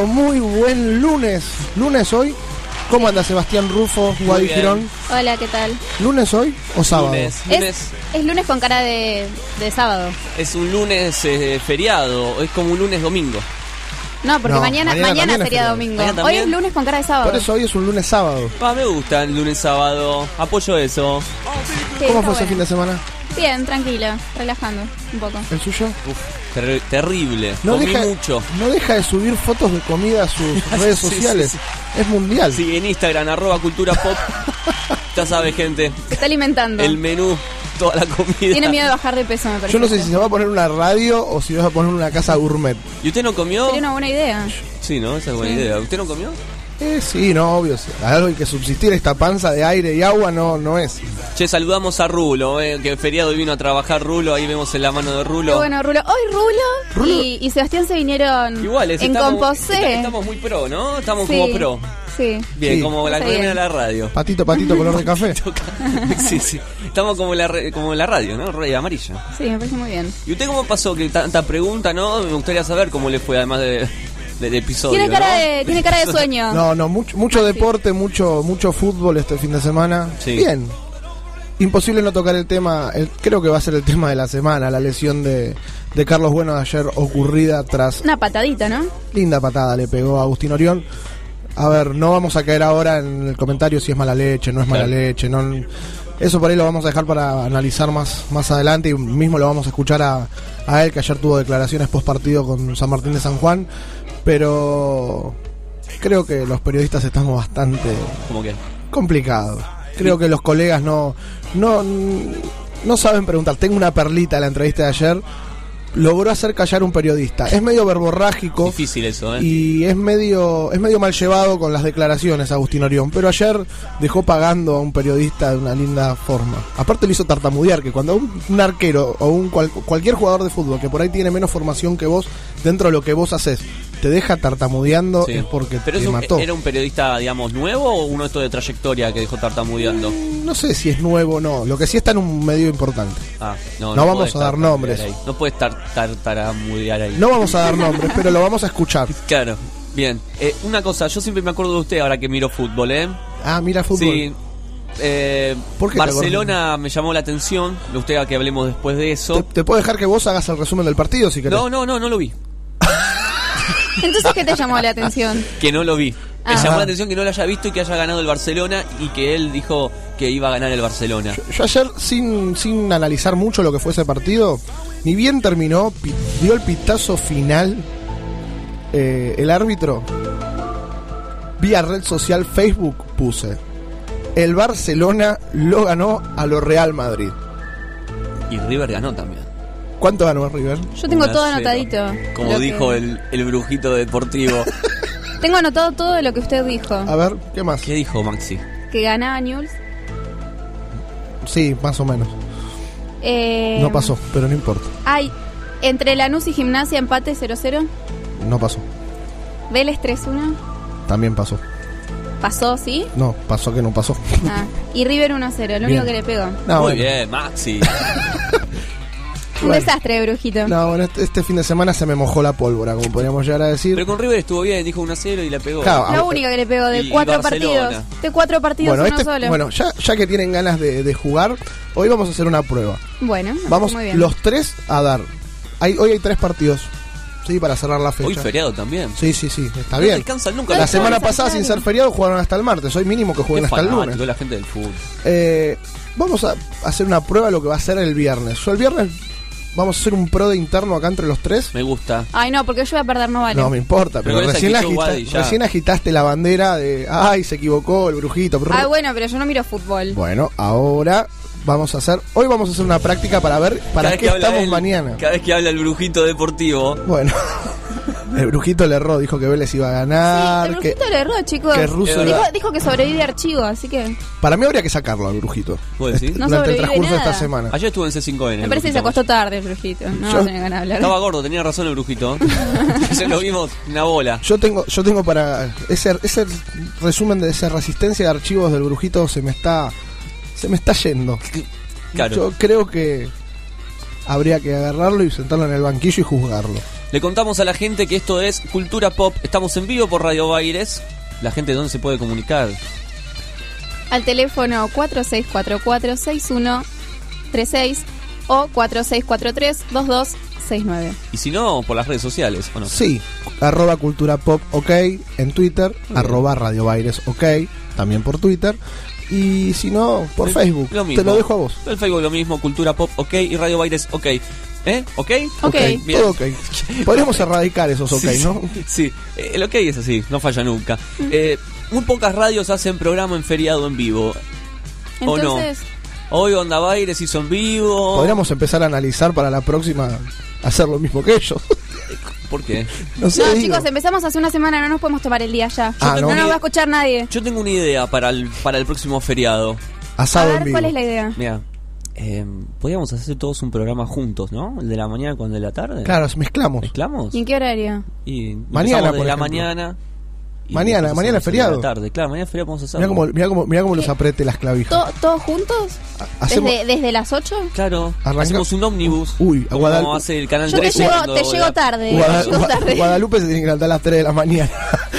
Muy, pero muy buen lunes. Lunes hoy. ¿Cómo anda Sebastián Rufo, Guadi bien. Girón? Hola, ¿qué tal? ¿Lunes hoy o sábado? Lunes, Es, lunes es lunes con cara de, de sábado. es un lunes eh, feriado, es como un lunes domingo. No, porque No, mañana, mañana mañana, también es sería feriado. domingo. Mañana Hoy también. es lunes con cara de sábado. Por eso hoy es un lunes sábado. Pa, me gusta el lunes sábado, apoyo eso. Sí, ¿Cómo está fue ese bueno. fin de semana? Bien, tranquilo, relajando un poco. ¿El suyo? Uf, ter- terrible, No comí deja, mucho. no deja de subir fotos de comida a sus redes Sí, sociales. sí. Es mundial. Sí, en Instagram, arroba cultura pop. ya sabes, gente, Se está alimentando. el menú, toda la comida. Tiene miedo de bajar de peso, me parece. Yo no sé si se va a poner una radio o si vas a poner una casa gourmet. ¿Y usted no comió? Sería una buena idea. Sí, ¿no? Esa es buena Sí. idea. ¿Usted no comió? Eh, sí, no, obvio. sí. Algo hay que subsistir. Esta panza de aire y agua no, no es. Che, saludamos a Rulo, eh, que feriado y vino a trabajar Rulo, ahí vemos en la mano de Rulo. Qué bueno, Rulo. Hoy Rulo, Rulo. Y, y Sebastián se vinieron Iguales, en estamos, Composé. esta- estamos muy pro, ¿no? Estamos Sí, como pro. Sí. Bien, Sí. como la columna de la radio. Patito, patito, color de café. sí, sí. Estamos como en la, re- como en la radio, ¿no? Radio amarilla. Sí, me parece muy bien. ¿Y usted cómo pasó? Que tanta pregunta, ¿no? Me gustaría saber cómo le fue, además de, de- de episodio. Tiene cara, ¿no? de, tiene cara de sueño. No, no, mucho, mucho deporte, mucho, mucho fútbol este fin de semana. Sí. Bien. Imposible no tocar el tema, el- creo que va a ser el tema de la semana, la lesión de, de Carlos Bueno ayer ocurrida tras Una patadita, ¿no? linda patada le pegó a Agustín Orión. A ver, no vamos a caer ahora en el comentario si es mala leche, no es mala Claro. leche, no eso por ahí lo vamos a dejar para analizar más, más adelante y mismo lo vamos a escuchar a, a él que ayer tuvo declaraciones post partido con San Martín de San Juan, pero creo que los periodistas estamos bastante que. complicados. Creo que los colegas no, no, no saben preguntar. Tengo una perlita de la entrevista de ayer. Logró hacer callar un periodista. Es medio verborrágico Difícil eso, ¿eh? y es medio es medio mal llevado con las declaraciones Agustín Orión, pero ayer dejó pagando a un periodista de una linda forma. Aparte lo hizo tartamudear, que cuando un, un arquero o un cual- cualquier jugador de fútbol que por ahí tiene menos formación que vos dentro de lo que vos haces, te deja tartamudeando Sí. es porque Pero te es un- mató. ¿Era un periodista, digamos, nuevo o uno de estos de trayectoria que dejó tartamudeando? No sé si es nuevo o no, lo que sí está en un medio importante. Ah, no, No vamos podés a dar nombres. No puedes tar- tar- taramudear ahí. No vamos a dar nombres, pero lo vamos a escuchar. Claro, bien. Eh, una cosa, yo siempre me acuerdo de usted ahora que miro fútbol, ¿eh? Ah, mira fútbol. Sí. Eh, ¿Por qué te Barcelona me llamó la atención. Me gustaría que hablemos después de Te, eso. te puedo dejar que vos hagas el resumen del partido si querés. No, no, no, no lo vi. Entonces, ¿qué te llamó la atención? Que no lo vi. Me Ah. llamó la atención que no lo haya visto y que haya ganado el Barcelona y que él dijo que iba a ganar el Barcelona. Yo ayer, sin, sin analizar mucho lo que fue ese partido, ni bien terminó, pi- dio el pitazo final eh, el árbitro. Vía red social Facebook puse. El Barcelona lo ganó a lo Real Madrid. Y River ganó también. ¿Cuánto ganó River? Yo tengo 1 todo a 0. anotadito. Como Lo dijo que- el, el brujito deportivo. Tengo anotado todo lo que usted dijo. A ver, ¿qué más? ¿Qué dijo Maxi? Que ganaba Newell's. Sí, más o menos. Eh, No pasó, pero no importa. Hay entre Lanús y Gimnasia empate 0-0. No pasó. Vélez 3-1. También pasó. Pasó, ¿sí? No, pasó que no pasó. Ah. Y River 1-0, lo Bien. único que le pegó. No, Muy bueno. bien, Maxi. Un Bueno. desastre de brujito. No, bueno, este, este fin de semana se me mojó la pólvora, como podríamos llegar a decir. Pero con River estuvo bien, dijo 1 a 0 y la pegó. Claro, La única que le pegó de cuatro Barcelona. partidos. De cuatro partidos, Bueno, uno este, solo. bueno ya, ya que tienen ganas de, de jugar, hoy vamos a hacer una prueba. Bueno, Vamos parece muy bien. los tres a dar. Hay, hoy hay tres partidos, sí, para cerrar la fecha. Hoy feriado también. Sí, sí, sí, está No bien. descansan nunca. La No, semana pasada, sin ser feriado, jugaron hasta el martes. Hoy mínimo que jueguen Qué hasta el lunes. la gente del fútbol. Eh, vamos a hacer una prueba de lo que va a ser el viernes. Yo el viernes vamos a hacer un pro de interno acá entre los tres. Me gusta. Ay, no, porque yo voy a perder, no vale. No me importa, pero, recién, agita- Wadi, recién agitaste la bandera de, ay, se equivocó el brujito. brr. Ah, bueno, pero yo no miro fútbol. Bueno, ahora vamos a hacer, hoy vamos a hacer una práctica para ver para qué estamos él, mañana. Cada vez que habla el brujito deportivo. Bueno, el brujito le erró, dijo que Vélez iba a ganar. Sí, el que, brujito le erró, chicos. que Russo dijo, que sobrevive archivo, así que para mí habría que sacarlo al brujito. ¿Vos decís? No durante el transcurso de esta semana. Ayer estuvo en C5N. me parece que se acostó tarde el brujito. No Yo- vamos a tener ganas de hablar. Estaba gordo, tenía razón el brujito. Ayer lo vimos una bola. Yo tengo, yo tengo para ese, ese resumen de esa resistencia de archivos del brujito se me está, se me está yendo. Claro. Yo creo que habría que agarrarlo y sentarlo en el banquillo y juzgarlo. Le contamos a la gente que esto es Cultura Pop. Estamos en vivo por Radio Baires. La gente, ¿dónde se puede comunicar? Al teléfono 4644-6136 o 4643-2269. Y si no, por las redes sociales, ¿o no? Sí, arroba cultura pop ok en Twitter, arroba Radio Baires ok, también por Twitter. Y si no, por El- Facebook. lo mismo. Te lo dejo a vos. El Facebook lo mismo, Cultura Pop, ok, y Radio Baires, ok. ¿Eh? ¿Ok? Ok. bien. Todo ok. Podríamos erradicar esos ok, Sí, ¿no? Sí, sí. Eh, el ok es así, no falla nunca. Eh, muy pocas radios hacen programa en feriado en vivo. ¿O no? Entonces, Hoy Onda Baires hizo en vivo. Podríamos empezar a analizar para la próxima hacer lo mismo que ellos. ¿Por qué? no sé, no, chicos, empezamos hace una semana, no nos podemos tomar el día ya. Ah, no ¿no? nos va a escuchar nadie. Yo tengo una idea para el, para el próximo feriado. A en ver, vivo. ¿cuál es la idea? Mira, eh, podríamos hacer todos un programa juntos, ¿no? El de la mañana con el de la tarde. Claro, mezclamos. ¿Mezclamos? ¿Y en qué horario? Y Mañana, de por la ejemplo. mañana. y Mañana, mañana es feriado. Tarde, claro, mañana es feriado vamos a hacer. Mira cómo, mirá cómo, mirá cómo los apriete las clavijas. ¿To- ¿Todos juntos? Hacemos- ¿Desde, ¿Desde las 8? Claro, Arranca- hacemos un ómnibus. Uy, a como Guadal- hace el canal Yo te 13 llego, cuando te llego la- tarde. Guada- te llego Gua- tarde. Guadalupe se tiene que levantar a las 3 de la mañana.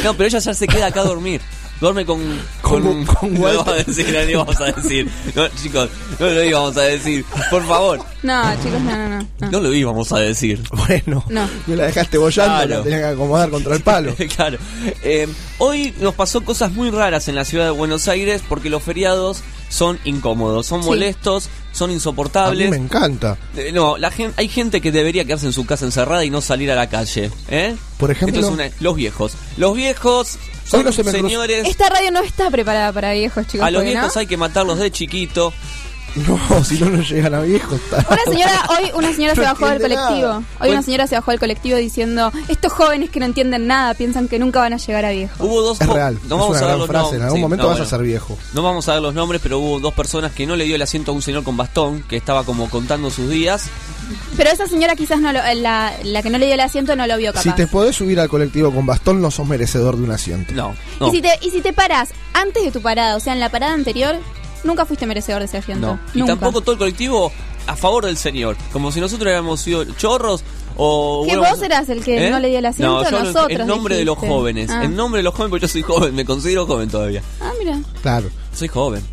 No, pero ella ya se queda acá a dormir. Duerme con. Con- Con. con no vamos a decir, no íbamos a decir. No, chicos, no lo íbamos a decir. Por favor, No, chicos, no, no, no. no. no lo íbamos a decir. Bueno, No. me la dejaste bollando, Claro. la tenía que acomodar contra el palo. claro. Eh, hoy nos pasó cosas muy raras en la ciudad de Buenos Aires porque los feriados son incómodos, son Sí. molestos, son A mí insoportables. me encanta. Eh, No, la gente, hay gente que debería quedarse en su casa encerrada y no salir a la calle. ¿eh? Por ejemplo- Esto es una- los viejos. Los viejos son no señores. Esta radio no está preparada para viejos, chicos. A los viejos hay que matarlos de chiquito. No, si no, no llegan a viejos. Una señora, hoy una señora se bajó del colectivo. nada. Hoy Bueno. una señora se bajó del colectivo diciendo, estos jóvenes que no entienden nada piensan que nunca van a llegar a viejos. Hubo dos Es real, No es vamos una a dar gran los frase. En algún sí, momento no, vas bueno. a ser viejo. No vamos a dar los nombres, pero hubo dos personas que no le dio el asiento a un señor con bastón que estaba como contando sus días. Pero esa señora quizás no lo, la, la que no le dio el asiento no lo vio capaz. Si te podés subir al colectivo con bastón, no sos merecedor de un asiento. No, no. Y, si te, y si te paras antes de tu parada, o sea, en la parada anterior, nunca fuiste merecedor de ese asiento. No. Y Nunca. tampoco todo el colectivo a favor del señor. Como si nosotros hubiéramos sido chorros o... ¿Que vos eras el que no le dio el asiento? No, yo Nosotros en nombre de los jóvenes. Ah. En nombre de los jóvenes, porque yo soy joven, me considero joven todavía. Ah, mira. Claro. Soy joven.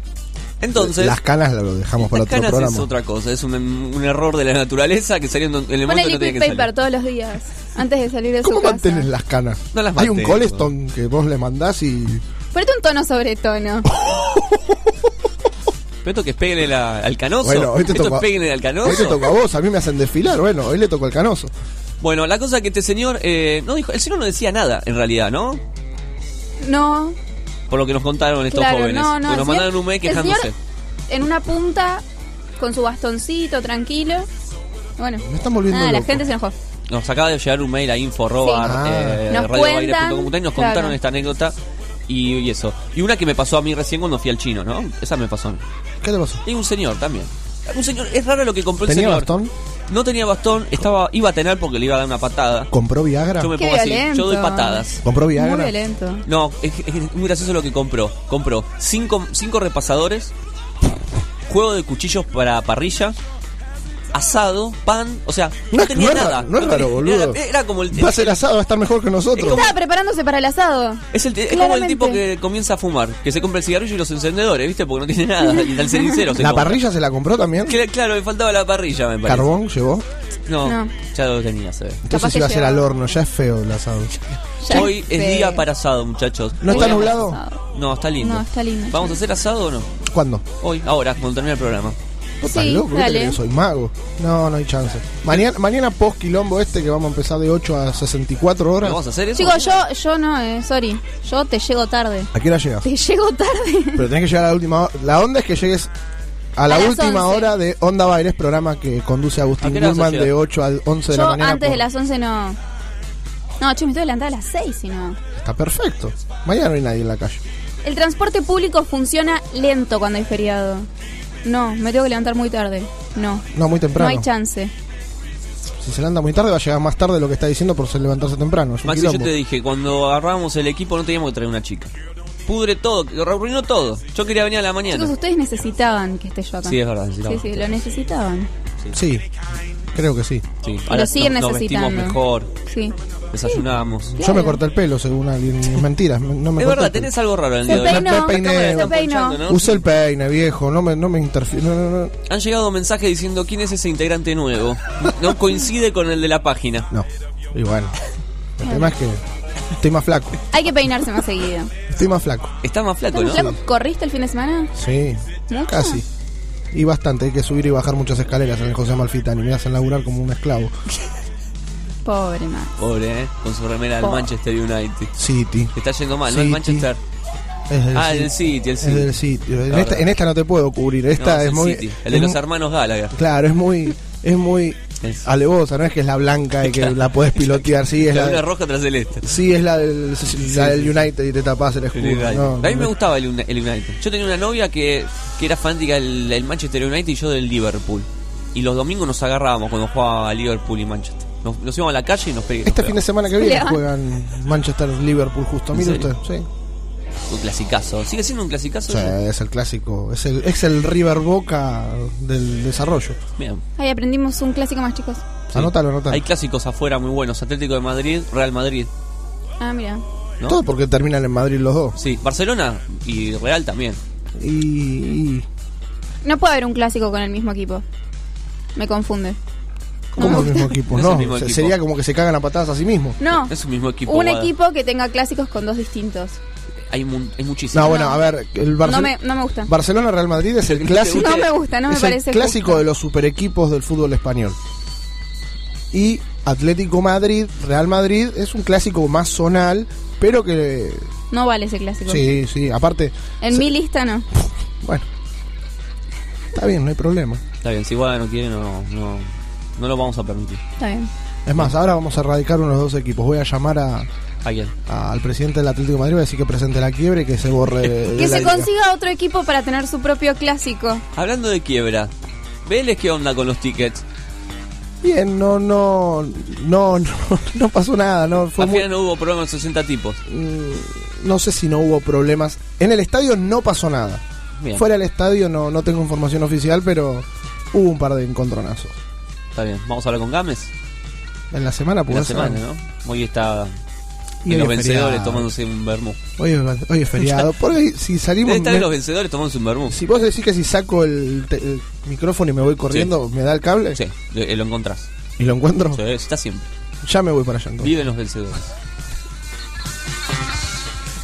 Entonces... Las canas lo dejamos para otro canas programa. es otra cosa, es un, un error de la naturaleza que salió en, el momento el que no liquid que paper salir. todos los días, antes de salir de ¿Cómo su casa. mantenés las canas? No las Hay un. Coleston que vos le mandás y. Ponete un tono sobre tono. Que es péguenle la- al canoso. Bueno, hoy te esto tocó. al canoso. Hoy te tocó a vos, a mí me hacen desfilar. Bueno, hoy le tocó el canoso. Bueno, la cosa que este señor eh, no dijo, el señor no decía nada en realidad, ¿no? No, Por lo que nos contaron estos claro, jóvenes. no, no. El nos señor- mandaron un mail el quejándose. señor en una punta, con su bastoncito, tranquilo. Bueno, Me están volviendo nada, la gente se enojó. Nos acaba de llegar un mail a info arroba, Sí. eh, Nos radiobaires.com.ar y nos cuentan, contaron claro. esta anécdota y, y eso. Y una que me pasó a mí recién cuando fui al chino, ¿no? Esa me pasó a mí. ¿Qué te pasó? Y un señor también. Un señor, es raro lo que compró el ¿Tenía señor. bastón? No tenía bastón, estaba, iba a tener porque le iba a dar una patada. ¿Compró Viagra? Yo me Qué pongo así, violento. yo doy patadas. ¿Compró Muy Viagra? violento. No, es, es muy gracioso lo que compró. Compró cinco, cinco repasadores, juego de cuchillos para parrilla, asado, pan, o sea, no, No tenía no es nada. raro, no es raro, boludo. Era, era como el, Va a ser asado, va a estar mejor que nosotros. Estaba preparándose para el asado. es, el, es como el tipo que comienza a fumar, que se compra el cigarrillo y los encendedores, ¿viste? Porque no tiene nada. Y el cenicero se ¿La compra. parrilla se la compró también? Cla- Claro, me faltaba la parrilla, me parece. ¿Carbón llevó? No, No. ya lo tenía, se ve. Entonces iba a ser al horno, ya es feo el asado. Ya Hoy es día para asado, muchachos. ¿No está nublado? No, está lindo. No, está lindo. ¿Vamos a hacer asado o no? ¿Cuándo? Hoy, ahora, cuando termine el programa. ¿Vos estás Sí, loco? ¿Viste dale. que yo soy mago? No, no hay chance. Mañana, mañana post quilombo este que vamos a empezar de 8 a 64 horas. ¿Vamos a hacer eso? Chicos, yo, yo no, eh, sorry. Yo te llego tarde. ¿A qué hora llegas? Te llego tarde. Pero tenés que llegar a la última hora. La onda es que llegues a la A última 11. hora de Onda Bailes, programa que conduce ¿A Agustín Guzmán de 8 a 11 de la mañana. antes por- de las 11 no. No, che, me estoy levantada a las 6, si no. Está perfecto. Mañana no hay nadie en la calle. El transporte público funciona lento cuando hay feriado. No, me tengo que levantar muy tarde. No. No, muy temprano. No hay chance. si se levanta muy tarde, va a llegar más tarde de lo que está diciendo por levantarse temprano. Es un Maxi, yo quilombo. te dije, cuando agarramos el equipo no teníamos que traer una chica. Pudre todo, que arruinó todo. Yo quería venir a la mañana. Chicos, ustedes necesitaban que esté yo acá. Sí, es verdad, Sí, necesitamos. sí, lo necesitaban. Sí. Creo que sí. Sí. lo siguen nos, nos necesitando. vestimos mejor, Sí. Desayunamos. Yo me corté el pelo, según alguien. Es mentira, no me Es verdad, tenés algo raro en el día de hoy. Me peiné. Usé el peine, viejo, no me, no me interfiere. No, no, no. Han llegado mensajes diciendo quién es ese integrante nuevo. No coincide con el de la página. No. Y bueno. El tema es que estoy más flaco. Hay que peinarse más seguido. Estoy más flaco. Está más flaco, ¿Estás ¿no? flaco? ¿Corriste el fin de semana? Sí. ¿Mucho? Casi. Y bastante, hay que subir y bajar muchas escaleras en el José Malfitani. Me hacen laburar como un esclavo. Pobre más. Pobre, ¿eh? Con su remera del Pobre. Manchester United. City. Te está yendo mal, ¿no? El City. Manchester. Es del Ah, City. el City, el Es City. del City. En esta, verdad. en esta no te puedo cubrir. Esta No, es, el muy. City. El de es los hermanos Gallagher. Claro, es muy. Es muy Es- alevosa, no es que es la blanca y que la puedes pilotear. Sí, es La la, roja tras celeste. sí, es la del, la del United y te tapas el escudo. No, a mí me gustaba el, Uni- el United. Yo tenía una novia que, que era fanática del, del Manchester United y yo del Liverpool. Y los domingos nos agarrábamos cuando jugaba Liverpool y Manchester. Nos, nos íbamos a la calle y nos pegamos. Este fin de semana que viene juegan Manchester-Liverpool justo. ¿En Mire usted, sí. Un clasicazo. ¿Sigue siendo un clasicazo? Sí, es el clásico. Es el, es el River Boca del desarrollo. Bien. Ahí aprendimos un clásico más, chicos. Sí. Anótalo, anótalo. Hay clásicos afuera muy buenos. Atlético de Madrid, Real Madrid. Ah, mira. ¿no? Todo porque terminan en Madrid los dos. Sí, Barcelona y Real también. Y- No puede haber un clásico con el mismo equipo. Me confunde. ¿Cómo No. el mismo equipo? No mismo equipo. sería como que se cagan a patadas a sí mismos. No. Es un mismo equipo. un Guada. equipo que tenga clásicos con dos distintos. Hay, mu- hay muchísimos. No, bueno, No. a ver, el No Barce- me, no me gusta. Barcelona-Real Madrid es el clásico. No me gusta, no me es parece el clásico justo. de los super equipos del fútbol español. Y Atlético Madrid, Real Madrid es un clásico más zonal, pero que No vale ese clásico. sí, sí, aparte, En mi lista no. bueno. Está bien, no hay problema. Está bien, si Guada no quiere, no, no, no lo vamos a permitir. Está bien. Es más, ahora vamos a erradicar uno de los dos equipos. Voy a llamar a, ¿A quién? a- al presidente del Atlético de Madrid, voy a decir que presente la quiebra y que se borre. de Que la se liga. consiga otro equipo para tener su propio clásico. Hablando de quiebra, Vélez, ¿qué onda con los tickets? Bien, no, no, no, no, no pasó nada, no fue Al muy- final no hubo problema con 60 tipos. Mm, no sé si no hubo problemas. En el estadio no pasó nada. Bien, Fuera del estadio no, no tengo información oficial, pero hubo un par de encontronazos. Está bien. Vamos a hablar con Gámez En la semana, en pues. la semana, ¿no? Hoy está Y en los es vencedores feriado. tomándose un vermú. Hoy, es- hoy es feriado. Por ahí, si salimos. Debe estar me- en los vencedores tomándose un vermú. si vos decís que si saco el, te- el micrófono y me voy corriendo, me da el cable Sí, lo, lo encontrás. y lo encuentro, Sí, está siempre. ya me voy para allá. entonces. Vive en los vencedores.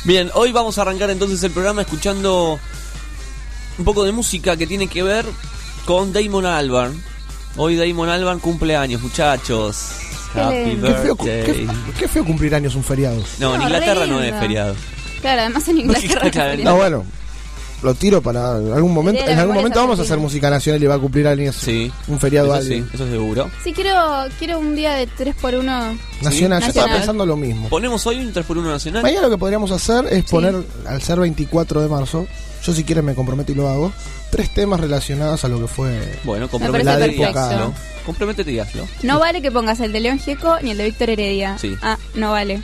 Bien, hoy vamos a arrancar entonces el programa escuchando un poco de música que tiene que ver con Damon Albarn. Hoy Damon Albarn cumple años, muchachos. Qué Happy lindo. Qué feo, qué, qué feo cumplir años un feriado. No, en Inglaterra no es feriado. Claro, además en Inglaterra. Es no, No, bueno, lo tiro para algún momento. En la algún momento vamos a hacer música nacional y va a cumplir años. Sí. Un feriado a Eso sí, alguien. eso seguro. Sí, quiero, quiero un día de 3x1. Nacional, yo Nacional. estaba pensando lo mismo. ¿Ponemos hoy un 3x1 nacional? Mañana lo que podríamos hacer es poner, al ser 24 de marzo, yo si quieres me comprometo y lo hago, tres temas relacionados a lo que fue... Bueno, y perfecto. hazlo. Comprométete y hazlo. No vale que pongas el de León Gieco ni el de Víctor Heredia. Sí. Ah, no vale.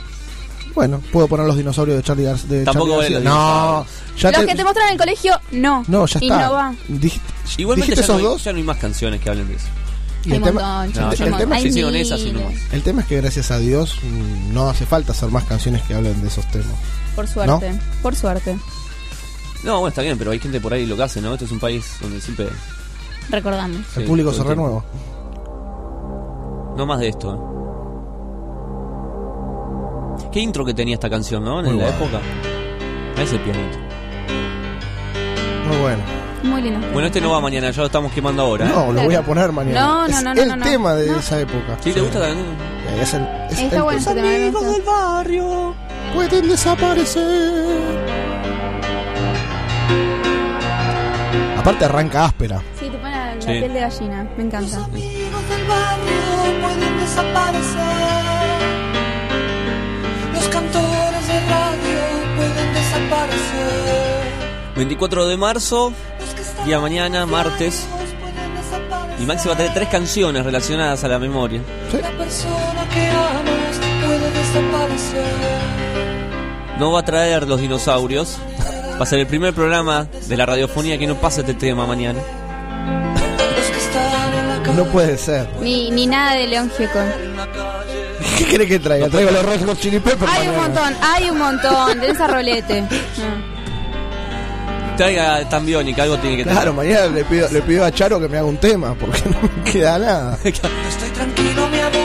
Bueno, puedo poner los dinosaurios de Charlie, Gar- de Tampoco Charlie García. los No, ya Los te- que te mostraron en el colegio, no. No, ya y está. no va. Dijiste, Igualmente dijiste ya no, esos hay, dos ya no hay más canciones que hablen de eso. el tema, No, el el es que gracias a Dios mm, no hace falta hacer más canciones que hablen de esos temas. Por suerte, por suerte. No, bueno, está bien, pero hay gente por ahí lo que hace, ¿no? Este es un país donde siempre... Recordamos. El Sí, público se renueva. No más de esto, ¿eh? Qué intro que tenía esta canción, ¿no? En Muy la bueno. época. Ese pianito. Muy bueno. Muy lindo. Bueno, este no va mañana, ya lo estamos quemando ahora, ¿eh? No, lo voy a poner mañana. No, no, es no, no, el no, no. tema de No. esa época. ¿Sí te gusta también? Es el, es Está el- bueno Los este tema, me gusta. del barrio pueden desaparecer. Aparte arranca áspera. Sí, te pone la, la Sí. piel de gallina. Me encanta. amigos del barrio pueden desaparecer. Cantores de radio pueden desaparecer. 24 de marzo Los que están y a mañana, martes. Y Maxi va a tener tres canciones relacionadas a la memoria. La persona que amas puede desaparecer. No va a traer los dinosaurios. Va a ser el primer programa de la radiofonía que no pasa este tema mañana. No puede ser. Ni, ni nada de León Gieco. ¿Qué crees que traiga? Traigo los Red Hot Chili Peppers. Hay un montón, hay un montón. De esa rolete. Traiga Tambiónica, algo tiene que tener. Claro, mañana le pido, le pido a Charo que me haga un tema, porque no me queda nada. Estoy tranquilo, mi amor,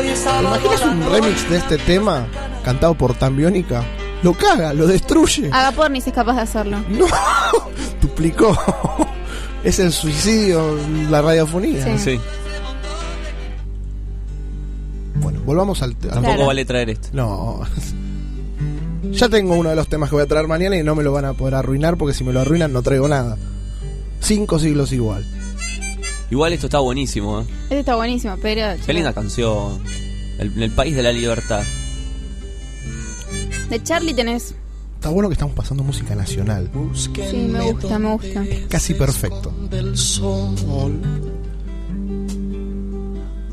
¿Te imaginas un remix de este tema cantado por Tambiónica? Lo caga, lo destruye. Agapornis es capaz de hacerlo. No, duplicó. Es el suicidio, la radiofonía. Sí. Sí, volvamos al, tampoco Claro. vale traer este. No. Ya tengo uno de los temas que voy a traer mañana y no me lo van a poder arruinar porque si me lo arruinan no traigo nada. Cinco siglos igual. Igual esto está buenísimo, ¿eh? Este está buenísimo, pero. Qué linda canción. El, el país de la libertad. De Charlie tenés. Está bueno que estamos pasando música nacional. Sí, me gusta, me gusta. Casi perfecto. del sol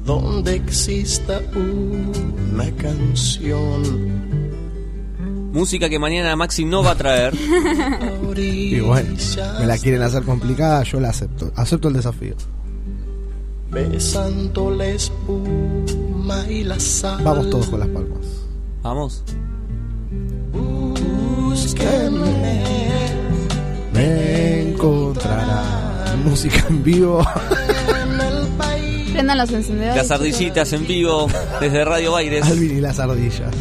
donde exista una canción Música que mañana Maxi no va a traer. Y bueno, me la quieren hacer complicada, yo la acepto. Acepto el desafío. besando la espuma y la sal Vamos todos con las palmas. Vamos. Búsqueme Me encontrará música en vivo. Prendan los encendedores. Las ardillitas en vivo desde Radio Baires. Alvin y las ardillas.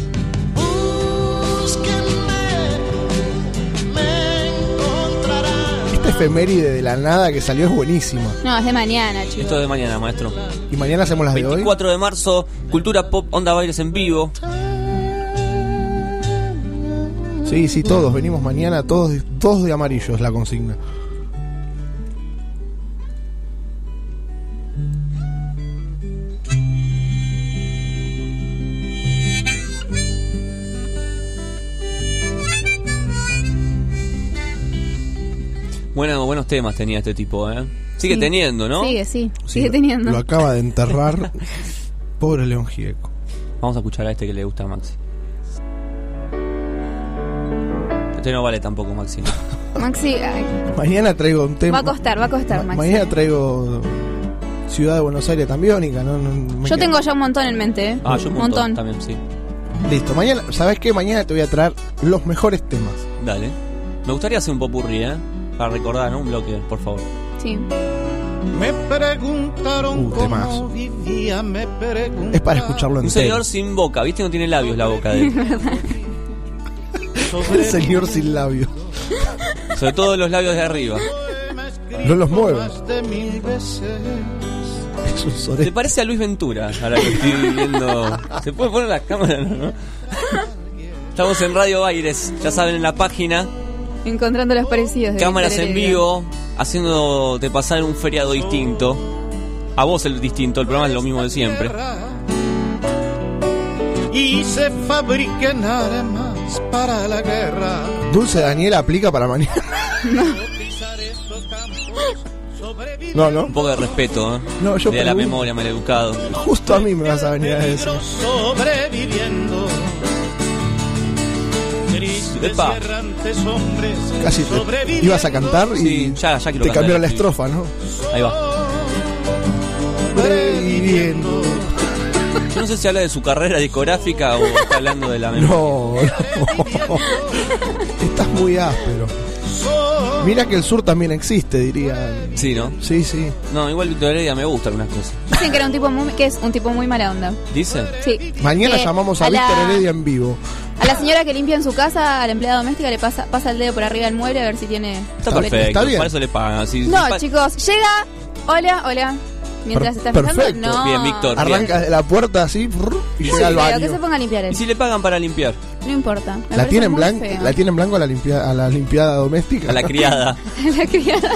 Esta efeméride de la nada que salió es buenísima. No, es de mañana, chicos. Esto es de mañana, maestro. Y mañana hacemos las de hoy. 24 de marzo, Cultura Pop Onda Baires en vivo. Sí, sí, todos. Venimos mañana, todos, todos de amarillo es la consigna. Buenos temas tenía este tipo, ¿eh? Sigue Sí. teniendo, ¿no? Sigue, sí. Sí, Sigue lo- teniendo. Lo acaba de enterrar. Pobre León Gieco. Vamos a escuchar a este que le gusta a Maxi. Este no vale tampoco, Maxi. Maxi, ay, Mañana traigo un tema. va a costar, va a costar, Ma- Maxi. mañana traigo Ciudad de Buenos Aires tambiónica, ¿no? Yo queda- tengo ya un montón en mente, ¿eh? Ah, yo un montón, también, sí. Listo, mañana, ¿sabes qué? Mañana te voy a traer los mejores temas. Dale. Me gustaría hacer un popurrí, ¿eh? Para recordar, ¿no? Un bloque, por favor. Sí. me preguntaron Uh, cómo vivía me preguntaron Es para escucharlo Un entero. señor sin boca, ¿viste? No tiene labios la boca de él. El señor sin labio. Sobre todo los labios de arriba. No los mueve. Es un ¿Te parece a Luis Ventura? Ahora que estoy viendo. ¿Se puede poner la cámara? No, no? Estamos en Radio Baires, ya saben, en la página. Encontrando los parecidos. de Cámaras Víctor en Heredia. vivo, haciéndote pasar un feriado distinto. A vos el distinto, el programa es lo mismo de siempre. y se fabriquen armas para la guerra Dulce Daniel aplica para mañana. No, no. Un poco de respeto, ¿eh? No, yo de la memoria, maleducado. Justo a mí me vas a venir a sobreviviendo tristes Epa. Casi te ibas a cantar y Sí, ya, ya quiero te cantar, cambiaron la estrofa, ¿no? Ahí va. Yo no sé si habla de su carrera discográfica o está hablando de la memoria. No, no. Estás muy áspero. Mira que el sur también existe, diría. Sí, ¿no? Sí, sí. No, igual Víctor Heredia me gusta algunas cosas. Dicen que era un tipo muy, que es un tipo muy mala onda. ¿Dice? Sí. Mañana Que llamamos a, la- Víctor Heredia en vivo. A la señora que limpia en su casa, a la empleada doméstica, le pasa, pasa el dedo por arriba del mueble a ver si tiene. Está Está- perfecto, está bien. para eso le pagan. Si- No, si pa- chicos, llega. Hola, hola. Mientras Per- está fijando, perfecto. no. Bien, Víctor. Arranca de la puerta así brr, y llega al que se ponga a limpiar él. ¿Y si le pagan para limpiar? No importa. me ¿La parece tiene, en muy blanco, feo. ¿La tiene en blanco a la, limpia- a la limpiada doméstica? A la criada. La criada.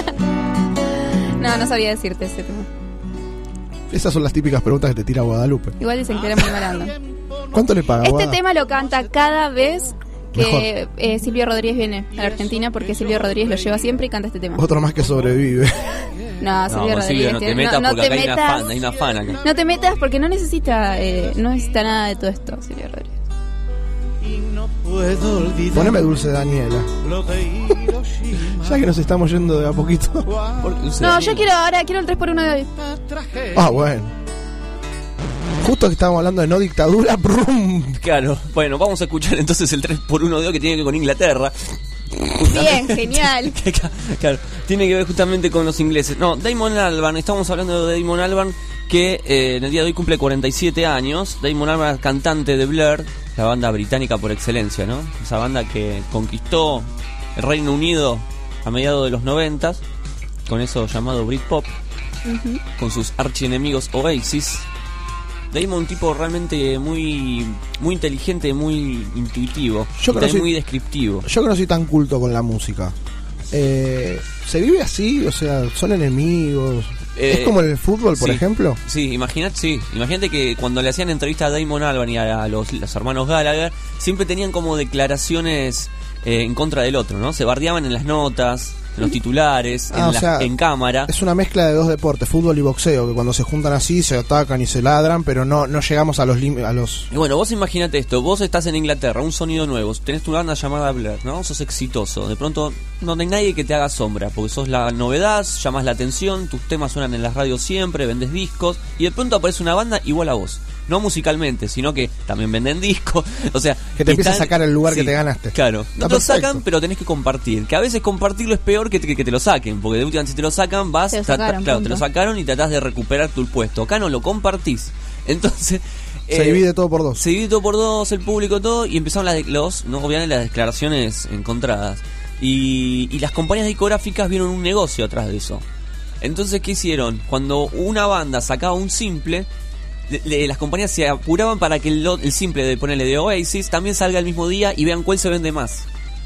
No, no sabía decirte ese tema. Esas son las típicas preguntas que te tira Guadalupe. Igual dicen que era muy mala onda. ¿Cuánto le paga? Este tema lo canta cada vez que eh, Silvio Rodríguez viene a la Argentina porque Silvio Rodríguez lo lleva siempre y canta este tema. Otro más que sobrevive. No, No, Silvio Silvio, Rodríguez. no te metas no, no porque te acá hay una metas. fan, hay una fan acá. No te metas porque no necesita, eh, no necesita nada de todo esto, Silvio Rodríguez. Poneme dulce Daniela. Ya que nos estamos yendo de a poquito. Por- No, yo quiero ahora, quiero el 3x1 de hoy. Ah, bueno. Justo que estábamos hablando de no dictadura, brum. Claro, bueno, vamos a escuchar entonces el 3x1 de hoy que tiene que ver con Inglaterra. Bien, genial. Claro, tiene que ver justamente con los ingleses. No, Damon Albarn, estamos hablando de Damon Albarn que eh, en el día de hoy cumple 47 años. Damon Albarn, cantante de Blur, la banda británica por excelencia, ¿no? Esa banda que conquistó el Reino Unido a mediados de los 90 con eso llamado Britpop, con sus archienemigos Oasis. Damon un tipo realmente muy muy inteligente, muy intuitivo, Yo y conocí- muy descriptivo. Yo que no soy tan culto con la música. Eh, ¿Se vive así? O sea, ¿son enemigos? Eh, ¿Es como en el fútbol, por sí. ejemplo? Sí, imagínate, sí, imagínate que cuando le hacían entrevista a Damon Albarn y a, los, los hermanos Gallagher, siempre tenían como declaraciones eh, en contra del otro, ¿no? Se bardeaban en las notas, los titulares, Ah, en, la- sea, en cámara. Es una mezcla de dos deportes, fútbol y boxeo, que cuando se juntan así se atacan y se ladran, pero no, no llegamos a los a los Y bueno, vos imagínate esto, vos estás en Inglaterra, un sonido nuevo, tenés tu banda llamada Blur, ¿no? Sos exitoso, de pronto no hay nadie que te haga sombra, porque sos la novedad, llamas la atención, tus temas suenan en las radios siempre, vendes discos, y de pronto aparece una banda igual a vos. No musicalmente, sino que también venden discos, o sea... Que te empieza a sacar el lugar que te ganaste. Claro, Está no te lo sacan, pero tenés que compartir. Que a veces compartirlo es peor que, que, que te lo saquen, porque de última si te lo sacan, vas, Te lo sacaron, claro, te lo sacaron y tratás de recuperar tu puesto. Acá no lo compartís. Entonces... se eh, divide todo por dos. se dividió por dos el público todo y empezaron las, los, no, obviamente las declaraciones encontradas. Y, y las compañías discográficas vieron un negocio atrás de eso. Entonces, ¿qué hicieron? Cuando una banda sacaba un simple, le- le- las compañías se apuraban para que el, lo- el simple de ponerle de Oasis también salga el mismo día y vean cuál se vende más.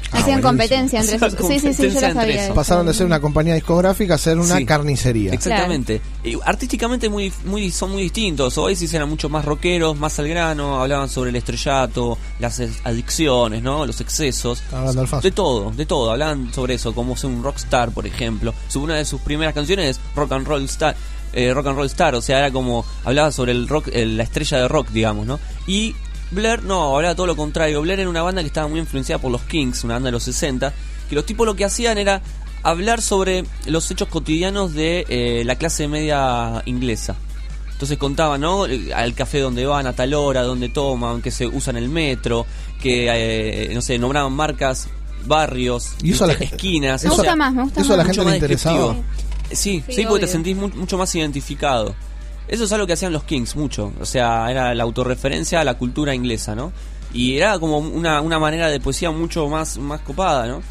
Ah, Hacían buenísimo. competencia entre Hacían esos. Sí, sí, sí, yo competencia sabía. esa. Pasaron de ser una compañía discográfica a ser una Sí. carnicería. Exactamente. Y artísticamente muy, muy, son muy distintos. Oasis eran mucho más rockeros, más al grano, hablaban sobre el estrellato, las adicciones, ¿no? los excesos. Hablando Alfonso. De todo, de todo. Hablaban sobre eso, como ser un rockstar, por ejemplo. Su- Una de sus primeras canciones es Rock and Roll Star. Eh, rock and Roll Star, o sea, era como hablaba sobre el rock, el- la estrella de rock, digamos, ¿no? Y Blair no, hablaba todo lo contrario. Blair era una banda que estaba muy influenciada por los Kings, una banda de los 60, que los tipos lo que hacían era hablar sobre los hechos cotidianos de eh, la clase media inglesa. Entonces contaban, ¿no? Eh, Al café donde van, a tal hora, donde toman, que se usan el metro, que, eh, no sé, nombraban marcas, barrios, Y eso a la gente- esquinas. Me o gusta sea, más, me gusta eso a la más. gente le más interesaba. Sí, sí, Sí, porque te sentís mu- mucho más identificado. Eso es algo que hacían los Kings mucho. O sea, era la autorreferencia a la cultura inglesa, ¿no? Y era como una, una manera de poesía mucho más, más copada, ¿no?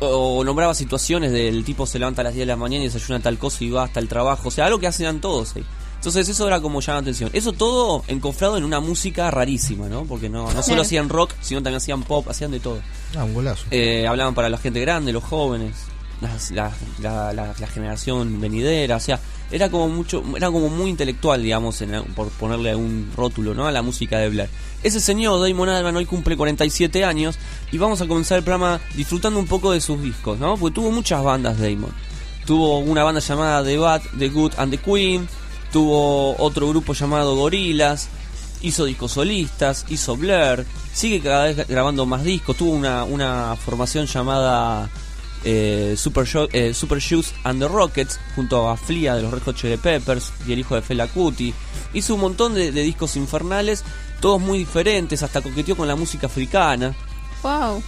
O, o nombraba situaciones del tipo se levanta a las 10 de la mañana y desayuna tal cosa y va hasta el trabajo. O sea, algo que hacían todos ahí. Entonces eso era como llamaba la atención. Eso todo encofrado en una música rarísima, ¿no? Porque no, no solo hacían rock, sino también hacían pop, hacían de todo. Ah, un golazo. Eh, hablaban para la gente grande, los jóvenes, la, la- la- generación venidera, o sea, era como mucho, era como muy intelectual, digamos, en- por ponerle un rótulo, ¿no? A la música de Blair. Ese señor, Damon Albarn, hoy cumple 47 años y vamos a comenzar el programa disfrutando un poco de sus discos, ¿no? Porque tuvo muchas bandas Damon. Tuvo una banda llamada The Bad, The Good and The Queen, tuvo otro grupo llamado Gorillaz, hizo discos solistas, hizo Blur, sigue cada vez grabando más discos, tuvo una, una formación llamada eh, Super, eh, Super Shoes and the Rockets junto a Flia de los Red Hot Chili Peppers y el hijo de Fela Kuti. Hizo un montón de, de discos infernales, todos muy diferentes, hasta coqueteó con la música africana Wow.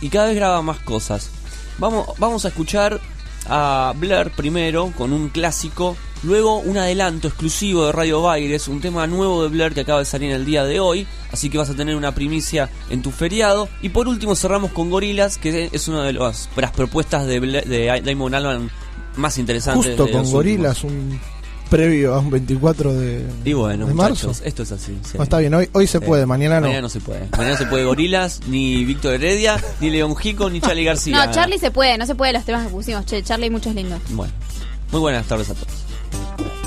y cada vez graba más cosas. Vamos, vamos a escuchar a Blair primero con un clásico, luego un adelanto exclusivo de Radio Baires, un tema nuevo de Blair que acaba de salir en el día de hoy, así que vas a tener una primicia en tu feriado. Y por último cerramos con Gorilas, que es una de las, de las propuestas de, Blair- de Damon Albarn más interesantes. Justo de con Gorilas, un previo a un 24 de. Y bueno, de marzo. esto es así. sí. No, está bien, hoy, hoy se Sí. puede, mañana no. Mañana no se puede. Mañana se puede Gorilas, ni Víctor Heredia, ni León Gico, ni Charlie García. No, Charlie se puede, no se puede los temas que pusimos. Che, Charlie muchos lindos. Bueno, muy buenas tardes a todos.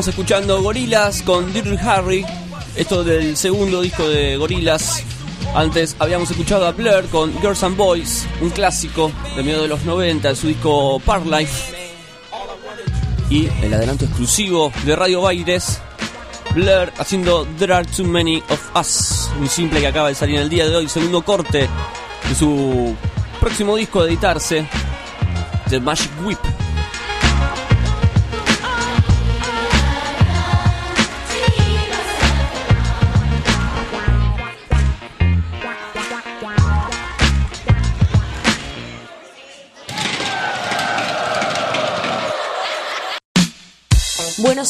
Estamos escuchando Gorilas con Dirty Harry. Esto del segundo disco de Gorilas. Antes habíamos escuchado a Blur con Girls and Boys, un clásico de medio de los 90, su disco Park Life. Y el adelanto exclusivo de Radio Baires, Blur haciendo There Are Too Many of Us, un simple que acaba de salir en el día de hoy, segundo corte de su próximo disco de editarse, The Magic Whip.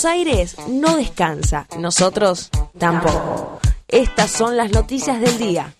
Aires no descansa, nosotros tampoco. Estas son las noticias del día.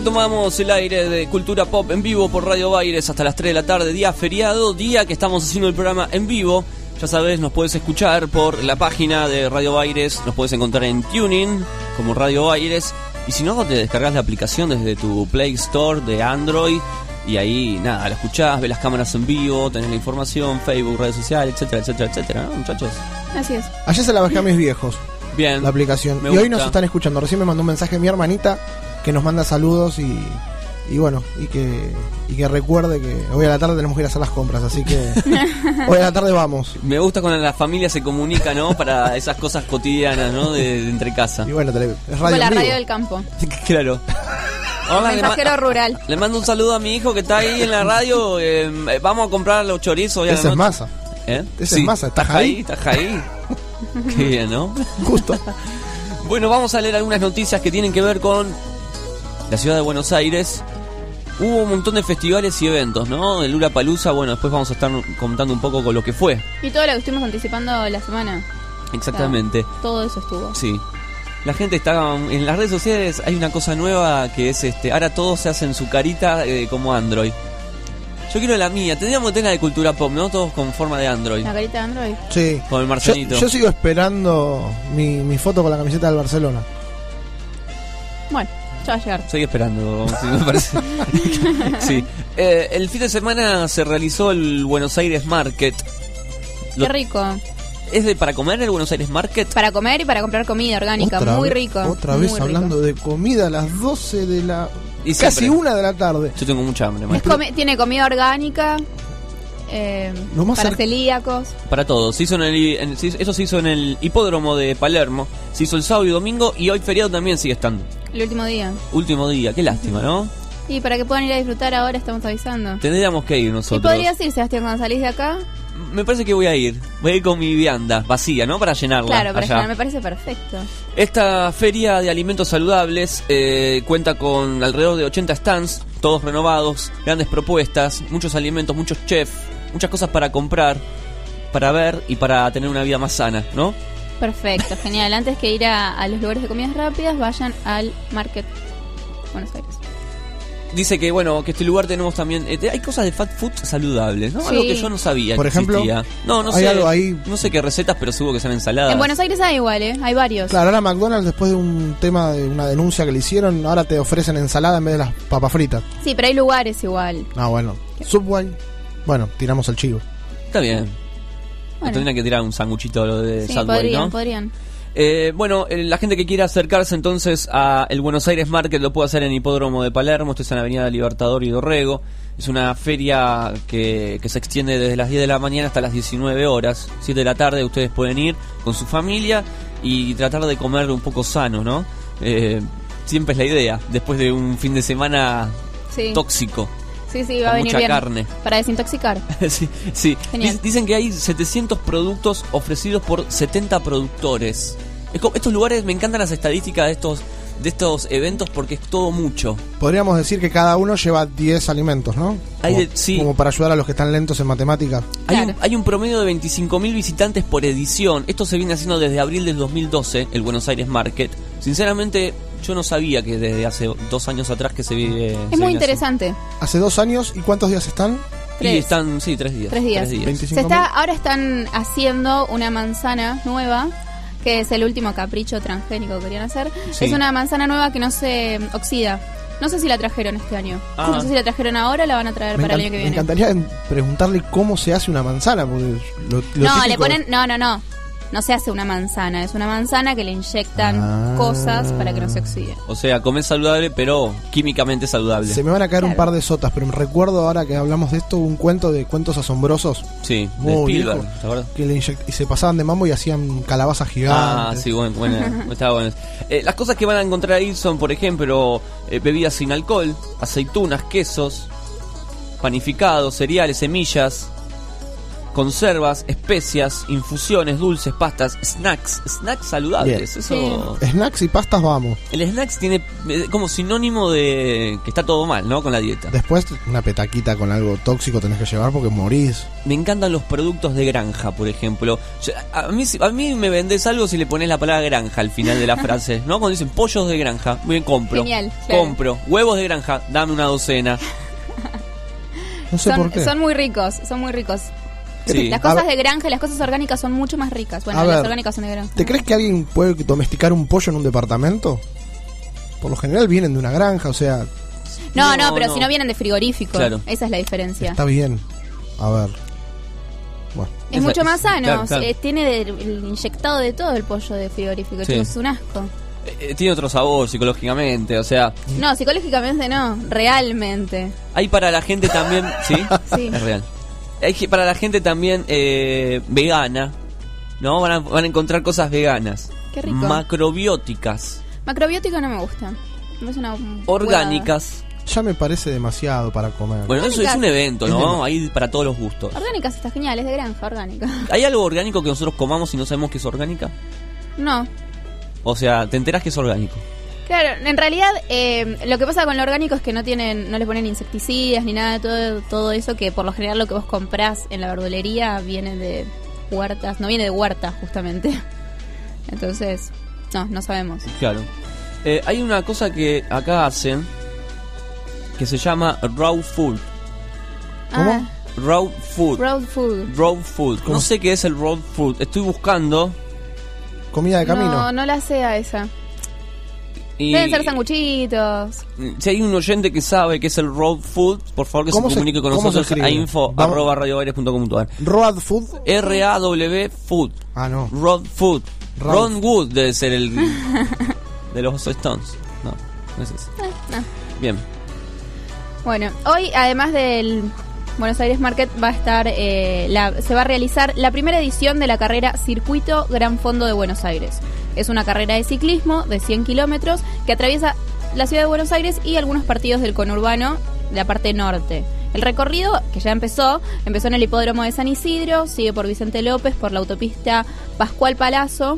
Retomamos el aire de Cultura Pop en vivo por Radio Baires hasta las 3 de la tarde, día feriado, día que estamos haciendo el programa en vivo. Ya sabes, nos puedes escuchar por la página de Radio Baires, nos puedes encontrar en Tuning como Radio Baires. Y si no, te descargas la aplicación desde tu Play Store de Android. Y ahí, nada, la escuchás, ves las cámaras en vivo, tenés la información, Facebook, redes sociales, etcétera, etcétera, etcétera, ¿no, muchachos? Así es. Ayer se la bajé a mis viejos, Bien. la aplicación. Me y hoy nos están escuchando. Recién me mandó un mensaje mi hermanita que nos manda saludos y, y bueno, y que, y que recuerde que hoy a la tarde tenemos que ir a hacer las compras. Así que hoy a la tarde vamos. Me gusta cuando la familia se comunica, ¿no? Para esas cosas cotidianas, ¿no? De, de entre casa. Y bueno, tele- es radio. Con la radio del campo. Claro. Hola, le, Mensajero rural. le mando un saludo a mi hijo que está ahí en la radio. eh, vamos a comprar los chorizos. no- es masa. ¿Eh? ese es Massa, ¿estás ahí? ahí? ¿Estás ahí? Qué bien, ¿no? Justo. Bueno, vamos a leer algunas noticias que tienen que ver con la ciudad de Buenos Aires. Hubo un montón de festivales y eventos, ¿no? El Lula Palusa, bueno, después vamos a estar contando un poco con lo que fue. Y todo lo que estuvimos anticipando la semana. Exactamente. Todo eso estuvo. Sí. La gente está en las redes sociales hay una cosa nueva que es este, ahora todos se hacen su carita eh, como Android. Yo quiero la mía, tendríamos que tener la de cultura pop, ¿no? Todos con forma de Android. La carita de Android. Sí. Con el Yo, Marcelito. yo sigo esperando mi, mi foto con la camiseta del Barcelona. Bueno, ya va a llegar. Estoy esperando, sí, me parece. sí. Eh, el fin de semana se realizó el Buenos Aires Market. Lo- Qué rico. ¿Es de para comer el Buenos Aires Market? Para comer y para comprar comida orgánica. Otra muy rico. Otra muy vez rico. hablando de comida a las 12 de la. Y casi siempre. una de la tarde. Yo tengo mucha hambre, Es maestro. comi- tiene comida orgánica. eh, Lo más para celíacos. Para todos. Se hizo en el, en- se hizo- eso se hizo en el hipódromo de Palermo. Se hizo el sábado y domingo y hoy feriado también sigue estando. El último día. Último día, qué lástima, ¿no? Y para que puedan ir a disfrutar ahora estamos avisando. Tendríamos que ir Y nosotros. podrías ir, Sebastián, cuando salís de acá. Me parece que voy a ir. Voy a ir con mi vianda vacía, ¿no? Para llenarla. Claro, para allá. llegar, me parece perfecto. Esta feria de alimentos saludables eh, cuenta con alrededor de 80 stands, todos renovados, grandes propuestas, muchos alimentos, muchos chefs, muchas cosas para comprar, para ver y para tener una vida más sana, ¿no? Perfecto, genial. Antes que ir a, a los lugares de comidas rápidas, vayan al Market Buenos Aires. Dice que, bueno, que este lugar tenemos también... eh, hay cosas de fat food saludables, ¿no? Sí. Algo que yo no sabía Por que ejemplo, existía. No, no hay sé. algo ahí- No sé qué recetas, pero seguro que son ensaladas. En Buenos Aires hay igual, ¿eh? Hay varios. Claro, ahora McDonald's, después de un tema de una denuncia que le hicieron, ahora te ofrecen ensalada en vez de las papas fritas. Sí, pero hay lugares igual. Ah, bueno. Subway. Bueno, tiramos el chivo. Está bien. Bueno. Tendría que tirar un sanguchito de Sí, Subway, podrían, ¿no? podrían. Eh, bueno, eh, la gente que quiera acercarse entonces a el Buenos Aires Market lo puede hacer en Hipódromo de Palermo, esto es en la Avenida Libertador y Dorrego. Es una feria que, que se extiende desde las 10 de la mañana hasta las 19 horas. 7 de la tarde ustedes pueden ir con su familia y tratar de comer un poco sano, ¿no? Eh, siempre es la idea, después de un fin de semana Sí. tóxico. Sí, sí, va a venir mucha bien. carne. Para desintoxicar. sí, sí. Genial. Dic- Dicen que hay 700 productos ofrecidos por 70 productores. Es como- estos lugares, me encantan las estadísticas de estos, de estos eventos porque es todo mucho. Podríamos decir que cada uno lleva 10 alimentos, ¿no? Hay como, de- sí. como para ayudar a los que están lentos en matemática. Hay, un, hay un promedio de 25.000 visitantes por edición. Esto se viene haciendo desde abril del 2012, el Buenos Aires Market. Sinceramente, yo no sabía que desde hace dos años atrás que se vive. Es muy interesante. Hace dos años, ¿y cuántos días están? Y Tres. están, sí, tres días. Tres días. 25.000. Se está, ahora están haciendo una manzana nueva, que es el último capricho transgénico que querían hacer. Sí. Es una manzana nueva que no se oxida. No sé si la trajeron este año. Ah. No sé si la trajeron ahora o la van a traer Me, para el año que me viene. encantaría en- preguntarle cómo se hace una manzana, porque lo, lo No, típico- le ponen. No, no, no. No se hace una manzana. Es una manzana que le inyectan Ah. cosas para que no se oxide. O sea, comer saludable, pero químicamente saludable. Se me van a caer un par de sotas, pero me recuerdo ahora que hablamos de esto, un cuento de cuentos asombrosos Sí, de Muy Spielberg, viejo. ¿te acuerdas? que le inyect- y se pasaban de mambo y hacían calabazas Ah, gigantes. sí, bueno, bueno, estaba bueno. Eh, las cosas que van a encontrar ahí son, por ejemplo, eh, bebidas sin alcohol, aceitunas, quesos, panificados, cereales, semillas, conservas, especias, infusiones, dulces, pastas, snacks, snacks saludables. Eso, Snacks y pastas, vamos. el snacks tiene eh, como sinónimo de que está todo mal, ¿no? Con la dieta. Después, una petaquita con algo tóxico tenés que llevar porque morís. Me encantan los productos de granja, por ejemplo. Yo- a, mí, a mí me vendés algo si le pones la palabra granja al final de la frase, ¿no? Cuando dicen pollos de granja, muy bien, compro. Genial, claro. Compro. Huevos de granja, dame una docena. No sé Son, por qué. son muy ricos, son muy ricos. Sí. Las cosas de granja y las cosas orgánicas son mucho más ricas. Bueno, A las ver, orgánicas son de granja. ¿Te crees que alguien puede domesticar un pollo en un departamento? Por lo general vienen de una granja, o sea, No, No, no, pero no. si no vienen de frigorífico. Claro. Esa es la diferencia. está bien. A ver. Bueno, Es Esa- mucho más sano. claro, claro. eh, tiene de- el inyectado de todo el pollo de frigorífico. Sí. chicos, Es un asco. Eh, tiene otro sabor psicológicamente, o sea, No, psicológicamente no. Realmente. hay para la gente también, ¿sí? Sí. Es real. Hay que- para la gente también eh, vegana, ¿no? Van a, van a encontrar cosas veganas. Qué rico. Macrobióticas, Macrobiótico no me gusta. Me una orgánicas. ya me parece demasiado para comer. Bueno, eso es un evento, ¿no? Hay para todos los gustos. Orgánicas está genial, es de granja, orgánica. ¿Hay algo orgánico que nosotros comamos y no sabemos que es orgánica? No. O sea, te enterás que es orgánico. Claro, en realidad eh, lo que pasa con lo orgánico es que no tienen, no le ponen insecticidas ni nada de todo, todo eso que por lo general lo que vos comprás en la verdulería viene de huertas, no viene de huerta justamente. Entonces, no, no sabemos. Claro. Eh, hay una cosa que acá hacen que se llama raw food. ¿Cómo? Ah, Raw food. road food. Raw food. No sé qué es el raw food. Estoy buscando. Comida de camino. No, no la sea esa. Y Deben ser sanguchitos. Si hay un oyente que sabe qué es el raw food, por favor que se ¿Cómo se- comunique con nosotros a info Vamos. arroba. Road food. R-A-W food. Ah, no. Raw food. Ron Wood debe ser el de los Stones. No, no es ese. no. Bien. Bueno, hoy además del Buenos Aires Market va a estar, eh, la- se va a realizar la primera edición de la carrera Circuito Gran Fondo de Buenos Aires. Es una carrera de ciclismo de 100 kilómetros que atraviesa la ciudad de Buenos Aires y algunos partidos del conurbano de la parte norte. El recorrido, que ya empezó, empezó en el hipódromo de San Isidro, sigue por Vicente López, por la autopista Pascual Palazzo,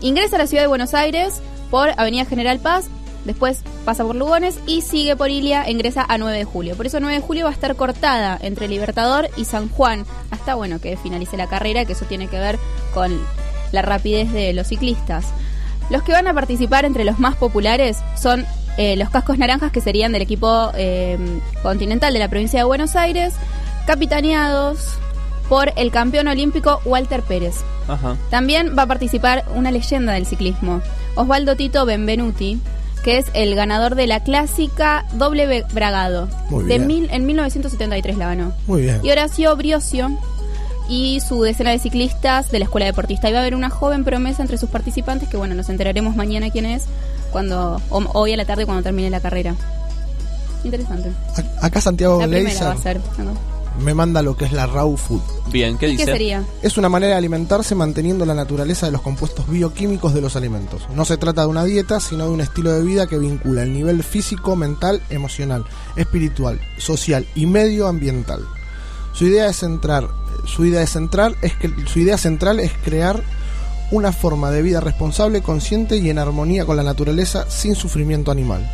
Ingresa a la ciudad de Buenos Aires por Avenida General Paz, después pasa por Lugones y sigue por Ilia ingresa a 9 de julio. Por eso 9 de julio va a estar cortada entre Libertador y San Juan, hasta bueno que finalice la carrera, que eso tiene que ver con la rapidez de los ciclistas. Los que van a participar entre los más populares son eh, los cascos naranjas, que serían del equipo eh, continental de la provincia de Buenos Aires, capitaneados por el campeón olímpico Walter Pérez. Ajá. También va a participar una leyenda del ciclismo, Osvaldo Tito Benvenuti, que es el ganador de la clásica doble Bragado. Muy De bien. mil, en 1973 la ganó. Muy bien. Y Horacio Briosio y su decena de ciclistas de la escuela deportista. Y va a haber una joven promesa entre sus participantes que, bueno, nos enteraremos mañana quién es, cuando o- hoy a la tarde cuando termine la carrera. Interesante. A- Acá Santiago La primera Leiser va a ser. ¿no? me manda lo que es la raw food. Bien, ¿qué ¿Qué dice? sería? Es una manera de alimentarse manteniendo la naturaleza de los compuestos bioquímicos de los alimentos. No se trata de una dieta, sino de un estilo de vida que vincula el nivel físico, mental, emocional, espiritual, social y medioambiental. Su idea es centrar, su idea central es que su idea central es crear una forma de vida responsable, consciente y en armonía con la naturaleza sin sufrimiento animal.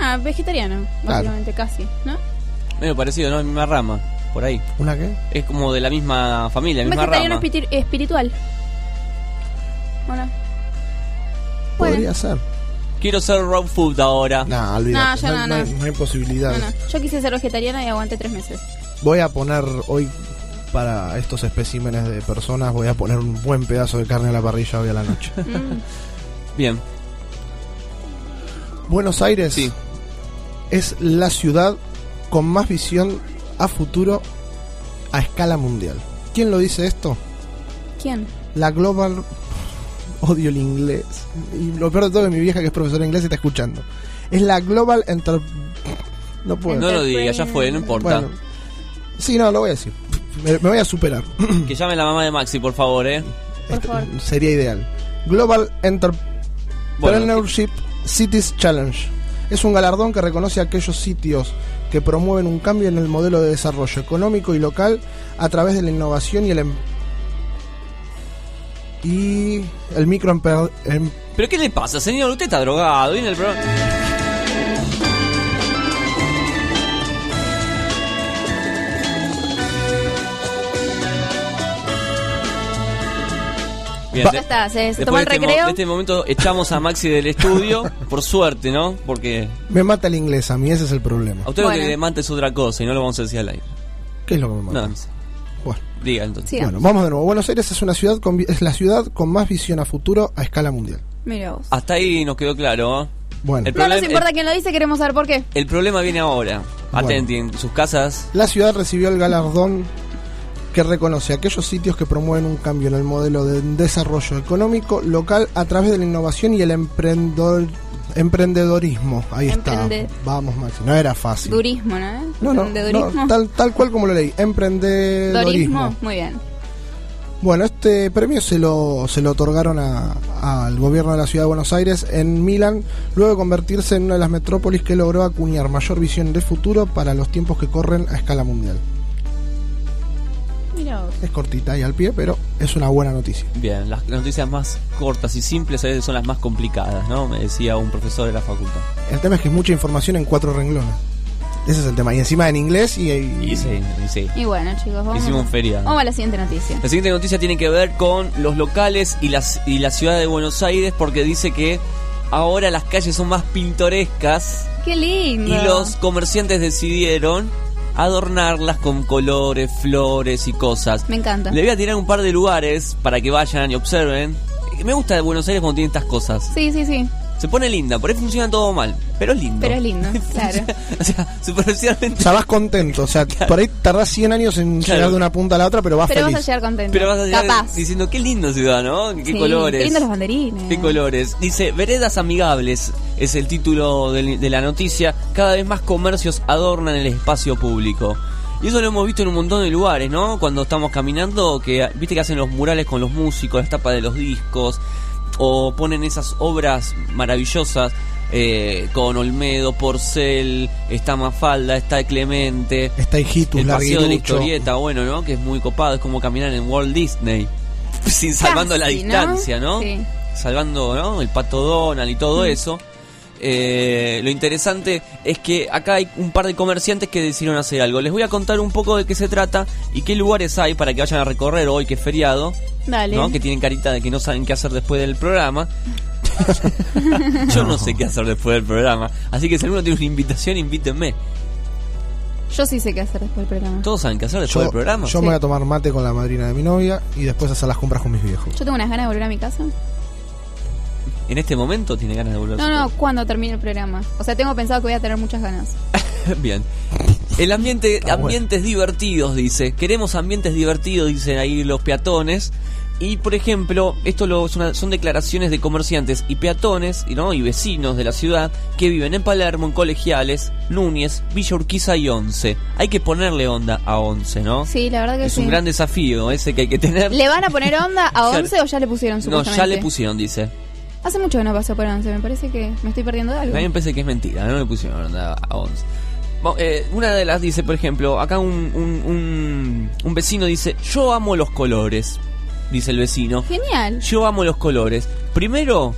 Ah, vegetariano, básicamente, casi, ¿no? Medio parecido, ¿no? Misma rama, por ahí. ¿Una qué? Es como de la misma familia, misma vegetariano rama. espiti- espiritual. Bueno. Bueno. Podría ser. Quiero ser raw food ahora. Nah, olvídate, No, yo no, hay- no. hay- no hay posibilidades. No, no. Yo quise ser vegetariana y aguanté tres meses. Voy a poner hoy para estos especímenes de personas, voy a poner un buen pedazo de carne a la parrilla hoy a la noche. Mm. Bien. Buenos Aires Sí. es la ciudad con más visión a futuro a escala mundial. ¿Quién lo dice esto? ¿Quién? La Global... Odio el inglés. Y lo peor de todo es que mi vieja que es profesora de inglés está escuchando. Es la Global Enter... No puedo. No lo digas, ya fue, no importa. Bueno. Sí, no, lo voy a decir. Me, me voy a superar. Que llame la mamá de Maxi, por favor, ¿eh? Por Este, favor. sería ideal. Global Entrepreneurship Cities Challenge. Es un galardón que reconoce a aquellos sitios que promueven un cambio en el modelo de desarrollo económico y local a través de la innovación y el em- y el microemper em- ¿Pero qué le pasa, señor? Usted está drogado. Viene el Bien, Ya está, se, se tomó el este, recreo. de este momento echamos a Maxi del estudio, por suerte, ¿no? Porque me mata el inglés, a mí ese es el problema. a usted lo Bueno. que le mata es otra cosa y no lo vamos a decir al aire. ¿Qué es lo que me mata? No, no sé. Bueno, Diga entonces. Sí. bueno, vamos de nuevo. Buenos Aires es una ciudad con es la ciudad con más visión a futuro a escala mundial. Mira vos. Hasta ahí nos quedó claro, ¿eh? Bueno, El No nos importa quién lo dice, queremos saber por qué. El problema viene ahora. Bueno. Atenti, en sus casas. La ciudad recibió el galardón que reconoce aquellos sitios que promueven un cambio en el modelo de desarrollo económico local a través de la innovación y el emprendedor, emprendedorismo. Ahí Emprende- está. Vamos, Maxi. No era fácil. Durismo, ¿no? No, no, Emprendedurismo. no, tal, tal cual como lo leí. Emprendedorismo. Dorismo. Muy bien. Bueno, este premio se lo, se lo otorgaron a- al gobierno de la ciudad de Buenos Aires en Milán, luego de convertirse en una de las metrópolis que logró acuñar mayor visión de futuro para los tiempos que corren a escala mundial. Mira. Es cortita y al pie, pero es una buena noticia. Bien, las noticias más cortas y simples a veces son las más complicadas, ¿no? Me decía un profesor de la facultad. El tema es que es mucha información en cuatro renglones. Ese es el tema. Y encima en inglés y... Y sí, y sí. Y bueno, chicos, vamos, Hicimos un feriado. vamos a la siguiente noticia. La siguiente noticia tiene que ver con los locales y, las, y la ciudad de Buenos Aires porque dice que ahora las calles son más pintorescas Qué lindo. y los comerciantes decidieron adornarlas con colores, flores y cosas. Me encanta. Le voy a tirar un par de lugares para que vayan y observen. Me gusta de Buenos Aires cuando tiene estas cosas. Sí, sí, sí. Se pone linda, por ahí funciona todo mal, pero es lindo. Pero es lindo, claro. o sea, superficialmente. O sea, vas contento. O sea, por ahí tardás 100 años en Claro. llegar de una punta a la otra, pero vas Pero vas feliz. a llegar contento. Pero vas a llegar Capaz. diciendo qué lindo ciudad, ¿no? Qué Sí, colores. Qué lindos los banderines. Qué colores. Dice, Veredas Amigables es el título de, la noticia. Cada vez más comercios adornan el espacio público. Y eso lo hemos visto en un montón de lugares, ¿no? Cuando estamos caminando, que viste que hacen los murales con los músicos, las tapas de los discos, o ponen esas obras maravillosas eh, con Olmedo, Porcel, está Mafalda, está Clemente. Está Hijitus, El paseo de la historieta, bueno, ¿no? Que es muy copado, es como caminar en Walt Disney. Sin salvando la distancia, ¿no? Sí. Salvando, ¿no? El pato Donald y todo eso. Eh, lo interesante es que acá hay un par de comerciantes que decidieron hacer algo. Les voy a contar un poco de qué se trata y qué lugares hay para que vayan a recorrer hoy que es feriado, Dale. ¿no? Que tienen carita de que no saben qué hacer después del programa. Yo no sé qué hacer después del programa. Así que si alguno tiene una invitación, invítenme. Yo sí sé qué hacer después del programa. Todos saben qué hacer después Yo, del programa. yo me voy a tomar mate con la madrina de mi novia y después hacer las compras con mis viejos. Yo tengo unas ganas de volver a mi casa. En este momento tiene ganas de volver a No, su no, casa. cuando termine el programa. O sea, tengo pensado que voy a tener muchas ganas. Bien. El ambiente, Está bueno. ambientes divertidos, dice. Queremos ambientes divertidos, dicen ahí los peatones. Y por ejemplo, esto lo, es son declaraciones de comerciantes y peatones y, ¿no? y vecinos de la ciudad que viven en Palermo, en Colegiales, Núñez, Villa Urquiza y Once. Hay que ponerle onda a Once, ¿no? Sí, la verdad que es sí. un gran desafío ese que hay que tener. ¿Le van a poner onda a Claro. 11 o ya le pusieron no, supuestamente? ya le pusieron, dice. Hace mucho que no pasó por 11, me parece que me estoy perdiendo de A algo. mí me parece que es mentira, no le pusieron onda a Once. Eh, una de las dice, por ejemplo, acá un, un, un, un vecino dice, yo amo los colores, dice el vecino. Genial. Yo amo los colores. Primero,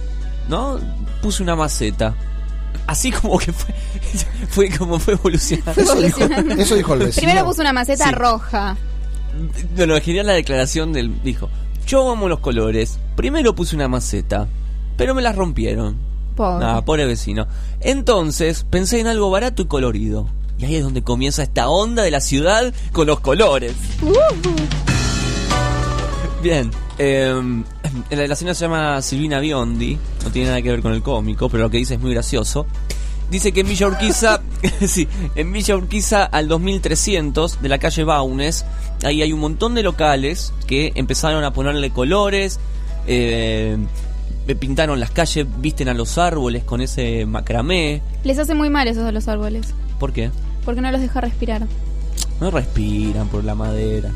¿no? Puse una maceta. Así como que fue, fue como fue evolucionando. Fue Eso dijo, evolucionando. eso dijo el vecino. Primero puso una maceta Sí. roja. No, no, genial la declaración del. Dijo: Yo amo los colores. Primero puse una maceta, pero me las rompieron. Pobre. Ah, pobre vecino. Entonces pensé en algo barato y colorido. Y ahí es donde comienza esta onda de la ciudad con los colores. Bien. eh, la, la señora se llama Silvina Biondi. No tiene nada que ver con el cómico, pero lo que dice es muy gracioso. Dice que en Villa Urquiza, sí, en Villa Urquiza al 2300 de la calle Baunes, ahí hay un montón de locales que empezaron a ponerle colores, eh, pintaron las calles, visten a los árboles con ese macramé. Les hace muy mal esos de los árboles. ¿Por qué? Porque no los deja respirar. No respiran por la madera.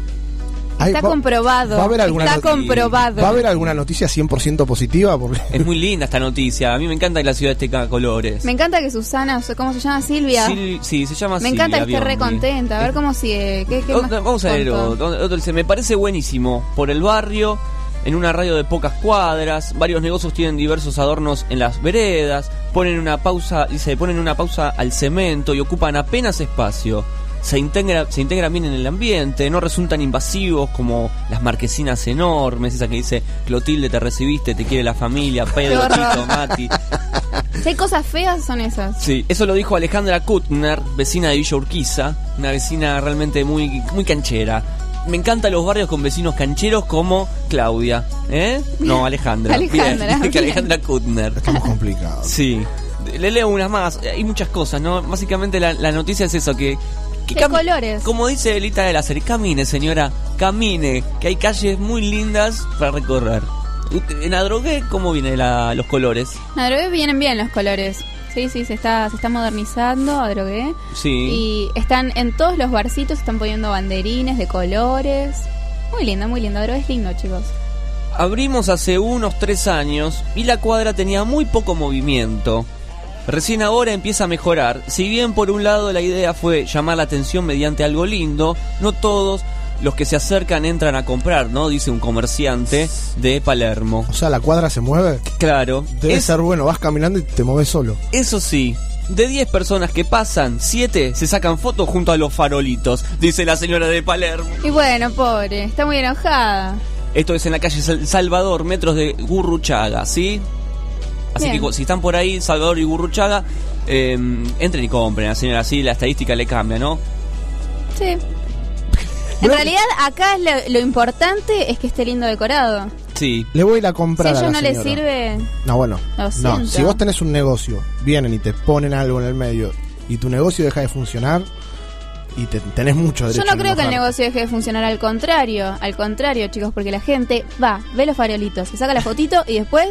Ay, Está va- comprobado. ¿Va a haber alguna Está comprobado. ¿Va a haber alguna noticia 100% positiva? Porque Es muy linda esta noticia. A mí me encanta que la ciudad esté a colores. Me encanta que Susana, ¿cómo se llama? Silvia. Sil- sí, se llama Me encanta que esté re contenta. A ver cómo sigue. ¿Qué, qué más Otra- Vamos a ver, otro- otro dice, me parece buenísimo. Por el barrio, en una radio de pocas cuadras, varios negocios tienen diversos adornos en las veredas, ponen una pausa, dice, ponen una pausa al cemento y ocupan apenas espacio. Se integra, se integran bien en el ambiente, no resultan invasivos como las marquesinas enormes, esa que dice Clotilde te recibiste, te quiere la familia, Pedro. Tito, Mati. Si hay cosas feas, son esas. Sí, eso lo dijo Alejandra Kutner, vecina de Villa Urquiza, una vecina realmente muy, muy canchera. Me encantan los barrios con vecinos cancheros como Claudia, ¿eh? No, Alejandra. Alejandra, Bien, que bien. Alejandra Kutner. estamos complicados. Sí. Le leo unas más, hay muchas cosas, ¿no? Básicamente la, la noticia es eso, que... cam- colores. Como dice Elita de la serie, camine señora, camine, que hay calles muy lindas para recorrer. Usted- En Adrogué, ¿cómo vienen la- los colores? Adrogué vienen bien los colores. Sí, sí, se está, se está modernizando Adrogué. Sí. Y están en todos los barcitos, están poniendo banderines de colores. Muy linda, muy linda. Adrogué es lindo, chicos. Abrimos hace unos tres años y la cuadra tenía muy poco movimiento. Recién ahora empieza a mejorar. Si bien por un lado la idea fue llamar la atención mediante algo lindo, no todos los que se acercan entran a comprar, ¿no? Dice un comerciante de Palermo. O sea, la cuadra se mueve. Claro, Debe es- ser bueno, vas caminando y te mueves solo. eso sí. De 10 personas que pasan, 7 se sacan fotos junto a los farolitos, dice la señora de Palermo. Y bueno, pobre, está muy enojada. Esto es en la calle Sal- Salvador, metros de Gurruchaga, ¿sí? Así Bien. que si están por ahí, Salvador y Gurruchaga, eh, entren y compren, la señora, así la estadística le cambia, ¿no? Sí. En realidad, acá es lo, lo importante es que esté lindo decorado. Sí. Le voy a ir a Si comprar a a ellos la no les sirve, No, bueno. Lo No, si vos tenés un negocio, vienen y te ponen algo en el medio y tu negocio deja de funcionar y te, tenés mucho yo derecho no a creo que el negocio deje de funcionar. Al contrario, al contrario, chicos, porque la gente va, ve los farolitos, se saca la fotito y después,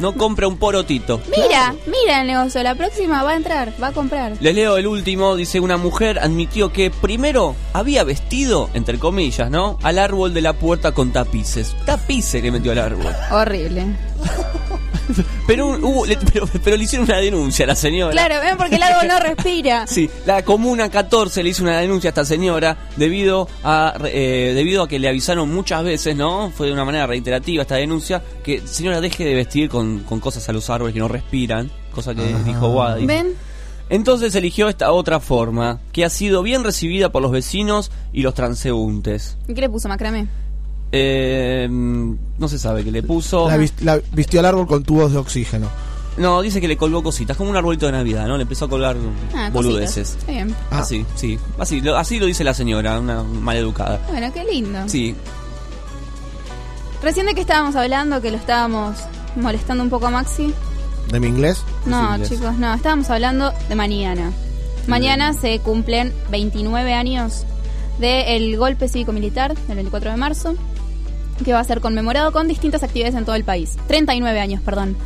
No compra un porotito. mira, mira el negocio. La próxima va a entrar, va a comprar. Les leo el último, dice una mujer admitió que primero había vestido, entre comillas, ¿no? Al árbol de la puerta con tapices. Tapices le metió al árbol. Horrible. Pero, un- hubo- le, pero, pero le hicieron una denuncia a la señora. Claro, ven porque el árbol no respira. Sí, la Comuna 14 le hizo una denuncia a esta señora debido a eh, debido a que le avisaron muchas veces, ¿no? Fue de una manera reiterativa esta denuncia, que señora deje de vestir con, con cosas a los árboles que no respiran, cosa que dijo Wadi. ¿Ven? Entonces eligió esta otra forma, que ha sido bien recibida por los vecinos y los transeúntes. ¿Y qué le puso macramé? Eh, no se sabe qué le puso. La, vis- la vistió al árbol con tubos de oxígeno. No, dice que le colgó cositas, como un arbolito de Navidad, ¿no? Le empezó a colgar Ah, boludeces. cositas. Está bien. Ah. Así, sí. Así lo, así lo dice la señora, una maleducada. Bueno, qué lindo. Sí, Recién de que estábamos hablando, que lo estábamos molestando un poco a Maxi. ¿De mi inglés? No, inglés. chicos, no, estábamos hablando de mañana. Mañana se cumplen 29 años del golpe cívico-militar del 24 de marzo. Que va a ser conmemorado con distintas actividades en todo el país. 39 años, perdón.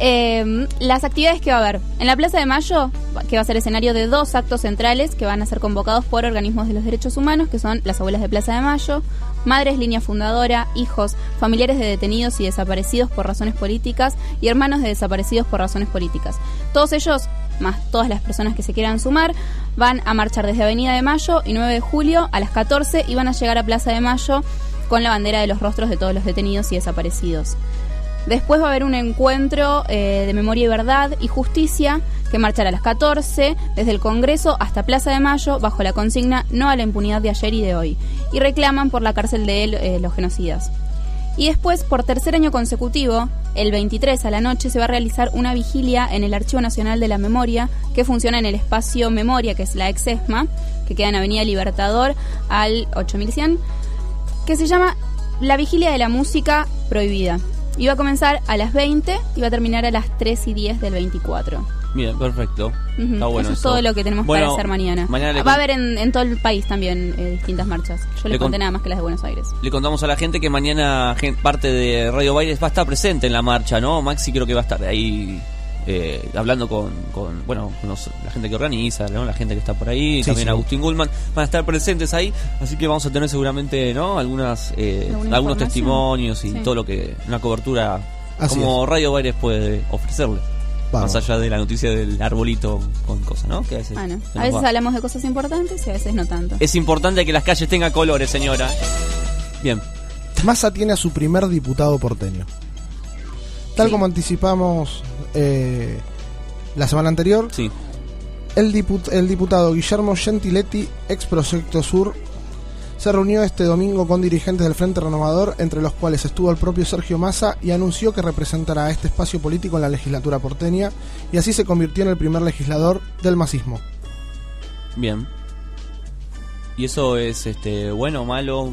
Eh, las actividades que va a haber en la Plaza de Mayo, que va a ser escenario de dos actos centrales que van a ser convocados por organismos de los derechos humanos, que son las abuelas de Plaza de Mayo, madres línea fundadora, hijos, familiares de detenidos y desaparecidos por razones políticas y hermanos de desaparecidos por razones políticas. Todos ellos, más todas las personas que se quieran sumar, van a marchar desde Avenida de Mayo y 9 de julio a las 14 y van a llegar a Plaza de Mayo con la bandera de los rostros de todos los detenidos y desaparecidos. Después va a haber un encuentro eh, de memoria y verdad y justicia que marchará a las 14 desde el Congreso hasta Plaza de Mayo bajo la consigna no a la impunidad de ayer y de hoy y reclaman por la cárcel de eh, los genocidas. Y después, por tercer año consecutivo, el 23 a la noche se va a realizar una vigilia en el Archivo Nacional de la Memoria que funciona en el espacio Memoria, que es la ex ESMA, que queda en Avenida Libertador al 8100, que se llama La Vigilia de la Música Prohibida. Va a comenzar a las 20 y va a terminar a las 3 y 10 del 24. Bien, perfecto. Está bueno Eso es eso. todo lo que tenemos Bueno, para hacer mañana. mañana le Va a haber en, en todo el país también eh, distintas marchas. Yo Le les con- conté nada más que las de Buenos Aires. Le contamos a la gente que mañana parte de Radio Baires va a estar presente en la marcha, ¿no? Maxi creo que va a estar ahí eh, hablando con, con, bueno, con los- la gente que organiza, ¿no? La gente que está por ahí, Sí, también sí. Agustín Gullman, van a estar presentes ahí, así que vamos a tener seguramente, ¿no? Algunas, eh, ¿Alguna algunos testimonios y Sí. todo lo que, una cobertura Así como Radio Baires puede ofrecerle. Vamos. Más allá de la noticia del arbolito con cosas, ¿no? Que a veces, Bueno, a veces va. hablamos de cosas importantes y a veces no tanto. Es importante que las calles tengan colores, señora. Bien. Massa tiene a su primer diputado porteño. Tal Sí. como anticipamos eh, la semana anterior, Sí. el, diput- el diputado Guillermo Gentiletti, ex Proyecto Sur, se reunió este domingo con dirigentes del Frente Renovador, entre los cuales estuvo el propio Sergio Massa, y anunció que representará a este espacio político en la legislatura porteña, y así se convirtió en el primer legislador del masismo. Bien. ¿Y eso es este bueno o malo?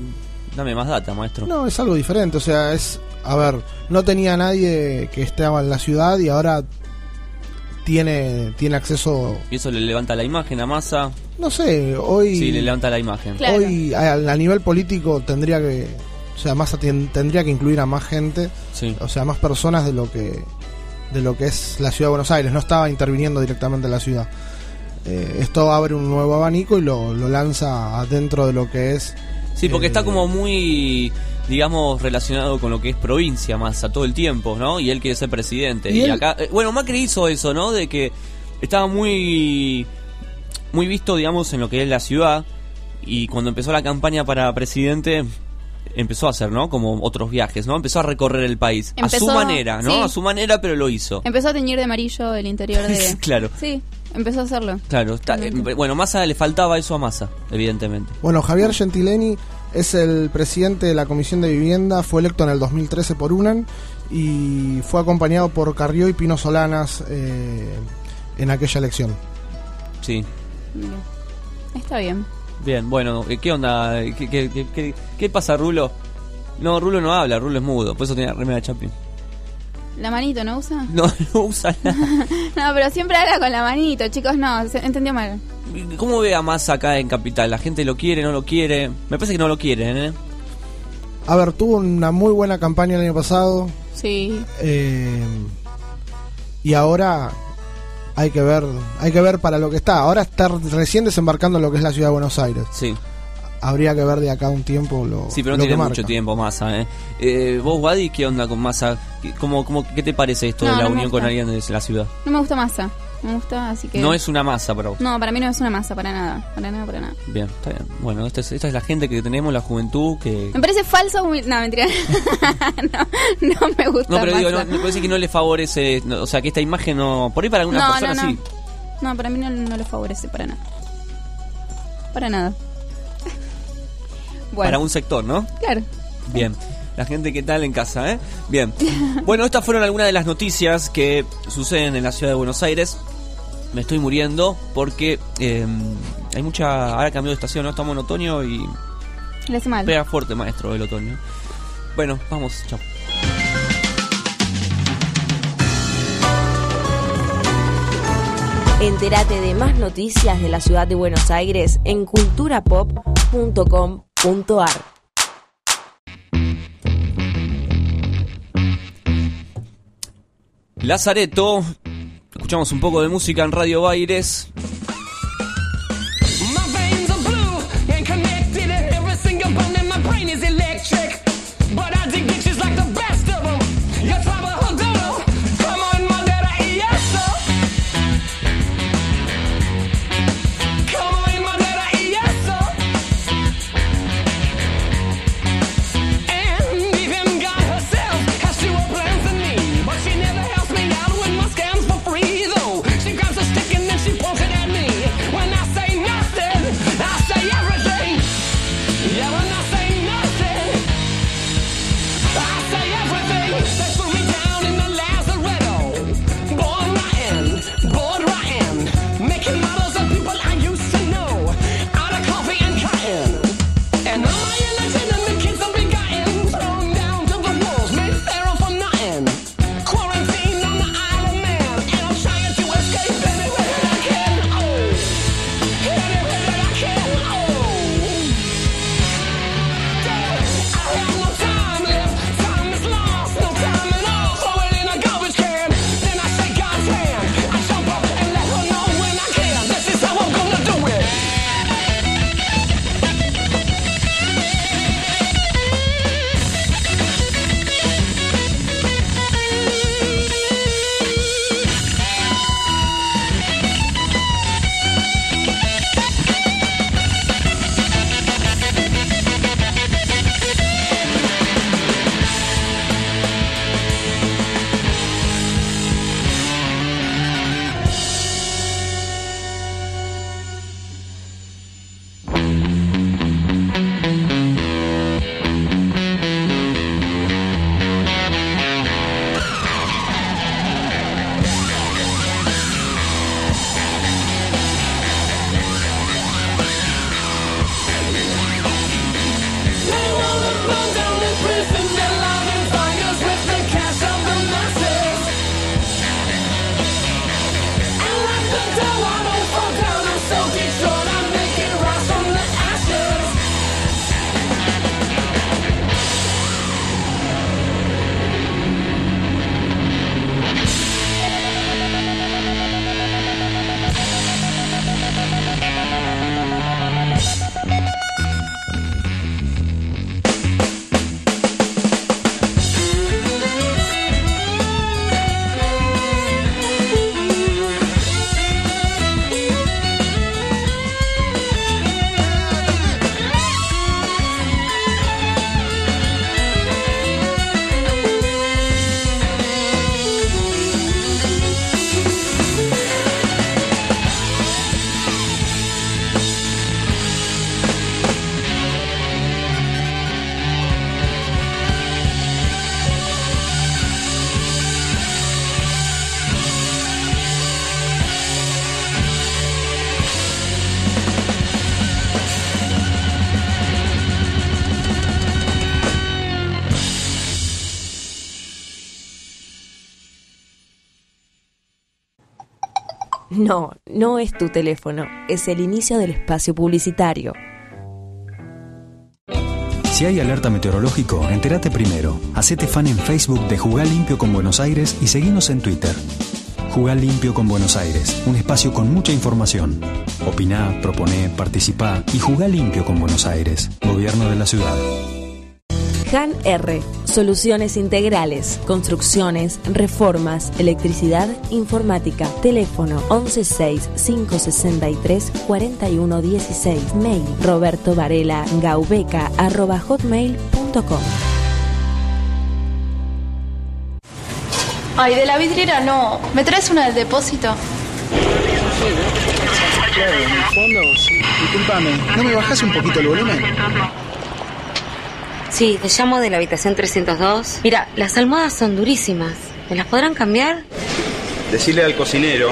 Dame más data, maestro. No, es algo diferente, o sea, es, a ver, no tenía nadie que estaba en la ciudad y ahora tiene, tiene acceso, Y eso le levanta la imagen a Massa. no sé, hoy... Sí, le levanta la imagen. Claro. Hoy a, a nivel político tendría que, o sea, más tendría que incluir a más gente, Sí. o sea, más personas de lo que de lo que es la ciudad de Buenos Aires. No estaba interviniendo directamente en la ciudad. Eh, esto abre un nuevo abanico y lo, lo lanza dentro de lo que es. Sí, porque eh, está como muy, digamos, relacionado con lo que es provincia Massa todo el tiempo, ¿no? Y él quiere ser presidente. Y Y, él- acá, eh, bueno, Macri hizo eso, ¿no? De que estaba muy, muy visto, digamos, en lo que es la ciudad. Y cuando empezó la campaña para presidente, empezó a hacer, ¿no? Como otros viajes, ¿no? Empezó a recorrer el país. a su manera, ¿no? sí. A su manera, pero lo hizo. Empezó a teñir de amarillo el interior de... claro. Sí, empezó a hacerlo. Claro, está, eh, bueno, Massa le faltaba eso a Massa, evidentemente. Bueno, Javier Gentileni es el presidente de la Comisión de Vivienda, fue electo en el 2013 por UNAN y fue acompañado por Carrió y Pino Solanas eh, en aquella elección. Sí. Mira. Está bien. Bien, bueno, eh, ¿qué onda? ¿Qué, qué, qué- qué- qué pasa, Rulo? No, Rulo no habla, Rulo es mudo, por eso tenía remera de Chaplin. ¿La manito no usa? No, no usa nada. No, pero siempre habla con la manito, chicos, no, se entendió mal. ¿Cómo ve a Massa acá en Capital? ¿La gente lo quiere, no lo quiere? Me parece que no lo quieren, ¿eh? A ver, tuvo una muy buena campaña el año pasado Sí. eh, y ahora hay que ver, hay que ver para lo que está. Ahora está recién desembarcando en lo que es la ciudad de Buenos Aires. Sí. Habría que ver de acá un tiempo lo, Sí, pero no lo tiene que mucho tiempo Massa, ¿eh? eh vos, Wadi, qué onda con Massa? ¿Qué- ¿Cómo, cómo, ¿Qué te parece esto No, de la no unión con alguien de la ciudad? No me gusta masa. Me gusta, así que... No es una masa para vos. No, para mí no es una masa, para nada. Para nada, para nada. Bien, está bien. Bueno, esta es, esta es la gente que tenemos, la juventud, que... Me parece falso. humi- No, mentira. no, no me gusta No, pero digo, no, masa. me parece que no le favorece, no, o sea, que esta imagen no... Por ahí para algunas No, personas no, no. sí. No, para mí no, no lo favorece para nada. Para nada. bueno, Para un sector, ¿no? claro. Bien. La gente que tal en casa, ¿eh? Bien. Bueno, estas fueron algunas de las noticias que suceden en la ciudad de Buenos Aires. Me estoy muriendo porque eh, hay mucha... Ahora cambió de estación, ¿no? Estamos en otoño y Le hace mal. pega fuerte, maestro, el otoño. Bueno, vamos, chao. Entérate de más noticias de la ciudad de Buenos Aires en culturapop.com.ar. Lazareto. Escuchamos un poco de música en Radio Baires. No, es tu teléfono, es el inicio del espacio publicitario. Si hay alerta meteorológico, entérate primero. Hacete fan en Facebook de Jugar Limpio con Buenos Aires y seguinos en Twitter. Jugar Limpio con Buenos Aires, un espacio con mucha información. Opiná, proponé, participá y jugá limpio con Buenos Aires, Gobierno de la Ciudad. Han R. Soluciones integrales, construcciones, reformas, electricidad, informática. Teléfono 116-563-4116. Mail roberto varela gaubeca arroba hotmail.com. Ay, de la vidriera no. ¿Me traes una del depósito? Claro, en el fondo, sí. Disculpame, ¿no me bajas un poquito el volumen? Sí, te llamo de la habitación 302. Mira, las almohadas son durísimas. ¿Me las podrán cambiar? Decirle al cocinero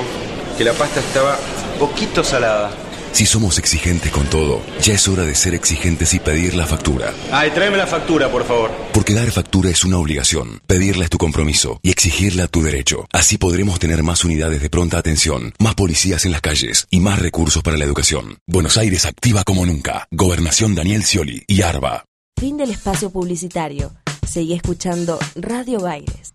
que la pasta estaba poquito salada. Si somos exigentes con todo, ya es hora de ser exigentes y pedir la factura. Ay, tráeme la factura, por favor. Porque dar factura es una obligación, pedirla es tu compromiso y exigirla tu derecho. Así podremos tener más unidades de pronta atención, más policías en las calles y más recursos para la educación. Buenos Aires activa como nunca. Gobernación Daniel Scioli y ARBA. Fin del espacio publicitario. Seguí escuchando Radio Baires.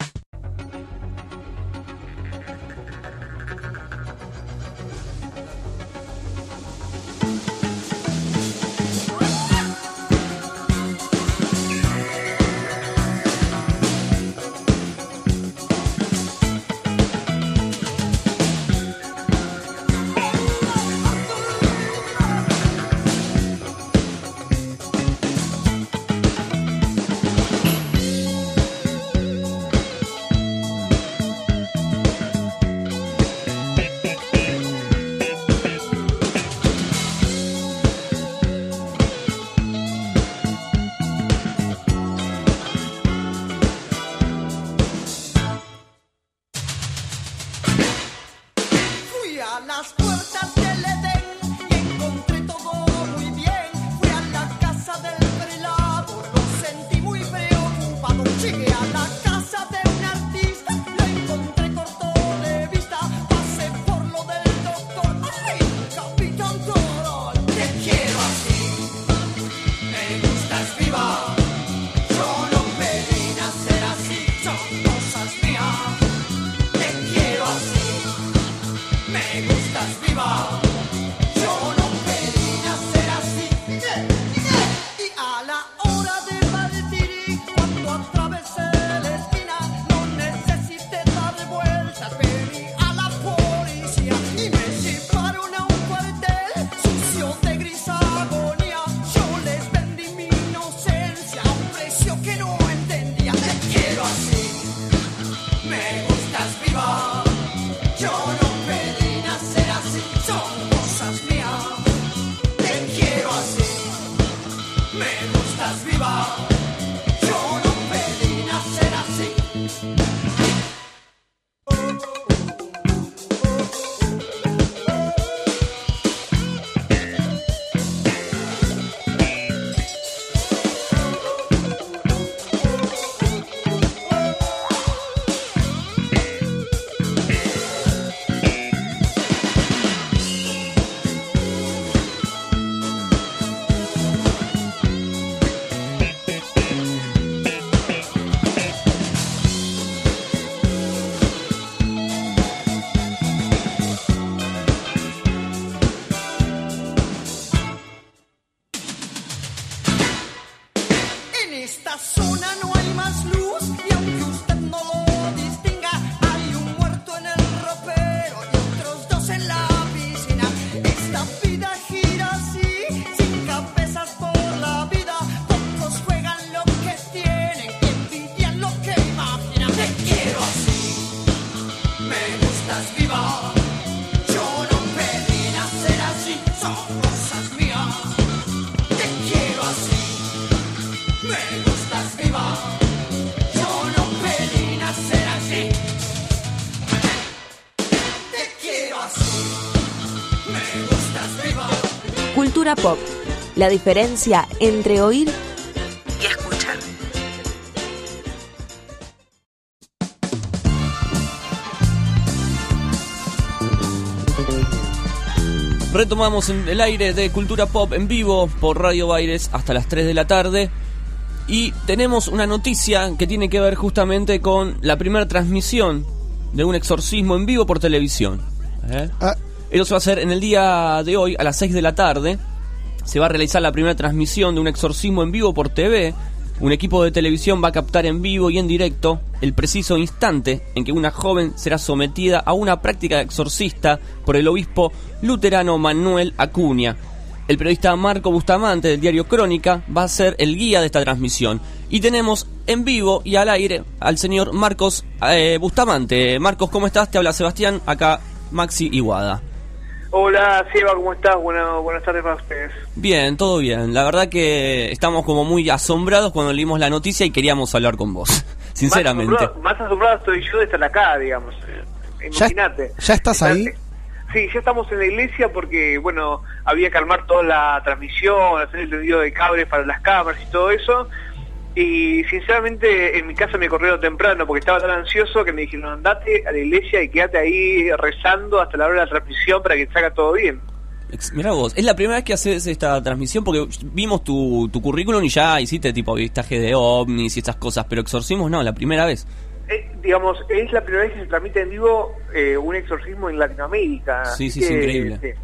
La diferencia entre oír y escuchar. Retomamos el aire de Cultura Pop en vivo por Radio Baires hasta las 3 de la tarde. Y tenemos una noticia que tiene que ver justamente con la primera transmisión de un exorcismo en vivo por televisión. ¿Eh? Eso se va a hacer en el día de hoy a las 6 de la tarde. Se va a realizar la primera transmisión de un exorcismo en vivo por TV. Un equipo de televisión va a captar en vivo y en directo el preciso instante en que una joven será sometida a una práctica exorcista por el obispo luterano Manuel Acuña. El periodista Marco Bustamante del diario Crónica va a ser el guía de esta transmisión. Y tenemos en vivo y al aire al señor Marcos eh, Bustamante. Marcos, ¿cómo estás? Te habla Sebastián, acá Maxi Iguada. Hola, Seba, ¿cómo estás? Bueno, buenas tardes para ustedes. Bien, todo bien. La verdad que estamos como muy asombrados cuando leímos la noticia y queríamos hablar con vos, sinceramente. Más asombrado, más asombrado estoy yo de estar acá, digamos. Eh, Imagínate. ¿Ya estás ahí? Sí, ya estamos en la iglesia porque, bueno, había que armar toda la transmisión, hacer el tendido de cables para las cámaras y todo eso. Y sinceramente en mi casa me corrieron temprano porque estaba tan ansioso que me dijeron andate a la iglesia y quédate ahí rezando hasta la hora de la transmisión para que salga todo bien. Mirá vos, es la primera vez que haces esta transmisión porque vimos tu, tu currículum y ya hiciste tipo avistaje de ovnis y estas cosas, pero exorcismos no, la primera vez. Eh, digamos, es la primera vez que se transmite en vivo eh, un exorcismo en Latinoamérica. Sí, sí, es increíble. este,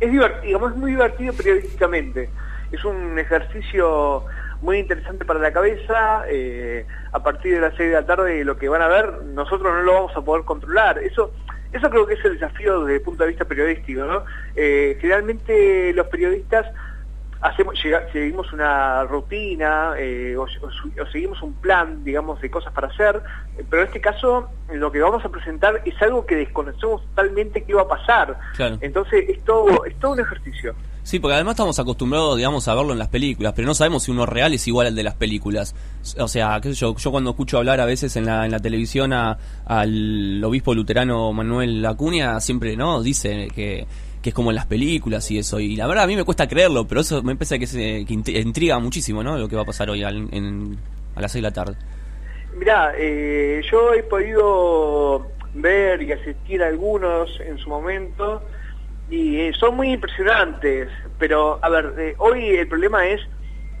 es divertido, digamos, es muy divertido periodísticamente. Es un ejercicio muy interesante para la cabeza. eh, a partir de las 6 de la tarde lo que van a ver, nosotros no lo vamos a poder controlar. Eso eso creo que es el desafío desde el punto de vista periodístico. ¿no? Eh, generalmente los periodistas hacemos llega- seguimos una rutina eh, o, o su- o seguimos un plan, digamos, de cosas para hacer, pero en este caso lo que vamos a presentar es algo que desconocemos totalmente qué va a pasar. Claro. Entonces es todo, es todo un ejercicio. Sí, porque además estamos acostumbrados, digamos, a verlo en las películas, pero no sabemos si uno real es igual al de las películas. O sea, qué yo, cuando escucho hablar a veces en la, en la televisión a- al obispo luterano Manuel Acuña, siempre, ¿no? Dice que, que es como en las películas y eso. Y la verdad a mí me cuesta creerlo, pero eso me parece que, se, que int- intriga muchísimo, ¿no? Lo que va a pasar hoy al- en- a las 6 de la tarde. Mirá, eh, yo he podido ver y asistir a algunos en su momento y eh, son muy impresionantes, pero a ver, eh, hoy el problema es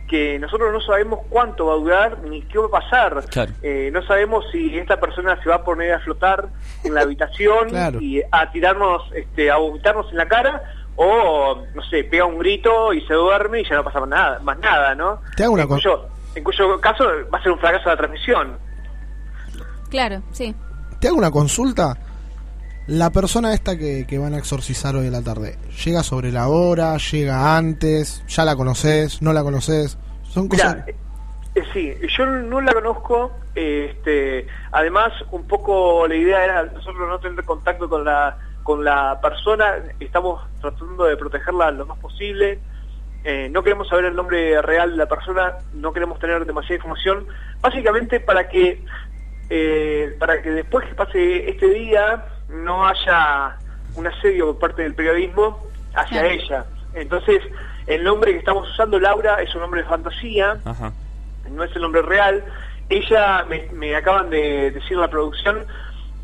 que nosotros no sabemos cuánto va a durar ni qué va a pasar. Claro. Eh, no sabemos si esta persona se va a poner a flotar en la habitación Claro. y a tirarnos, este, a vomitarnos en la cara o, no sé, pega un grito y se duerme y ya no pasa más nada, más nada ¿no? Te hago una en, cosa. cuyo, en cuyo caso va a ser un fracaso la transmisión. Claro, sí. Te hago una consulta. La persona esta que, que van a exorcizar hoy en la tarde, ¿llega sobre la hora? ¿Llega antes? ¿Ya la conoces? ¿No la conoces? Son cosas... Mirá, eh, sí, yo no la conozco. eh, Este, además, un poco la idea era nosotros no tener contacto con la con la persona. Estamos tratando de protegerla lo más posible. Eh, no queremos saber el nombre real de la persona. No queremos tener demasiada información. Básicamente para que eh, para que después que pase este día no haya un asedio por parte del periodismo hacia Claro. ella. Entonces, el nombre que estamos usando, Laura, es un nombre de fantasía, Ajá. no es el nombre real. Ella, me, me acaban de decir la producción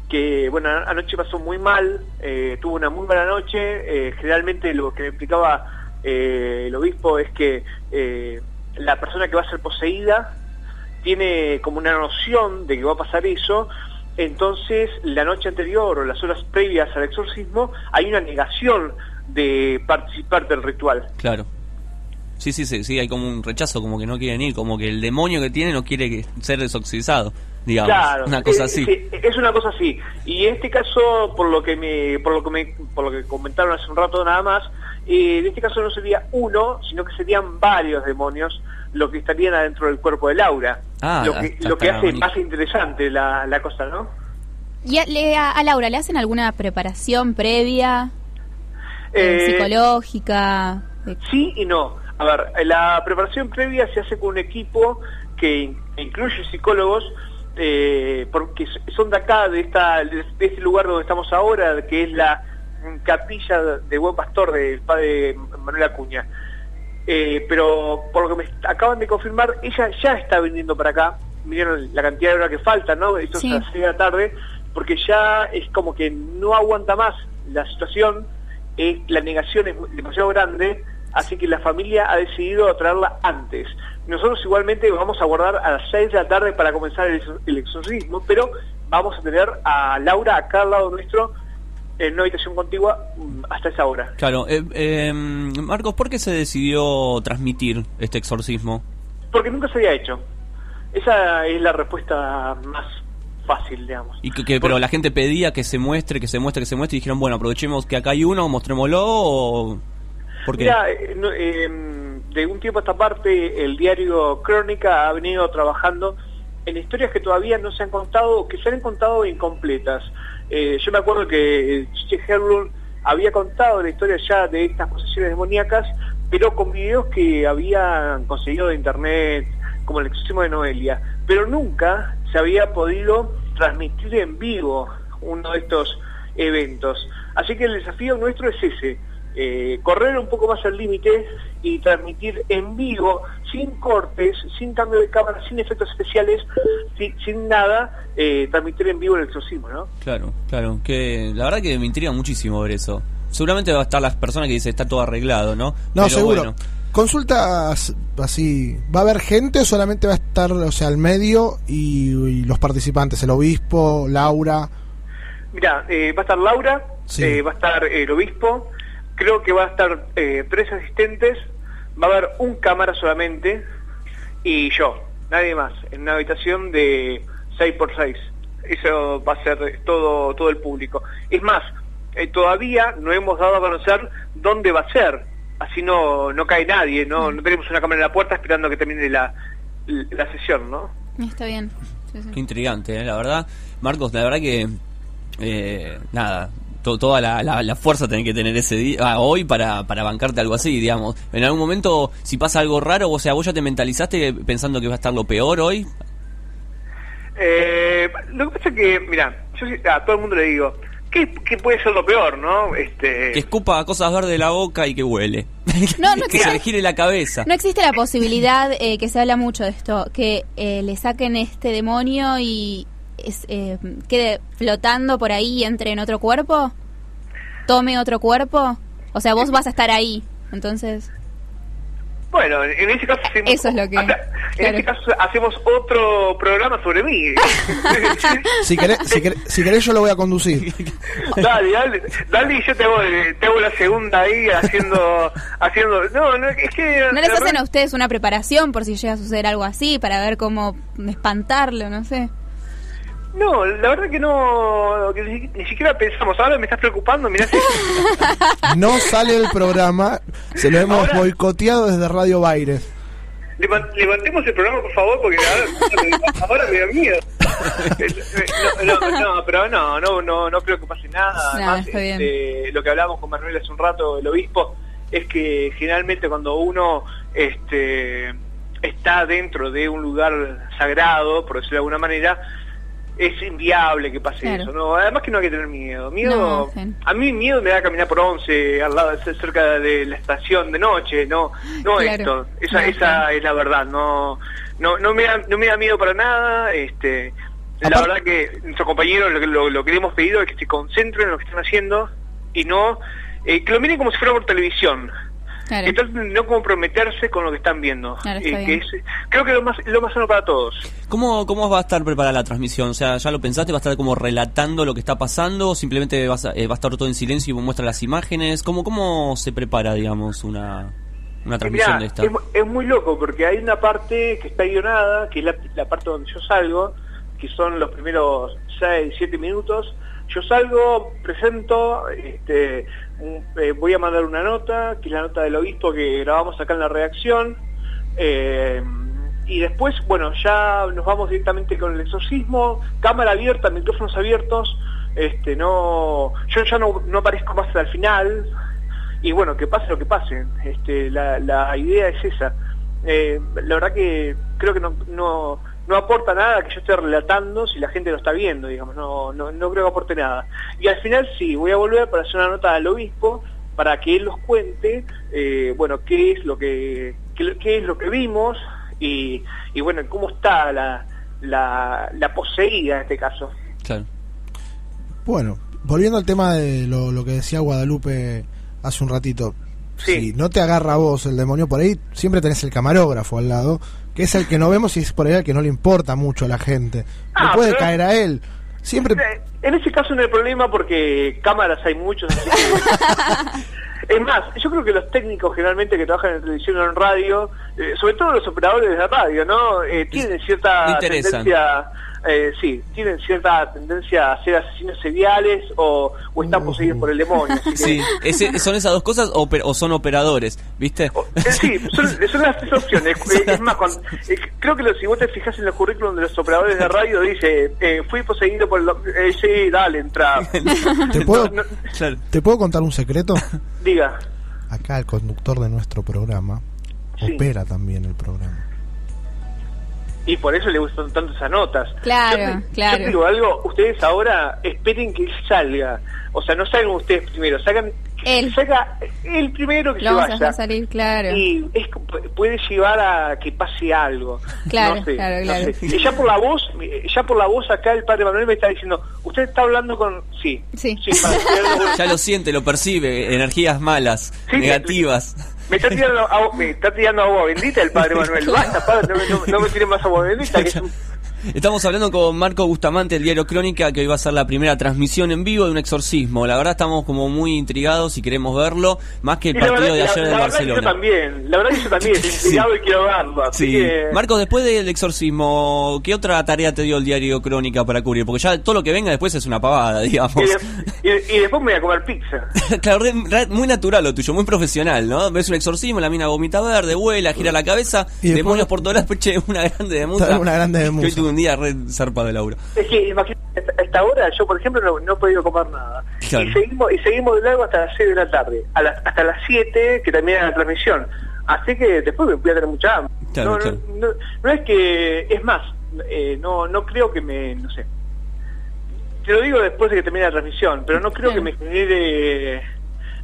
que, bueno, anoche pasó muy mal, eh, tuvo una muy mala noche. eh, generalmente lo que me explicaba eh, el obispo es que eh, la persona que va a ser poseída tiene como una noción de que va a pasar eso, entonces la noche anterior o las horas previas al exorcismo hay una negación de participar del ritual. Claro. Sí, sí, sí, sí, hay como un rechazo, como que no quieren ir, como que el demonio que tiene no quiere ser desoxidado, digamos. Claro, una cosa eh, así. sí, es una cosa así. Y en este caso, por lo que me, por lo que me, por lo que comentaron hace un rato nada más, eh, en este caso no sería uno, sino que serían varios demonios los que estarían adentro del cuerpo de Laura. Ah, lo que, está- lo que hace bonito. más interesante la, la cosa, ¿no? ¿Y a, le- a- a Laura le hacen alguna preparación previa, eh, Eh, psicológica? de- Sí y no. A ver, la preparación previa se hace con un equipo que in- incluye psicólogos, eh, porque son de acá, de, esta, de este lugar donde estamos ahora, que es la capilla de Buen Pastor del padre Manuel Acuña. Eh, pero por lo que me acaban de confirmar, ella ya está viniendo para acá. Miren la cantidad de horas que falta, ¿no? Esto Sí. es a las de la tarde, porque ya es como que no aguanta más la situación, es, la negación es demasiado grande, así que la familia ha decidido traerla antes. Nosotros igualmente vamos a guardar a las 6 de la tarde para comenzar el exorcismo, pero vamos a tener a Laura acá al lado nuestro en una habitación contigua mm, hasta esa hora. Claro, eh, eh, Marcos, ¿por qué se decidió transmitir este exorcismo? Porque nunca se había hecho. Esa es la respuesta más fácil, digamos. Y que, que- pero la gente pedía que se muestre, que se muestre, que se muestre y dijeron, bueno, aprovechemos que acá hay uno, mostrémoslo o... ¿Por qué? Mira, eh, no, eh, de un tiempo a esta parte, el diario Crónica ha venido trabajando en historias que todavía no se han contado, que se han contado incompletas. Eh, yo me acuerdo que Chiche Herblum había contado la historia ya de estas posesiones demoníacas, pero con videos que habían conseguido de internet, como el exorcismo de Noelia. Pero nunca se había podido transmitir en vivo uno de estos eventos. Así que el desafío nuestro es ese, eh, correr un poco más el límite y transmitir en vivo, sin cortes, sin cambio de cámara, sin efectos especiales, sin, sin nada, eh, transmitir en vivo el exorcismo, ¿no? Claro, claro, que la verdad que me intriga muchísimo ver eso. Seguramente va a estar las personas que dicen está todo arreglado, ¿no? No, Pero seguro. bueno. Consultas así, ¿va a haber gente o solamente va a estar, o sea, al medio y, y los participantes, el obispo, Laura? Mira, eh, va a estar Laura, Sí. eh, va a estar el obispo, creo que va a estar eh, tres asistentes, va a haber un cámara solamente y yo, nadie más, en una habitación de 6 por 6 Eso va a ser todo, todo el público. Es más, eh, todavía no hemos dado a conocer dónde va a ser, así no, no cae nadie, no, no tenemos una cámara en la puerta esperando que termine la, la sesión, ¿no? Está bien. Sí, sí. Qué intrigante, ¿eh? la verdad. Marcos, la verdad que... eh, nada, to- toda la, la- la fuerza tenés que tener ese día, ah, hoy para, para bancarte algo así, digamos. En algún momento, si pasa algo raro, o sea, vos ya te mentalizaste pensando que va a estar lo peor hoy. Eh, lo que pasa es que, mira, yo a todo el mundo le digo, ¿qué, qué puede ser lo peor, no? Este, Que escupa cosas verdes de la boca y que huele. No, no que se le existe, gire la cabeza. no existe la posibilidad, eh, que se habla mucho de esto, que eh, le saquen este demonio y es, eh, quede flotando por ahí y entre en otro cuerpo, tome otro cuerpo. O sea, vos vas a estar ahí, entonces... bueno, en ese caso hacemos, Eso es lo que- hace- en claro. este caso hacemos otro programa sobre mí. Si querés, si querés, si querés yo lo voy a conducir. dale, dale, dale y yo te hago, te hago la segunda ahí haciendo, haciendo, no, no, es que... ¿No les hacen a ustedes una preparación por si llega a suceder algo así, para ver cómo espantarlo, no sé? No, la verdad que no, que ni, ni siquiera pensamos, ahora me estás preocupando, mirá si- No sale el programa, se lo hemos Ahora- boicoteado desde Radio Baires. Levan- levantemos el programa, por favor, porque ahora, ahora me da miedo. No, no, no, pero no, no, no, no creo que pase nada. No, Además, este, lo que hablábamos con Manuel hace un rato, el obispo, es que generalmente cuando uno este, está dentro de un lugar sagrado, por decirlo de alguna manera, es inviable que pase Claro. eso, ¿no? Además que no hay que tener miedo. Miedo, No, a mí miedo me da caminar por once, al lado cerca de la estación de noche, no, no Claro. esto. Esa, esa claro. es la verdad, no, no, no me da, no me da miedo para nada, este, la verdad que nuestros compañeros lo, que- lo, lo que le hemos pedido es que se concentren en lo que están haciendo y no, eh, que lo miren como si fuera por televisión. Claro. Que traten de no comprometerse con lo que están viendo. Claro, está Eh, que es- creo que es lo más, lo más sano para todos. ¿Cómo, ¿Cómo va a estar preparada la transmisión? O sea, ¿ya lo pensaste? ¿Va a estar como relatando lo que está pasando? ¿O simplemente vas a- eh, va a estar todo en silencio y muestra las imágenes? ¿Cómo, ¿Cómo se prepara, digamos, una, una transmisión mirá, de esta. Es, es muy loco porque hay una parte que está guionada, que es la, la parte donde yo salgo, que son los primeros 6, 7 minutos. Yo salgo, presento, este, eh, voy a mandar una nota, que es la nota del obispo que grabamos acá en la redacción. eh, y después, bueno, ya nos vamos directamente con el exorcismo, cámara abierta, micrófonos abiertos. Este, no, yo ya no, no aparezco más al final, y bueno, que pase lo que pase. Este, la, la idea es esa. Eh, la verdad que creo que no, no, no aporta nada que yo esté relatando si la gente lo está viendo, digamos, no, no, no creo que aporte nada. Y al final sí, voy a volver para hacer una nota al obispo para que él nos cuente, eh, bueno, qué es lo que, qué, qué es lo que vimos y, y bueno, cómo está la, la, la poseída en este caso. Claro. Bueno, volviendo al tema de lo, lo que decía Guadalupe hace un ratito. Si no te agarra a vos el demonio por ahí, siempre tenés el camarógrafo al lado, que es el que no vemos y es por ahí el que no le importa mucho a la gente. Ah, Le puede pero- caer a él. Siempre En ese caso no hay problema porque cámaras hay muchos. así que- es más, yo creo que los técnicos generalmente que trabajan en televisión o en radio, eh, sobre todo los operadores de radio, ¿no? Eh, tienen cierta tendencia, eh, sí, tienen cierta tendencia a ser asesinos seriales o, o están poseídos por el demonio. así que- Sí, ese- ¿son esas dos cosas o, o son operadores? ¿Viste? Eh, Sí, son, son las tres opciones. Es más, cuando- eh, creo que lo- si vos te fijas en los currículum de los operadores de radio, dice, eh, fui poseído por el... Eh, sí, dale, entra. ¿Te puedo, No, no, ¿Te puedo contar un secreto? diga. Acá el conductor de nuestro programa Sí. opera también el programa. Y por eso le gustan tanto esas notas. Claro, Yo te- claro. Yo te digo algo, ustedes ahora esperen que él salga. O sea, no salgan ustedes primero, salgan... Él. Salga el primero que Lo se a salir, claro. Y es, puede llevar a que pase algo. Claro, No sé, claro, no claro. sé. Y ya por la voz, ya por la voz acá el padre Manuel me está diciendo, usted está hablando con... Sí. Sí. para hacerlo- Ya lo siente, lo percibe, energías malas, Sí, negativas. Me está tirando agua, me está tirando agua bendita el padre Manuel. Basta, padre, no, me- no- no me tire más agua bendita. Que es un- Estamos hablando con Marco Bustamante del diario Crónica, que hoy va a ser la primera transmisión en vivo de un exorcismo. La verdad estamos como muy intrigados y queremos verlo, más que el partido verdad- de la- ayer la de verdad que yo Barcelona. también, la verdad que yo también estoy intrigado y quiero verlo. Así Sí. que- Marco, después del exorcismo, ¿qué otra tarea te dio el diario Crónica para cubrir? Porque ya todo lo que venga después es una pavada, digamos. y, de- y- y después me voy a comer pizza. claro, re- re- muy natural lo tuyo, muy profesional, ¿no? Ves un exorcismo, la mina vomita verde, vuela, gira la cabeza, Y después- demonios por todas las che, una grande de musa. Una grande de musa. Un día re zarpado de Laura. Es que imagínate, a esta hora yo, por ejemplo, no, no he podido comer nada. Claro. Y seguimos y seguimos de largo hasta las 6 de la tarde, a las- hasta las 7 que termina la transmisión. Así que después me voy a tener mucha hambre. Claro, no, claro. No, no- no es que, es más, eh, no, no creo que me, no sé. Te lo digo después de que termine la transmisión, pero no creo que me genere,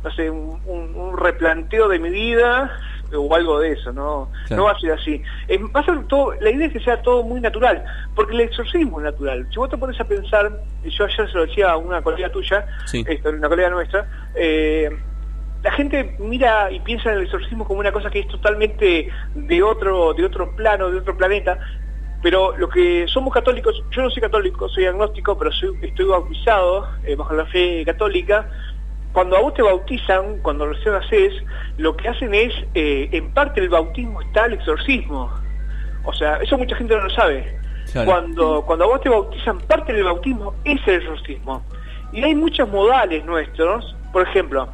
no sé, un, un- un replanteo de mi vida o algo de eso, no, Claro. no va a ser así. Eh, va a ser todo, la idea es que sea todo muy natural, porque el exorcismo es natural. Si vos te pones a pensar, yo ayer se lo decía a una colega tuya, Sí. esto, una colega nuestra, eh, la gente mira y piensa en el exorcismo como una cosa que es totalmente de otro, de otro plano, de otro planeta, pero lo que somos católicos, yo no soy católico, soy agnóstico, pero soy- estoy bautizado eh, bajo la fe católica. Cuando a vos te bautizan, cuando recién nacés, lo que hacen es, eh, en parte del bautismo está el exorcismo. O sea, eso mucha gente no lo sabe. Claro. Cuando, cuando a vos te bautizan, parte del bautismo es el exorcismo. Y hay muchos modales nuestros, por ejemplo,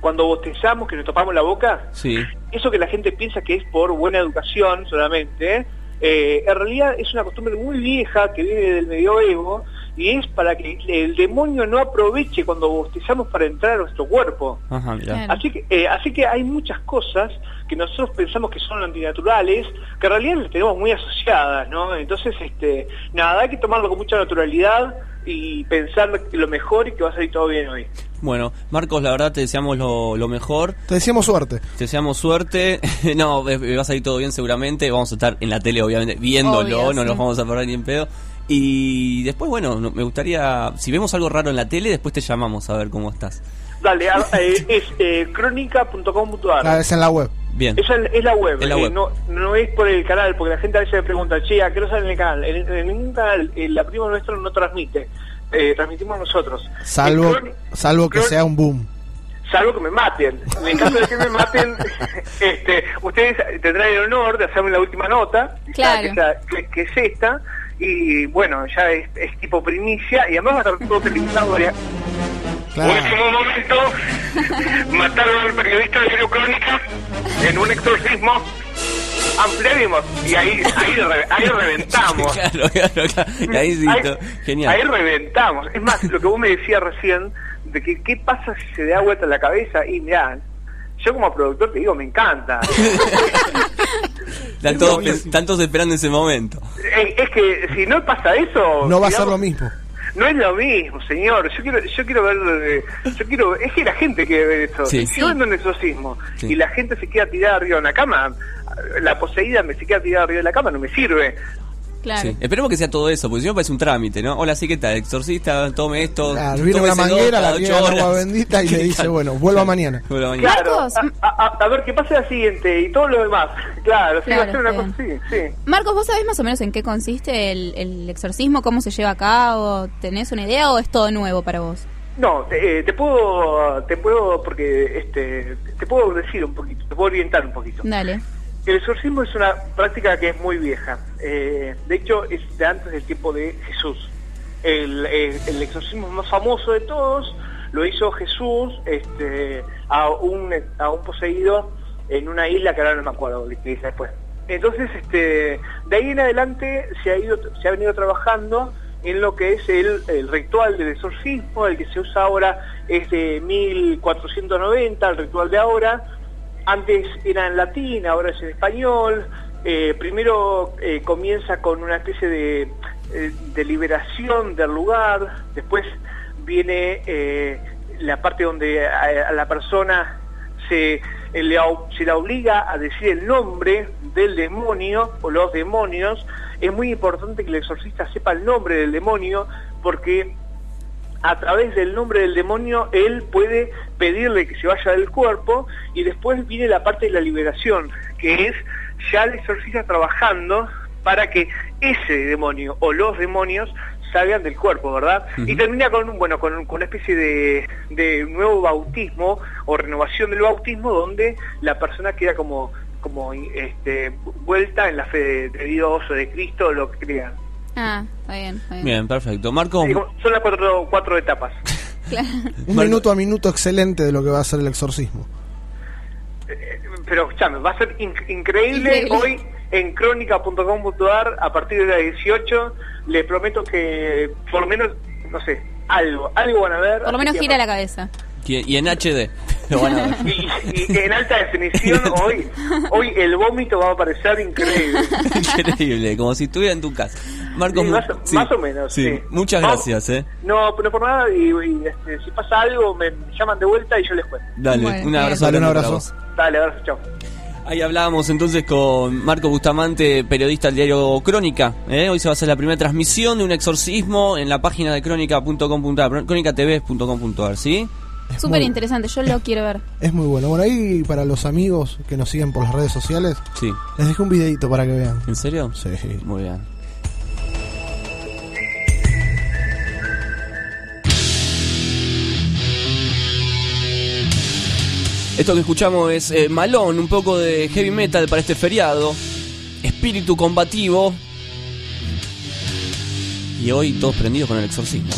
cuando bautizamos, que nos topamos la boca, Sí. eso que la gente piensa que es por buena educación solamente, eh, en realidad es una costumbre muy vieja que viene del medioevo y es para que el demonio no aproveche cuando bautizamos para entrar a nuestro cuerpo. Ajá. Así que, eh, así que hay muchas cosas que nosotros pensamos que son antinaturales, que en realidad las tenemos muy asociadas, ¿no? Entonces, este, nada, hay que tomarlo con mucha naturalidad y pensar lo mejor y que va a salir todo bien hoy. Bueno, Marcos, la verdad te deseamos lo, lo mejor. Te deseamos suerte. Te deseamos suerte. no, eh, va a salir todo bien seguramente. Vamos a estar en la tele, obviamente, viéndolo. Obvio, no sí. nos vamos a perder ni en pedo. Y después, bueno, no- me gustaría, si vemos algo raro en la tele, después te llamamos a ver cómo estás. Dale, a- eh, es eh, crónica.com.ar. Ah, es en la web. Bien. Esa es la web, Es la eh. No, no es por el canal, porque la gente a veces me pregunta, che, ¿a qué no sale en el canal? En, en ningún canal, eh, la prima nuestra no transmite, eh, transmitimos nosotros. Salvo, salvo que sea un boom. salvo que me maten. En el caso de que me maten, este, ustedes tendrán el honor de hacerme la última nota, Claro. que, esa- que- que es esta, y bueno, ya es, es tipo primicia, y además va a estar todo televisado. Ya. Último momento, mataron al periodista de Diario Crónica en un exorcismo. Ampliaremos, y ahí, ahí, re- ahí reventamos. Claro, claro, claro. Y ahí sí, Ahí- to- genial. Ahí reventamos. Es más, lo que vos me decías recién, de que qué pasa si se da vuelta la cabeza, y mirá, yo como productor te digo, me encanta. Están todos, están todos esperando ese momento. Eh, es que si no pasa eso... No va a ser lo mismo. No es lo mismo, señor. Yo quiero, yo quiero ver, yo quiero, es que la gente quiere ver eso. Sí. Si yo vendo un exorcismo Sí. y la gente se queda tirada arriba de una cama, la poseída me se queda tirada arriba de la cama, no me sirve. Claro. Sí. Esperemos que sea todo eso, porque si no parece un trámite, ¿no? Hola, sí, ¿qué tal? Exorcista, tome esto. Claro, viene una dos manguera, la en agua bendita y le dice, bueno, vuelva mañana. Vuelva mañana. Claro, a, a- a ver, ¿qué pasa la siguiente? Y todo lo demás. Claro, sí, va a ser una cosa así, sí. Marcos, ¿vos sabés más o menos en qué consiste el, el exorcismo? ¿Cómo se lleva a cabo? ¿Tenés una idea o es todo nuevo para vos? No, te, eh, te puedo, te puedo, porque este, te puedo decir un poquito, te puedo orientar un poquito. Dale. El exorcismo es una práctica que es muy vieja. Eh, de hecho, es de antes del tiempo de Jesús. El, el exorcismo más famoso de todos lo hizo Jesús este, a, un, a un poseído en una isla que ahora no me acuerdo qué dice después. Entonces, este, de ahí en adelante se ha, ido, se ha venido trabajando en lo que es el, el ritual del exorcismo, el que se usa ahora es de 1490, el ritual de ahora, antes era en latín, ahora es en español. Eh, primero eh, comienza con una especie de, eh, liberación del lugar, después viene la parte donde a, la persona se la obliga a decir el nombre del demonio o los demonios. Es muy importante que el exorcista sepa el nombre del demonio porque a través del nombre del demonio él puede pedirle que se vaya del cuerpo y después viene la parte de la liberación, que es ya el exorcista trabajando para que ese demonio o los demonios salgan del cuerpo, ¿verdad? Y termina con un- bueno con, con una especie de, de nuevo bautismo o renovación del bautismo donde la persona queda como como este, vuelta en la fe de, de Dios o de Cristo o lo que crean. Ah, está bien, está bien. Bien, perfecto. Marco, Sí, son las cuatro, cuatro etapas. Un minuto a minuto excelente de lo que va a ser el exorcismo. Pero escuchame, va a ser in- increíble, Increíble. hoy en crónica.com.ar a partir de las 18. Les prometo que por lo menos, no sé, algo, algo van a ver. Por lo menos gira la cabeza. Y, y en HD. Lo van a ver. Y, y en alta definición hoy, hoy el vómito va a parecer increíble. Increíble, como si estuviera en tu casa. Marco, Sí, más, sí, más o menos, sí. Muchas Vamos. gracias, eh. No, pero por nada, y, y, este, si pasa algo, me llaman de vuelta y yo les cuento. Dale, Bueno, un abrazo. Dale, un abrazo. Dale, abrazo, chao. Ahí hablábamos entonces con Marco Bustamante, periodista del diario Crónica. ¿eh? Hoy se va a hacer la primera transmisión de un exorcismo en la página de crónica.com.ar, crónicatv.com.ar, ¿sí? Súper interesante, yo lo quiero ver. Es muy bueno. Bueno, ahí para los amigos que nos siguen por las redes sociales, Sí. les dejé un videito para que vean. ¿En serio? Sí. Muy bien. Esto que escuchamos es eh, Malón, un poco de heavy metal para este feriado. Espíritu combativo. Y hoy todos prendidos con el exorcismo.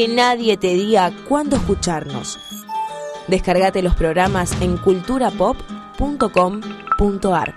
que nadie te diga cuándo escucharnos. Descargate los programas en culturapop.com.ar.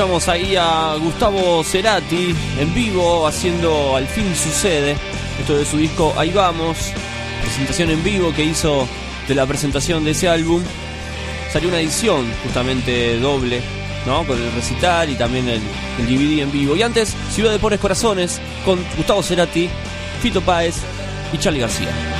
Escuchamos ahí a Gustavo Cerati en vivo haciendo Al fin sucede. Esto de su disco Ahí vamos. Presentación en vivo que hizo de la presentación de ese álbum. Salió una edición justamente doble, ¿no? Con el recital y también el, DVD en vivo. Y antes, Ciudad de Pobres Corazones con Gustavo Cerati, Fito Páez y Charlie García.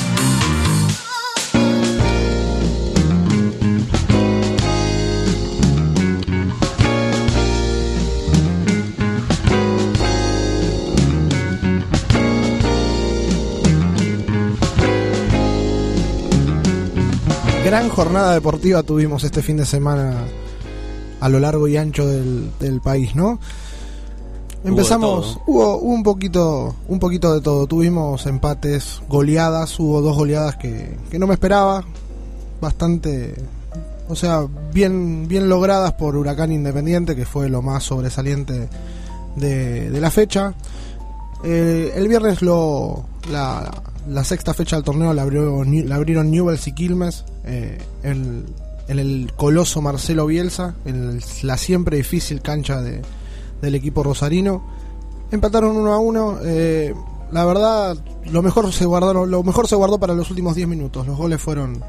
Gran jornada deportiva tuvimos este fin de semana a lo largo y ancho del, del país, ¿no? Empezamos, hubo, hubo un poquito, un poquito de todo. Tuvimos empates, goleadas, hubo dos goleadas que, que no me esperaba, bastante, o sea, bien, bien logradas por Huracán Independiente, que fue lo más sobresaliente de, de la fecha. Eh, el viernes lo, la, la sexta fecha del torneo la, abrió, la abrieron Newells y Quilmes eh, en, el coloso Marcelo Bielsa, en la siempre difícil cancha de, del equipo rosarino. Empataron uno a uno. eh, la verdad, lo mejor se guardaron, lo mejor se guardó para los últimos 10 minutos. Los goles fueron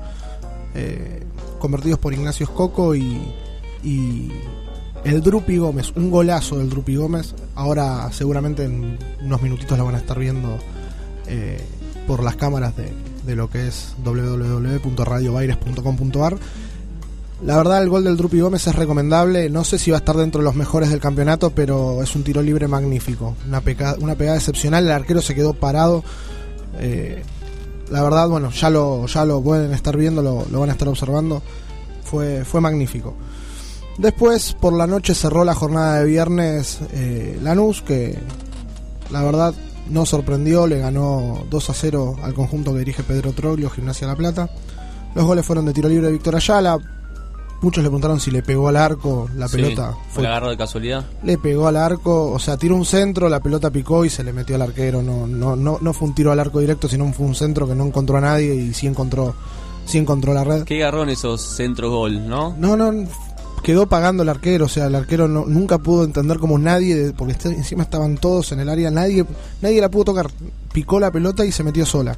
eh, convertidos por Ignacio Escoco y, y el Drupi Gómez, un golazo del Drupi Gómez. Ahora seguramente en unos minutitos lo van a estar viendo eh, por las cámaras de, de lo que es www.radiobaires.com.ar. La verdad el gol del Drupi Gómez es recomendable, no sé si va a estar dentro de los mejores del campeonato, pero es un tiro libre magnífico, una, una pegada excepcional, el arquero se quedó parado. eh, la verdad, bueno, ya lo, ya lo pueden estar viendo, lo, lo van a estar observando. Fue, fue magnífico. Después, por la noche, cerró la jornada de viernes eh, Lanús, que la verdad no sorprendió, le ganó 2 a 0 al conjunto que dirige Pedro Troglio, Gimnasia La Plata. Los goles fueron de tiro libre de Víctor Ayala. Muchos le preguntaron si le pegó al arco la Sí, pelota. ¿Fue agarró de casualidad? Le pegó al arco, o sea, tiró un centro, la pelota picó y se le metió al arquero. No, no, no, no fue un tiro al arco directo, sino fue un centro que no encontró a nadie y sí encontró, sí encontró la red. Qué garrón esos centros gol, ¿no? No, no, quedó pagando el arquero, o sea, el arquero no- nunca pudo entender como nadie, porque encima estaban todos en el área, nadie, nadie la pudo tocar. Picó la pelota y se metió sola.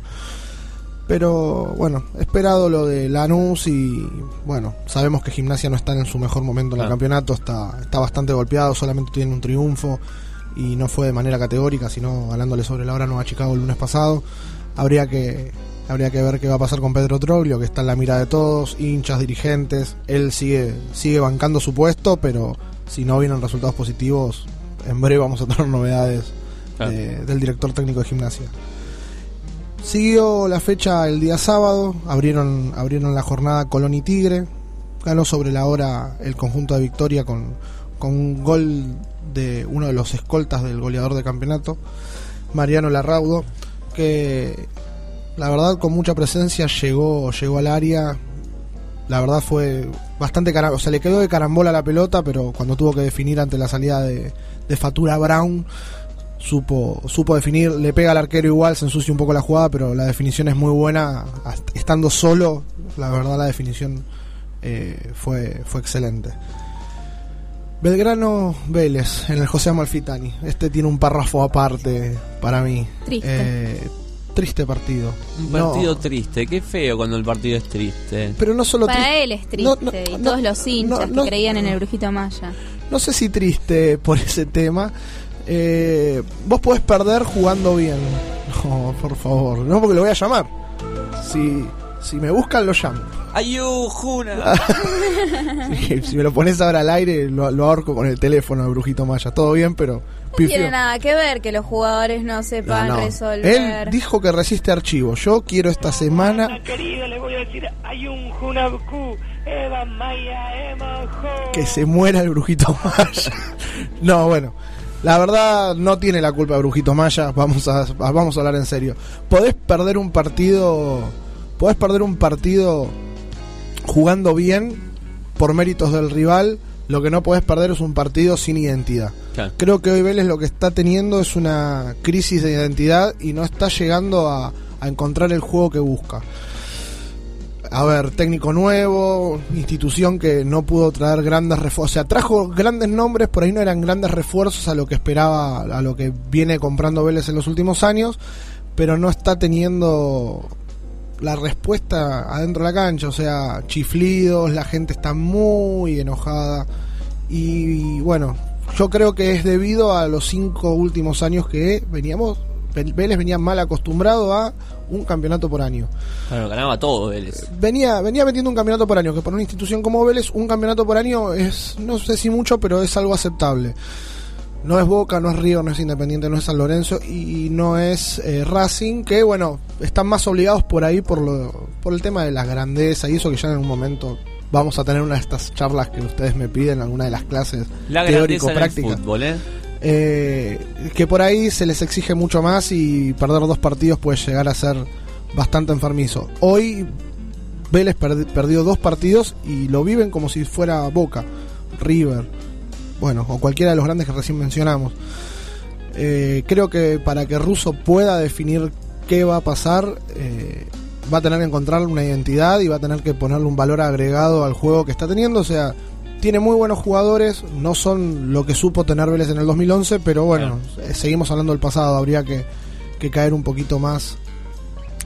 Pero bueno, esperado lo de Lanús y bueno, sabemos que Gimnasia no está en su mejor momento en el Claro. campeonato, está, está bastante golpeado, solamente tiene un triunfo y no fue de manera categórica, sino ganándole sobre la hora a Nueva Chicago el lunes pasado. Habría que, habría que ver qué va a pasar con Pedro Troglio, que está en la mira de todos, hinchas, dirigentes. Él sigue, sigue bancando su puesto, pero si no vienen resultados positivos, en breve vamos a tener novedades Claro. de- del director técnico de gimnasia. Siguió la fecha el día sábado, abrieron, abrieron la jornada Colón y Tigre, ganó sobre la hora el conjunto de Victoria con, con un gol de uno de los escoltas del goleador de campeonato, Mariano Larraudo, que la verdad con mucha presencia llegó, llegó al área, la verdad fue bastante cara, o sea, le quedó de carambola la pelota, pero cuando tuvo que definir ante la salida de, de Fatura Brown, supo, supo definir, le pega al arquero igual, se ensucia un poco la jugada, pero la definición es muy buena, estando solo, la verdad la definición eh, fue, fue excelente. Belgrano Vélez en el José Amalfitani. Este tiene un párrafo aparte para mí. Triste. Eh, triste partido. Un No, partido triste, qué feo cuando el partido es triste. pero no solo Para él es triste No, no, y no, todos los hinchas no, que creían en el Brujito Maya. No sé si triste por ese tema. Eh, vos podés perder jugando bien. No, por favor. No, porque lo voy a llamar. Si, si me buscan, lo llamo. ¡Ayujuna! si me lo pones ahora al aire, lo, lo ahorco con el teléfono de Brujito Maya. Todo bien, pero No tiene nada que ver que los jugadores no sepan No, no. resolver. Él dijo que resiste archivo. Yo quiero esta semana Querido, le voy a decir, hay un Junaku, Eva Maya, Emma Ho. que se muera el Brujito Maya. no, bueno. La verdad no tiene la culpa Brujito Maya, vamos a, vamos a hablar en serio. Podés perder un partido, podés perder un partido jugando bien por méritos del rival, lo que no podés perder es un partido sin identidad. Claro. Creo que hoy Vélez lo que está teniendo es una crisis de identidad y no está llegando a, a encontrar el juego que busca. A ver, técnico nuevo, institución que no pudo traer grandes refuerzos. O sea, trajo grandes nombres, por ahí no eran grandes refuerzos a lo que esperaba, a lo que viene comprando Vélez en los últimos años, pero no está teniendo la respuesta adentro de la cancha. O sea, chiflidos, la gente está muy enojada. Y bueno, yo creo que es debido a los cinco últimos años que veníamos. Vélez venía mal acostumbrado a un campeonato por año. Claro, ganaba todo Vélez. Venía, venía metiendo un campeonato por año, que por una institución como Vélez, un campeonato por año es, no sé si mucho, pero es algo aceptable. No es Boca, no es Río, no es Independiente, no es San Lorenzo y no es eh, Racing, que bueno, están más obligados por ahí por, lo, por el tema de la grandeza y eso que ya en un momento vamos a tener una de estas charlas que ustedes me piden, alguna de las clases La en teórico-prácticas. ¿eh? Eh, que por ahí se les exige mucho más y perder dos partidos puede llegar a ser bastante enfermizo. Hoy Vélez perdi- perdió dos partidos y lo viven como si fuera Boca, River, bueno, o cualquiera de los grandes que recién mencionamos. Eh, creo que para que Russo pueda definir qué va a pasar, eh, va a tener que encontrar una identidad y va a tener que ponerle un valor agregado al juego que está teniendo. O sea, tiene muy buenos jugadores, no son lo que supo tener Vélez en el 2011, pero bueno, eh, seguimos hablando del pasado, habría que, que caer un poquito más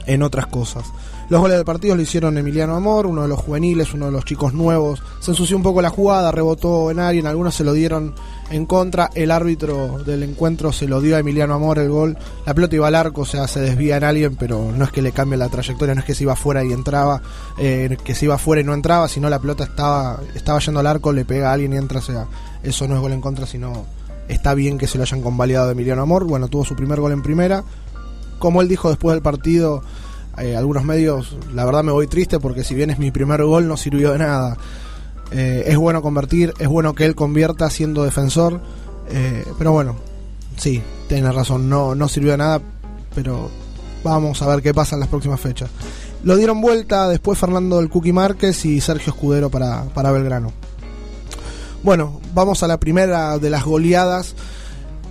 en otras cosas. Los goles del partido lo hicieron Emiliano Amor, uno de los juveniles, uno de los chicos nuevos. Se ensució un poco la jugada, rebotó en alguien, algunos se lo dieron en contra. El árbitro del encuentro se lo dio a Emiliano Amor el gol. La pelota iba al arco, o sea, se desvía en alguien, pero no es que le cambie la trayectoria, no es que se iba fuera y entraba, eh, que se iba fuera y no entraba, sino la pelota estaba, estaba yendo al arco, le pega a alguien y entra, o sea, eso no es gol en contra, sino está bien que se lo hayan convalidado de Emiliano Amor. Bueno, tuvo su primer gol en primera. Como él dijo después del partido, eh, algunos medios, la verdad me voy triste porque si bien es mi primer gol no sirvió de nada. Eh, es bueno convertir, es bueno que él convierta siendo defensor, eh, pero bueno, sí, tiene razón, no, no sirvió de nada, pero vamos a ver qué pasa en las próximas fechas. Lo dieron vuelta después Fernando del Cookie Márquez y Sergio Escudero para, para Belgrano. Bueno, vamos a la primera de las goleadas.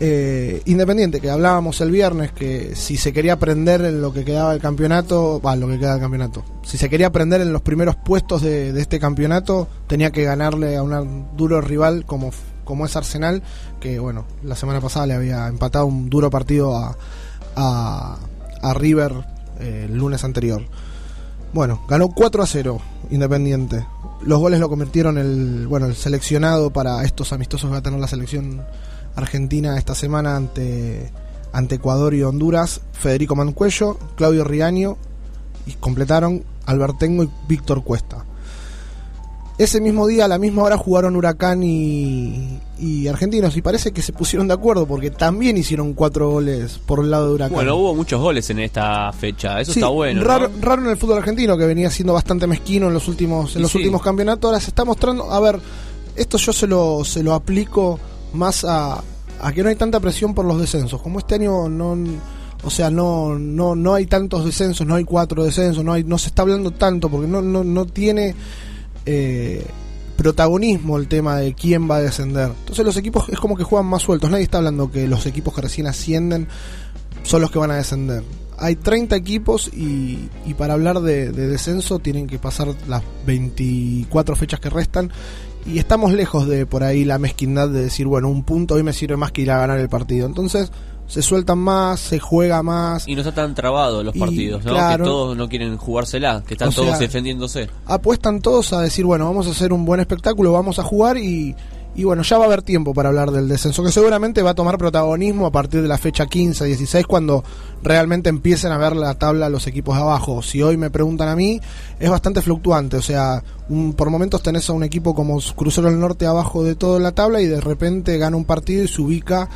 Eh, Independiente, que hablábamos el viernes, que si se quería aprender en lo que quedaba del campeonato, va, lo que queda del campeonato, si se quería aprender en los primeros puestos de, este campeonato, tenía que ganarle a un duro rival como, como es Arsenal, que bueno, la semana pasada le había empatado un duro partido a, a, a River eh, el lunes anterior. Bueno, ganó 4 a 0 Independiente. Los goles lo convirtieron el, bueno, el seleccionado para estos amistosos que va a tener la selección argentina esta semana ante, ante Ecuador y Honduras. Federico Mancuello, Claudio Riaño y completaron Albertengo y Víctor Cuesta. Ese mismo día, a la misma hora, jugaron Huracán y, y Argentinos y parece que se pusieron de acuerdo porque también hicieron cuatro goles por el lado de Huracán. Bueno, hubo muchos goles en esta fecha, eso Sí, está bueno. ¿no? Raro, raro en el fútbol argentino que venía siendo bastante mezquino en los últimos en Y los sí. últimos campeonatos. Ahora se está mostrando, a ver, esto yo se lo se lo aplico más a, a que no hay tanta presión por los descensos. Como este año no o sea, no no no hay tantos descensos, no hay cuatro descensos, no hay no se está hablando tanto porque no no no tiene eh, protagonismo el tema de quién va a descender. Entonces los equipos es como que juegan más sueltos. Nadie está hablando que los equipos que recién ascienden son los que van a descender. Hay 30 equipos y, y para hablar de, de descenso tienen que pasar las 24 fechas que restan. Y estamos lejos de por ahí la mezquindad de decir, bueno, un punto hoy me sirve más que ir a ganar el partido. Entonces se sueltan más, se juega más. Y no están tan trabados los Y, partidos, ¿no? claro. que todos no quieren jugársela, que están todos sea, defendiéndose. apuestan todos a decir, bueno, vamos a hacer un buen espectáculo, vamos a jugar y, Y bueno, ya va a haber tiempo para hablar del descenso, que seguramente va a tomar protagonismo a partir de la fecha 15, 16, cuando realmente empiecen a ver la tabla los equipos de abajo. Si hoy me preguntan a mí, es bastante fluctuante. O sea, un- por momentos tenés a un equipo como Crucero del Norte abajo de toda la tabla y de repente gana un partido y se ubica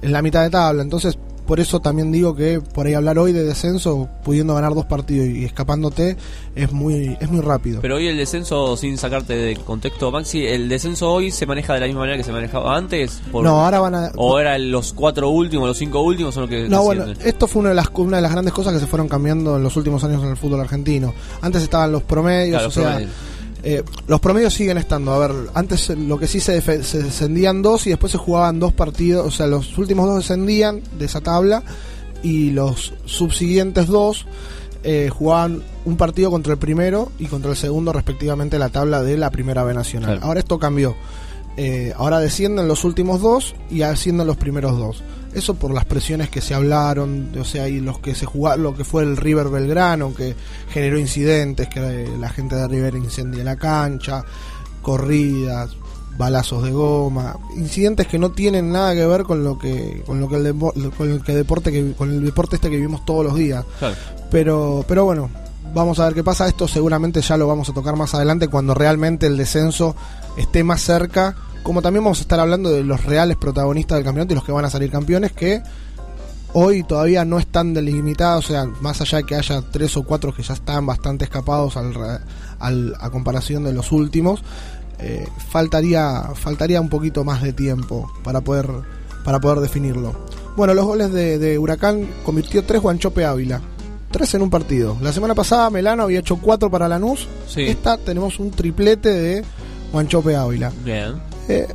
en la mitad de tabla. Entonces, por eso también digo que por ahí hablar hoy de descenso, pudiendo ganar dos partidos y escapándote, es muy, es muy rápido. Pero hoy el descenso, sin sacarte de contexto, Maxi, ¿el descenso hoy se maneja de la misma manera que se manejaba antes? Por- No, ahora van a- ¿O eran los cuatro últimos, los cinco últimos son los que No, bueno, esto fue una de las una de las grandes cosas que se fueron cambiando en los últimos años en el fútbol argentino. Antes estaban los promedios, Claro, o los sea, promedios. Eh, los promedios siguen estando. A ver, antes lo que sí se, se descendían dos y después se jugaban dos partidos, o sea, los últimos dos descendían de esa tabla y los subsiguientes dos eh, jugaban un partido contra el primero y contra el segundo respectivamente la tabla de la primera B nacional. Claro. Ahora esto cambió. Eh, ahora descienden los últimos dos y ascienden los primeros dos. Eso por las presiones que se hablaron, o sea, y los que se jugaron, lo que fue el River Belgrano, que generó incidentes, que la gente de River incendia la cancha, corridas, balazos de goma, incidentes que no tienen nada que ver con lo que con lo que el depo- con el que deporte que con el deporte este que vivimos todos los días. Claro. Pero pero bueno, vamos a ver qué pasa. Esto seguramente ya lo vamos a tocar más adelante cuando realmente el descenso esté más cerca. Como también vamos a estar hablando de los reales protagonistas del campeonato y los que van a salir campeones que hoy todavía no están delimitados, o sea, más allá de que haya tres o cuatro que ya están bastante escapados al, al- a comparación de los últimos, eh, faltaría faltaría un poquito más de tiempo para poder para poder definirlo. Bueno, los goles de, de Huracán convirtió tres Guanchope Ávila. Tres en un partido. La semana pasada Melano había hecho cuatro para Lanús. Sí. Esta tenemos un triplete de Guanchope Ávila. Bien. Eh,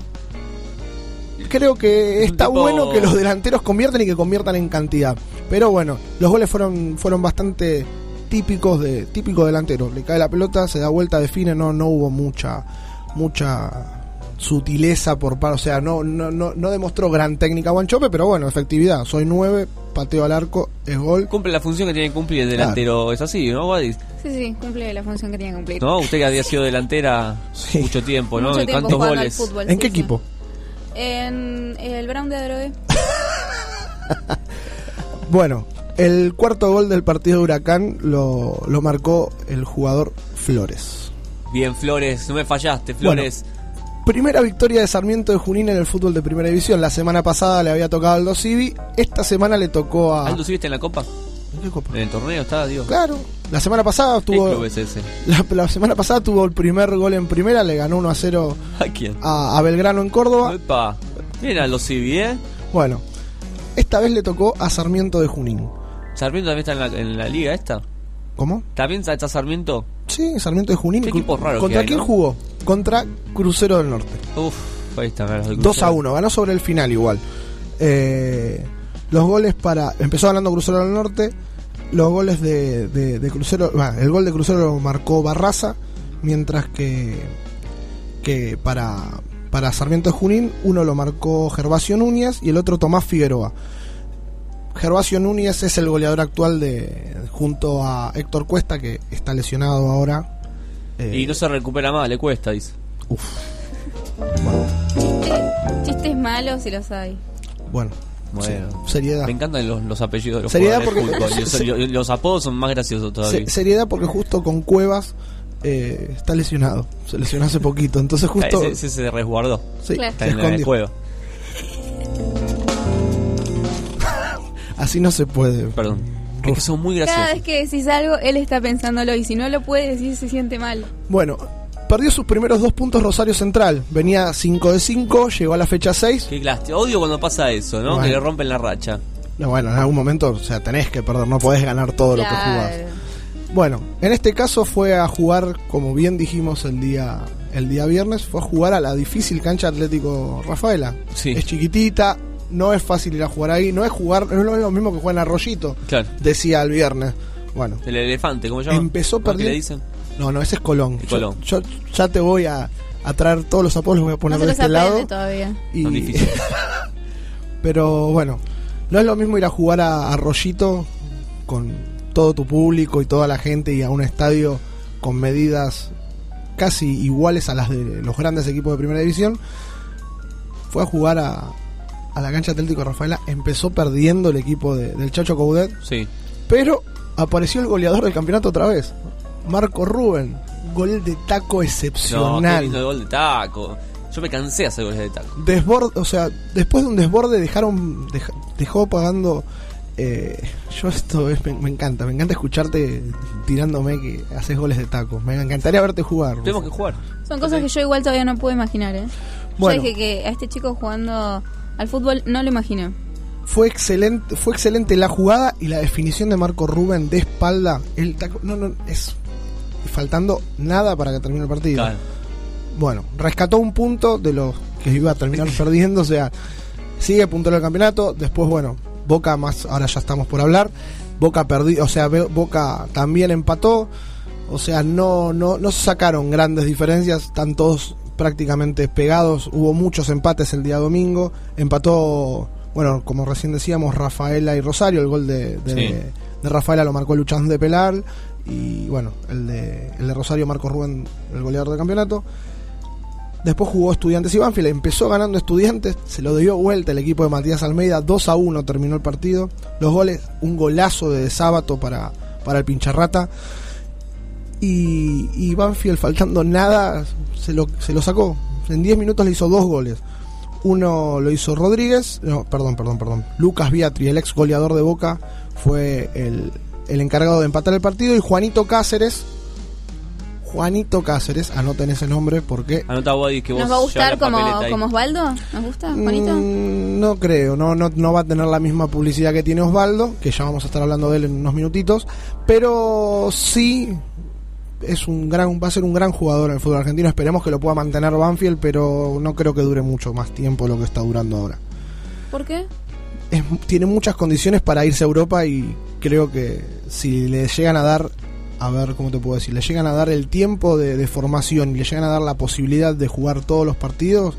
creo que está tipo- bueno que los delanteros conviertan y que conviertan en cantidad. Pero bueno, los goles fueron, fueron bastante típicos de típico delantero. Le cae la pelota, se da vuelta, define, no, no hubo mucha, mucha sutileza por parte, o sea, no, no, no, no demostró gran técnica Guanchope, pero bueno, efectividad. Soy nueve, pateo al arco, es gol. Cumple la función que tiene que cumplir el delantero, es así, ¿no, Wadis? Sí, sí, cumple la función que tiene que cumplir. ¿No? Usted que había sido delantera mucho tiempo, ¿no? Mucho ¿Y tiempo ¿Cuántos goles? fútbol, ¿En qué sí, equipo? En el Brown de Adrogué. Bueno, el cuarto gol del partido de Huracán lo, lo marcó el jugador Flores. Bien, Flores, no me fallaste, Flores. Primera victoria de Sarmiento de Junín en el fútbol de primera división. La semana pasada le había tocado al Aldo Civi. Esta semana le tocó a. ¿Aldo Civi está en la Copa? ¿En qué copa? En el torneo está, digo. Claro. La semana pasada ¿Qué tuvo. club es ese? La, la semana pasada tuvo el primer gol en primera, le ganó 1 a 0 ¿A quién? a, a Belgrano en Córdoba. Epa. Bien, Aldo Civi, ¿eh? Bueno, esta vez le tocó a Sarmiento de Junín. ¿Sarmiento también está en la, en la liga esta? ¿Cómo? ¿También está Sarmiento? Sí, Sarmiento de Junín. Qué equipos raros ¿Contra que hay, quién ¿no? jugó? Contra Crucero del Norte. Uf, ahí está. mira, los de 2 a Crucero. 1, ganó sobre el final igual. Eh, los goles para. Empezó ganando Crucero del Norte. Los goles de, de- de Crucero. el gol de Crucero lo marcó Barraza. Mientras que. Que para. Para Sarmiento de Junín, uno lo marcó Gervasio Núñez y el otro Tomás Figueroa. Gervasio Núñez es el goleador actual de junto a Héctor Cuesta, que está lesionado ahora. Eh, Y no se recupera más, le cuesta, dice. Chistes malos si los hay. Bueno, Bueno. sí, seriedad. Me encantan los, los apellidos de los Seriedad jugadores de porque- fútbol. Los- se- y los, apodos son más graciosos todavía. Se- seriedad porque justo con Cuevas eh, está lesionado. Se lesionó hace poquito. Entonces justo... Ese, ese se resguardó. Sí, Claro. Está se en la escondió. cueva. Así no se puede. Perdón. Es que son muy Cada graciosos. vez que decís algo, él está pensándolo y si no lo puede decir, se siente mal. Bueno, perdió sus primeros dos puntos Rosario Central. Venía 5 de 5, llegó a la fecha 6. Qué lástima. Odio cuando pasa eso, ¿no? Bueno. Que le rompen la racha. No, bueno, en algún momento, o sea, tenés que perder, no podés ganar todo lo que jugás. Bueno, en este caso fue a jugar, como bien dijimos el día el día viernes, fue a jugar a la difícil cancha Atlético Rafaela. Sí. Es chiquitita, no es fácil ir a jugar ahí, no es jugar, no es lo mismo que jugar en Arroyito, Claro. decía el viernes. Bueno, El elefante, ¿cómo se llama? empezó ¿Cómo es que perdiendo. le dicen? No, no, ese es Colón. Yo- Colón. Yo, ya te voy a, a traer todos los apodos, los voy a poner No de este lado. todavía. Y-. Pero bueno, no es lo mismo ir a jugar a Arroyito con todo tu público y toda la gente y a un estadio con medidas casi iguales a las de los grandes equipos de primera división fue a jugar a, a la cancha Atlético Rafaela, empezó perdiendo el equipo de- del Chacho Coudet, Sí. pero apareció el goleador del campeonato otra vez, Marco Rubén, gol de taco No, qué excepcional. lindo gol de taco. Yo me cansé de hacer goles de taco. desborde, o sea, después de un desborde dejaron deja- dejó pagando eh, yo esto es- me, me encanta, me encanta escucharte tirándome que haces goles de taco. Me encantaría verte jugar. Tenemos que jugar. Son cosas que yo igual todavía no puedo imaginar, ¿eh? Bueno. Yo dije que a este chico jugando al fútbol no lo imagino. Fue excelente, fue excelente la jugada y la definición de Marco Rubén de espalda, el taco, no no es faltando nada para que termine el partido. Claro. Bueno, rescató un punto de los que iba a terminar perdiendo, o sea, sigue puntero del campeonato, después bueno, Boca más, ahora ya estamos por hablar, Boca perdió, o sea, Boca también empató, o sea, no, no, no se sacaron grandes diferencias, están todos prácticamente pegados, hubo muchos empates el día domingo, empató, bueno, como recién decíamos, Rafaela y Rosario, el gol de, de, Sí. de Rafaela lo marcó Luchán de Pelar, y bueno, el de, el de Rosario Marco Rubén, el goleador del campeonato. Después jugó Estudiantes y Banfield, empezó ganando Estudiantes, se lo dio vuelta el equipo de Matías Almeida, 2 a 1 terminó el partido. Los goles, un golazo de sábado para, para el pincharrata. Y, y Banfield, faltando nada, se lo, se lo sacó. En 10 minutos le hizo dos goles. Uno lo hizo Rodríguez, no, perdón, perdón, perdón. Lucas Biatri, el ex goleador de Boca, fue el, el encargado de empatar el partido. Y Juanito Cáceres, Juanito Cáceres, anoten ese nombre porque Anota que vos ¿Nos va a gustar como, como Osvaldo? ¿Nos gusta, Juanito? Mm, no creo, no, no, no va a tener la misma publicidad que tiene Osvaldo, que ya vamos a estar hablando de él en unos minutitos, pero sí es un gran, va a ser un gran jugador en el fútbol argentino, esperemos que lo pueda mantener Banfield, pero no creo que dure mucho más tiempo lo que está durando ahora. ¿Por qué? Es- tiene muchas condiciones para irse a Europa y creo que si le llegan a dar, a ver cómo te puedo decir, le llegan a dar el tiempo de, de formación y le llegan a dar la posibilidad de jugar todos los partidos,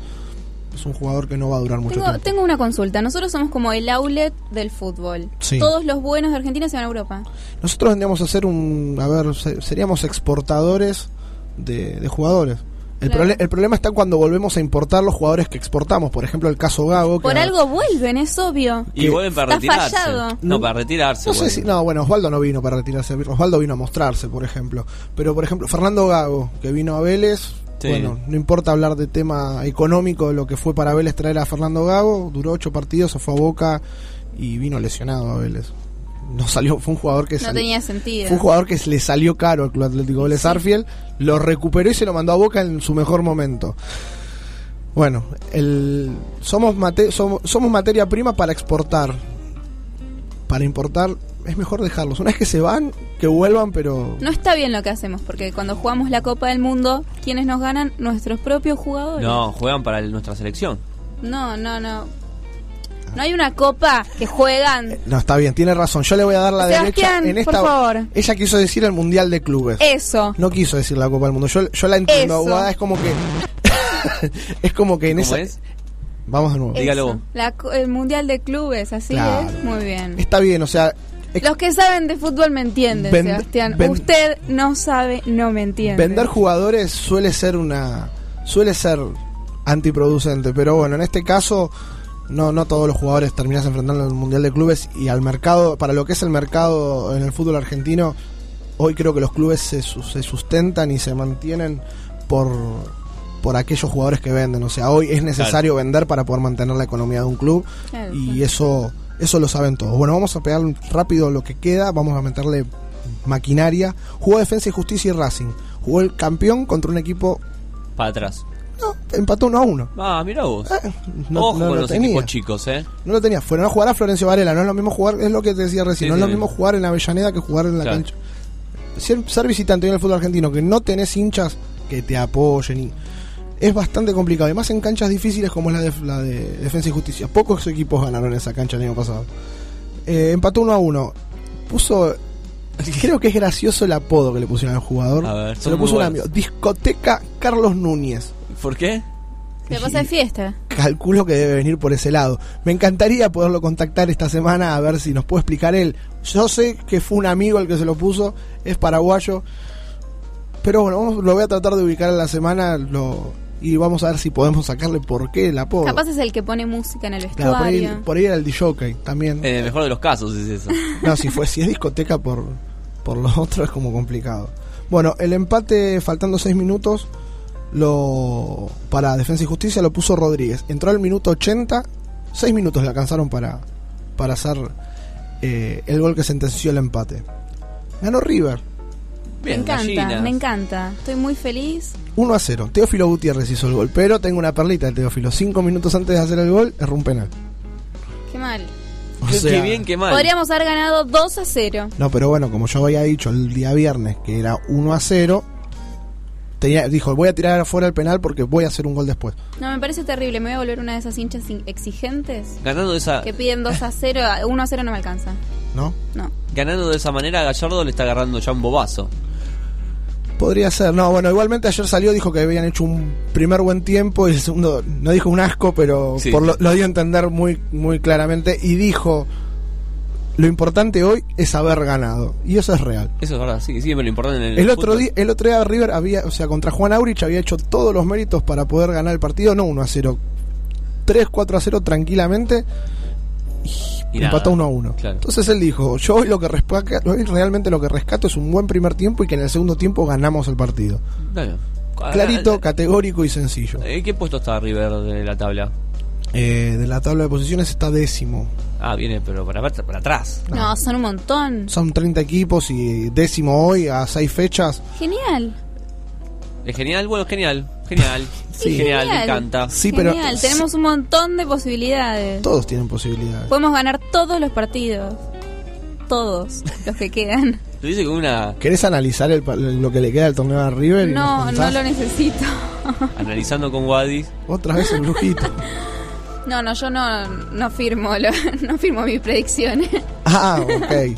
es un jugador que no va a durar mucho Tengo, tiempo. tengo una consulta. Nosotros somos como el outlet del fútbol. Sí. Todos los buenos de Argentina se van a Europa. Nosotros vendríamos a ser un, a ver, se- seríamos exportadores de, de jugadores. El, Claro. prole- el problema está cuando volvemos a importar los jugadores que exportamos. Por ejemplo, el caso Gago. que Por algo vuelven, es obvio. Y vuelven para Está retirarse. fallado. No, para retirarse. No sé si. No, bueno, Osvaldo no vino para retirarse. Osvaldo vino a mostrarse, por ejemplo. Pero, por ejemplo, Fernando Gago, que vino a Vélez. Sí. Bueno, no importa hablar de tema económico, de lo que fue para Vélez traer a Fernando Gago. Duró ocho partidos, se fue a Boca y vino lesionado a Vélez. No salió, fue un jugador que No salió- tenía sentido. Fue un jugador que le salió caro al Club Atlético Vélez Arfield, lo recuperó y se lo mandó a Boca en su mejor momento. Bueno, el, somos, mate- somos, somos materia prima para exportar. Para importar es mejor dejarlos. Una vez que se van, que vuelvan, pero... No está bien lo que hacemos, porque cuando jugamos la Copa del Mundo, ¿quiénes nos ganan? Nuestros propios jugadores. No, juegan para el- nuestra selección. No, no, no. No hay una copa que juegan. No, está bien, tiene razón. Yo le voy a dar la Sebastián, derecha en por esta... favor. Ella quiso decir el Mundial de Clubes. Eso. No quiso decir la Copa del Mundo. Yo, yo la entiendo, Eso. abogada. Es como que... es como que en ¿Cómo esa... es? Vamos de nuevo. Eso. La co- el Mundial de Clubes, así Claro. es. Muy bien. Está bien, o sea... Los que saben de fútbol me entienden, Sebastián. Usted no sabe, no me entiende. Vender jugadores suele ser una suele ser antiproducente, pero bueno, en este caso no no todos los jugadores terminan enfrentando al Mundial de Clubes y al mercado, para lo que es el mercado en el fútbol argentino, hoy creo que los clubes se, se sustentan y se mantienen por por aquellos jugadores que venden, o sea, hoy es necesario vender para poder mantener la economía de un club Claro, y eso eso lo saben todos. Bueno, vamos a pegar rápido lo que queda, vamos a meterle maquinaria. Jugó Defensa y Justicia y Racing. Jugó el campeón contra un equipo, Para atrás. empató 1 a 1. Ah, mira vos. no- Ojo no con lo los tenía. equipos chicos, ¿eh? No lo tenía. Fueron a jugar a Florencio Varela. No es lo mismo jugar, es lo que te decía recién. Sí, no es sí, lo sí. mismo jugar en Avellaneda que jugar en la Claro. cancha. Ser, ser visitante en el fútbol argentino que no tenés hinchas que te apoyen y es bastante complicado. Además en canchas difíciles como es la de, la de Defensa y Justicia. Pocos equipos ganaron esa cancha el año pasado. Eh, empató 1 a 1. Puso. Creo que es gracioso el apodo que le pusieron al jugador. A ver, Se lo puso un amigo. Discoteca Carlos Núñez. ¿Por qué? Se pasa de fiesta. Calculo que debe venir por ese lado. Me encantaría poderlo contactar esta semana a ver si nos puede explicar él. Yo sé que fue un amigo el que se lo puso, es paraguayo. Pero bueno, lo voy a tratar de ubicar en la semana. Lo, y vamos a ver si podemos sacarle por qué el apodo. Capaz es el que pone música en el Claro, por, ahí, vestuario. por ahí era el DJ también. En el mejor de los casos es eso. No, si fue si es discoteca por, por lo otro es como complicado. Bueno, el empate faltando 6 minutos lo para Defensa y Justicia lo puso Rodríguez. Entró al minuto 80, 6 minutos le alcanzaron para, para hacer eh, el gol que sentenció el empate. Ganó River, me encanta, me encanta. Estoy muy feliz. 1 a 0. Teófilo Gutiérrez hizo el gol, pero tengo una perlita de Teófilo. 5 minutos antes de hacer el gol, erró un penal. Qué mal. O Qué, sea, qué bien, qué mal. Podríamos haber ganado 2 a 0. No, pero bueno, como yo había dicho el día viernes que era 1 a 0, tenía, dijo, voy a tirar afuera el penal porque voy a hacer un gol después. No, me parece terrible. Me voy a volver una de esas hinchas in- exigentes Ganando de esa, que piden 2 a 0. 1 a 0 no me alcanza. ¿No? No. ganando de esa manera, Gallardo le está agarrando ya un bobazo. Podría ser. No, bueno, igualmente ayer salió, dijo que habían hecho un primer buen tiempo y el segundo, no dijo un asco, pero Sí. por lo, lo dio a entender muy, muy claramente y dijo, lo importante hoy es haber ganado. Y eso es real. Eso es verdad, sí, siempre lo importante en el, El otro, día, el otro día River había, o sea, contra Juan Aurich había hecho todos los méritos para poder ganar el partido, no 1 a 0, 3, 4 a 0 tranquilamente Y y nada, empató 1 a 1. claro. Entonces él dijo, yo hoy lo que respa- hoy realmente lo que rescato es un buen primer tiempo y que en el segundo tiempo ganamos el partido. Claro. Clarito, categórico y sencillo. ¿En qué puesto está River de la tabla? Eh, de la tabla de posiciones está décimo. Ah, viene, pero para, para atrás. No, son un montón. Son 30 equipos y décimo hoy a 6 fechas. Genial. Es genial, bueno, genial, genial. Sí, genial, me encanta. Sí, pero Genial. Tenemos un montón de posibilidades. todos tienen posibilidades. Podemos ganar todos los partidos. Todos los que quedan. Lo dice con una. ¿Querés analizar el lo que le queda al torneo a River? No, no lo necesito. Analizando con Wadis. Otra vez el brujito. No, no, yo no, no firmo lo- no firmo mis predicciones. Ah, ok.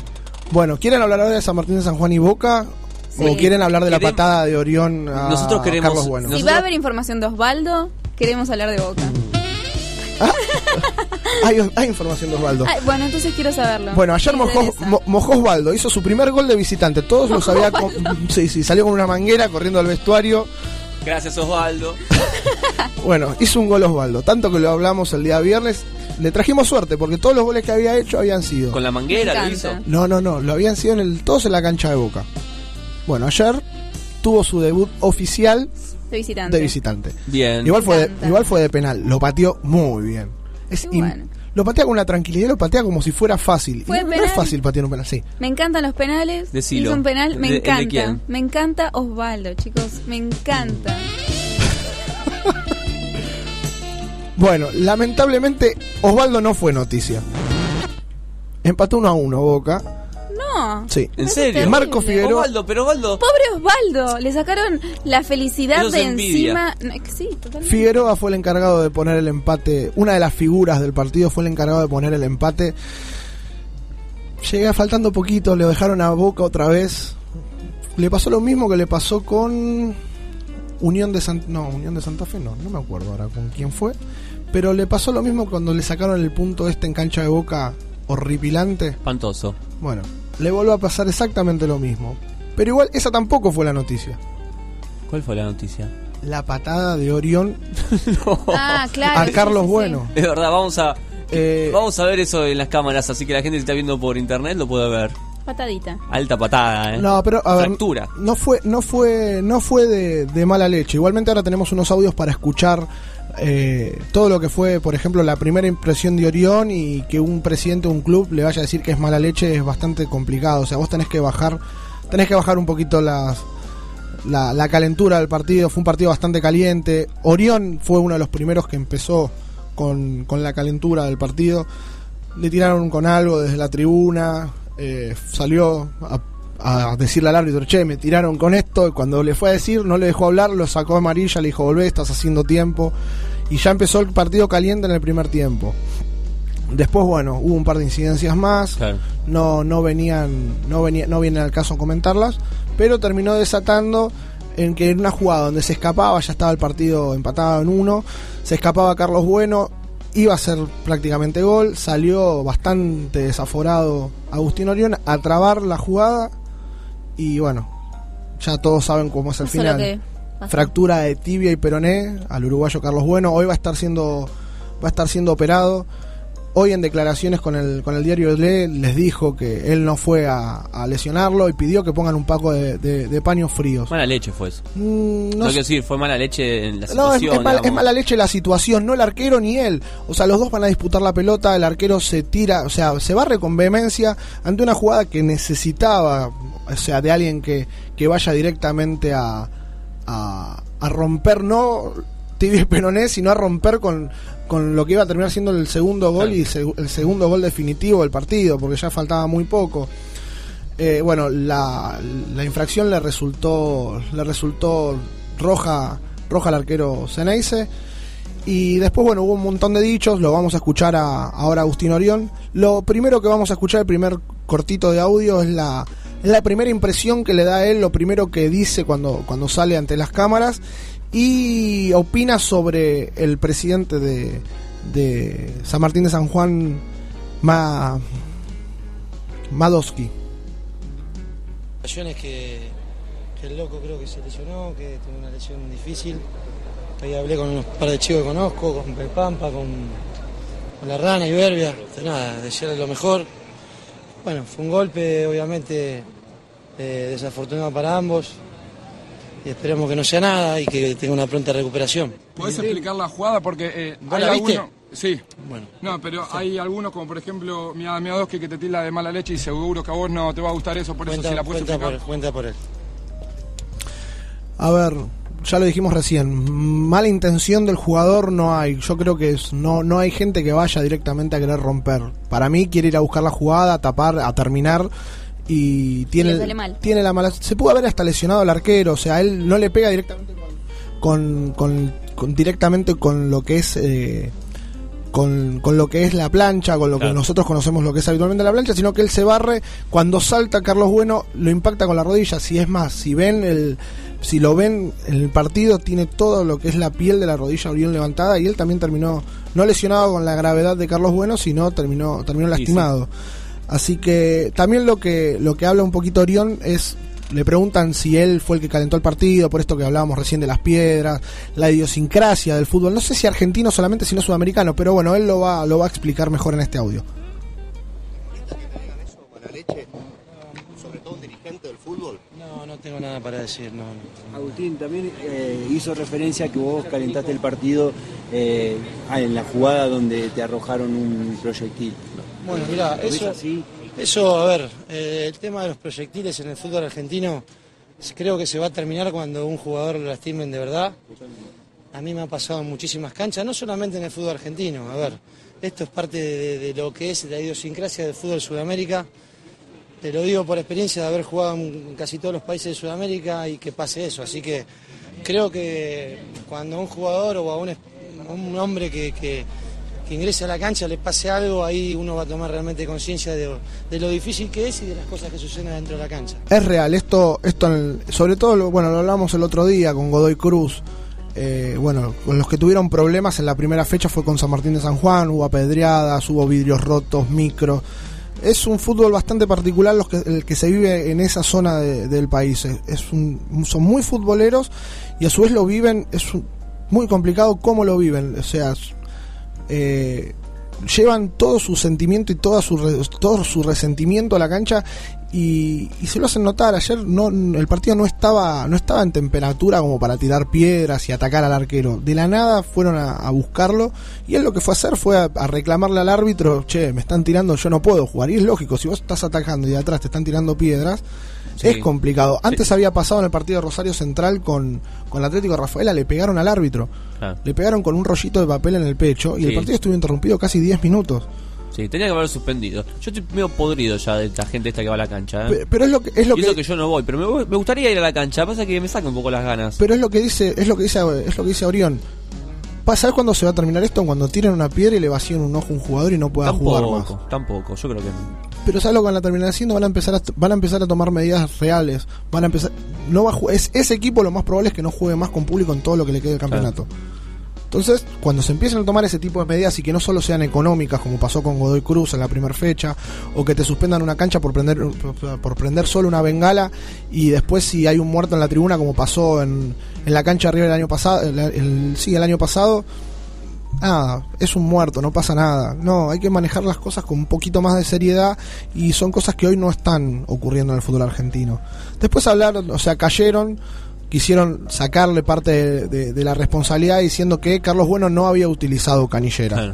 Bueno, ¿quieren hablar ahora de San Martín de San Juan y Boca? Sí. ¿O quieren hablar de la Queremos- patada de Orión a Nosotros queremos- Carlos Bueno? Si va a haber información de Osvaldo, queremos hablar de Boca. Hay, hay información de Osvaldo. Ay, bueno, entonces quiero saberlo. Bueno, ayer Me mojó, interesa. mo- mojó Osvaldo, hizo su primer gol de visitante. Todos lo sabía. con- sí, sí, salió con una manguera corriendo al vestuario. Gracias, Osvaldo. Bueno, hizo un gol Osvaldo. Tanto que lo hablamos el día viernes. Le trajimos suerte porque todos los goles que había hecho habían sido. Con la manguera Me lo encanta. hizo. No, no, no, lo habían sido en el, todos en la cancha de Boca. Bueno, ayer tuvo su debut oficial De visitante. de visitante. Bien. Igual fue, de, igual fue de penal, lo pateó muy bien. Es. Lo patea con una tranquilidad, lo patea como si fuera fácil. ¿Fue no, es fácil patear un penal, sí. Me encantan los penales. Decilo. Hizo un penal, me ¿De- el de encanta. quién? Me encanta Osvaldo, chicos. Me encanta. Bueno, lamentablemente Osvaldo no fue noticia. Empató 1 a 1 Boca. No. Sí. ¿En serio? Marco Figueroa. Osvaldo, pero Osvaldo. Pobre Osvaldo. Le sacaron la felicidad Eso de envidia. encima. No, sí, totalmente. Figueroa fue el encargado de poner el empate. Una de las figuras del partido fue el encargado de poner el empate. Llega faltando poquito, le dejaron a Boca otra vez. Le pasó lo mismo que le pasó con Unión de Santa no, Unión de Santa Fe no, no me acuerdo ahora con quién fue, pero le pasó lo mismo cuando le sacaron el punto este en cancha de Boca horripilante. Espantoso. Bueno, le volvió a pasar exactamente lo mismo. Pero igual esa tampoco fue la noticia. ¿Cuál fue la noticia? La patada de Orión Ah, claro. a sí, Carlos sí, sí. Bueno. Es verdad, vamos a. Eh, Vamos a ver eso en las cámaras, así que la gente que está viendo por internet lo puede ver. Patadita. Alta patada, ¿eh? No, pero a ver, Fractura. no fue, no fue, no fue de, de mala leche. Igualmente ahora tenemos unos audios para escuchar eh, todo lo que fue, por ejemplo, la primera impresión de Orión y que un presidente de un club le vaya a decir que es mala leche es bastante complicado. O sea, vos tenés que bajar, tenés que bajar un poquito las, la, la calentura del partido. Fue un partido bastante caliente. Orión fue uno de los primeros que empezó con, con la calentura del partido. Le tiraron con algo desde la tribuna. eh, salió a, a decirle al árbitro, che, me tiraron con esto. Y cuando le fue a decir, no le dejó hablar, lo sacó amarilla, le dijo, volvé, estás haciendo tiempo. Y ya empezó el partido caliente en el primer tiempo. Después, bueno, hubo un par de incidencias más. Claro. No, no venían, no venía, no viene al caso comentarlas, pero terminó desatando en que en una jugada donde se escapaba, ya estaba el partido empatado en uno, se escapaba Carlos Bueno, iba a ser prácticamente gol, salió bastante desaforado Agustín Orión a trabar la jugada y bueno, ya todos saben cómo es el final. fractura de tibia y peroné al uruguayo Carlos Bueno. Hoy va a estar siendo va a estar siendo operado. Hoy en declaraciones con el, con el diario Le les dijo que él no fue a, a lesionarlo y pidió que pongan un poco de, de- de paños fríos. Mala leche fue eso. Mm, no no quiero sé- decir, fue mala leche en la No, es, situación. es mal- es mala leche la situación, no el arquero ni él. O sea, los dos van a disputar la pelota, el arquero se tira, o sea, se barre con vehemencia ante una jugada que necesitaba, o sea, de alguien que, que vaya directamente a, a, a romper, no tibia y peroné, sino a romper con, con lo que iba a terminar siendo el segundo gol y el segundo gol definitivo del partido, porque ya faltaba muy poco. Eh, bueno, la, la infracción le resultó le resultó roja roja al arquero Ceneice y después bueno hubo un montón de dichos lo vamos a escuchar a, ahora a Agustín Orión. Lo primero que vamos a escuchar el primer cortito de audio es la es la primera impresión que le da a él lo primero que dice cuando cuando sale ante las cámaras y opina sobre el presidente de, San Martín de San Juan Ma, Ocasiones que, que el loco creo que se lesionó, que tuvo una lesión difícil. Ahí hablé con unos par de chicos que conozco, con Pampa, con, con la rana y Berbia. Nada, desearle lo mejor. Bueno, fue un golpe obviamente eh, desafortunado para ambos. Y esperemos que no sea nada y que tenga una pronta recuperación. ¿Puedes explicar la jugada? Porque eh, ¿Vos hay la viste? algunos. Sí. Bueno. No, pero hay algunos, como por ejemplo mi Miadoski, que te tilda de mala leche y seguro que a vos no te va a gustar eso, por Cuenta, eso si la puedes cuenta explicar. por, cuenta por él. A ver, ya lo dijimos recién, mala intención del jugador no hay. Yo creo que es, no, no hay gente que vaya directamente a querer romper. Para mí quiere ir a buscar la jugada, a tapar, a terminar y tiene, mal. tiene la mala... Se pudo haber hasta lesionado al arquero, o sea, él no le pega directamente con, con, con- directamente con lo que es... eh, con, con lo que es la plancha, con lo que nosotros conocemos lo que es habitualmente la plancha, sino que él se barre, cuando salta Carlos Bueno, lo impacta con la rodilla, si es más, si ven el, si lo ven en el partido, tiene todo lo que es la piel de la rodilla bien levantada, y él también terminó, no lesionado con la gravedad de Carlos Bueno, sino terminó, terminó Sí, lastimado. Así que también lo que, lo que habla un poquito Orión es le preguntan si él fue el que calentó el partido, por esto que hablábamos recién de las piedras, la idiosincrasia del fútbol. No sé si argentino solamente, sino sudamericano, pero bueno, él lo va, lo va a explicar mejor en este audio. sobre todo un dirigente del fútbol? No, no tengo nada para decir, no. no. Agustín, también eh, hizo referencia a que vos calentaste el partido eh, en la jugada donde te arrojaron un proyectil. Bueno, mira, ¿Lo ves eso, eso, a ver, eh, el tema de los proyectiles en el fútbol argentino creo que se va a terminar cuando un jugador lo lastimen de verdad. A mí me ha pasado en muchísimas canchas, no solamente en el fútbol argentino. A ver, esto es parte de, de lo que es la idiosincrasia del fútbol Sudamérica. Te lo digo por experiencia de haber jugado en casi todos los países de Sudamérica y que pase eso. Así que creo que cuando un jugador o a un, a un hombre que, que- que ingrese a la cancha le pase algo, ahí uno va a tomar realmente conciencia de, lo difícil que es y de las cosas que suceden dentro de la cancha. Es real, esto, esto sobre todo, bueno, lo hablamos el otro día con Godoy Cruz. Eh, bueno, con los que tuvieron problemas en la primera fecha fue con San Martín de San Juan, hubo apedreadas, hubo vidrios rotos, micros. Es un fútbol bastante particular los que, el que se vive en esa zona de- del país. Son muy futboleros y a su vez lo viven, es muy complicado cómo lo viven. O sea, eh, llevan todo su sentimiento y toda su todo su resentimiento a la cancha y, se lo hacen notar. Ayer no el partido no estaba no estaba en temperatura como para tirar piedras y atacar al arquero. De la nada fueron a, a buscarlo y él lo que fue a hacer fue a, a reclamarle al árbitro che me están tirando yo no puedo jugar y es lógico si vos estás atacando y de atrás te están tirando piedras Sí. es complicado antes había pasado en el partido de Rosario Central con con el Atlético Rafaela le pegaron al árbitro le pegaron con un rollito de papel en el pecho y el partido estuvo interrumpido casi 10 minutos. Sí, tenía que haberlo suspendido. Yo estoy medio podrido ya de la gente esta que va a la cancha. ¿eh? Pe- pero es lo que- es lo Y eso que- que yo no voy, pero me, me gustaría ir a la cancha. Pasa que me saca un poco las ganas. Pero es lo que dice, es lo que dice, es lo que dice Orión. ¿Sabes cuándo se va a terminar esto? Cuando tiren una piedra y le vacíen un ojo a un jugador y no pueda jugar más. Tampoco, tampoco. Yo creo que. Pero ¿sabes lo que van a terminar haciendo? Van a empezar a, van a empezar a tomar medidas reales. Van a empezar no va a es, ese equipo lo más probable es que no juegue más con público en todo lo que le quede del campeonato. Entonces, cuando se empiezan a tomar ese tipo de medidas y que no solo sean económicas, como pasó con Godoy Cruz en la primera fecha, o que te suspendan una cancha por prender, por prender solo una bengala y después si hay un muerto en la tribuna, como pasó en, en la cancha arriba el año pasado, el, sí, el año pasado, nada, es un muerto, no pasa nada. No, hay que manejar las cosas con un poquito más de seriedad y son cosas que hoy no están ocurriendo en el fútbol argentino. Después hablaron, o sea, cayeron, quisieron sacarle parte de, de- de la responsabilidad diciendo que Carlos Bueno no había utilizado canillera. Claro.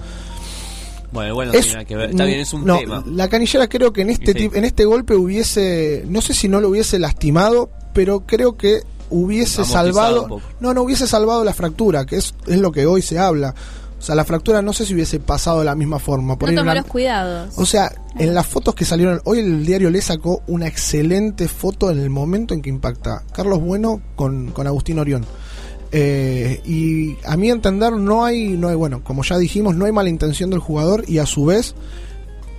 Bueno, bueno, Es- que ver. Está bien, es un no, tema. La canillera creo que en este Sí. en este golpe hubiese, no sé si no lo hubiese lastimado, pero creo que hubiese Amortizado salvado, no, no hubiese salvado la fractura, que es, es lo que hoy se habla. O sea, la fractura no sé si hubiese pasado de la misma forma. Por No tomó una- los cuidados. o sea, en las fotos que salieron, hoy el diario le sacó una excelente foto en el momento en que impacta Carlos Bueno con, con Agustín Orión. Eh, y a mi entender no hay, no hay, bueno, como ya dijimos, no hay mala intención del jugador y a su vez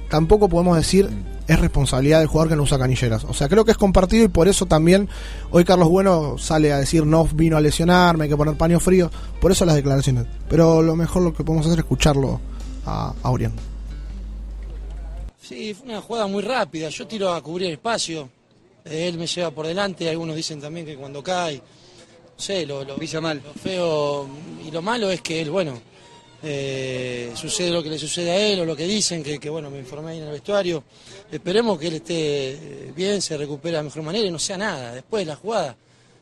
tampoco podemos decir es responsabilidad del jugador que no usa canilleras. O sea, creo que es compartido y por eso también hoy Carlos Bueno sale a decir no vino a lesionarme, hay que poner paño frío. Por eso las declaraciones. Pero lo mejor lo que podemos hacer es escucharlo a, a. Sí, fue una jugada muy rápida. Yo tiro a cubrir espacio. eh, Él me lleva por delante. Algunos dicen también que cuando cae, no sé, lo, lo, mal. lo feo y lo malo es que él, bueno, eh, sucede lo que le sucede a él o lo que dicen, que, que, bueno, me informé ahí en el vestuario. Esperemos que él esté eh, bien, se recupere de la mejor manera y no sea nada. Después de la jugada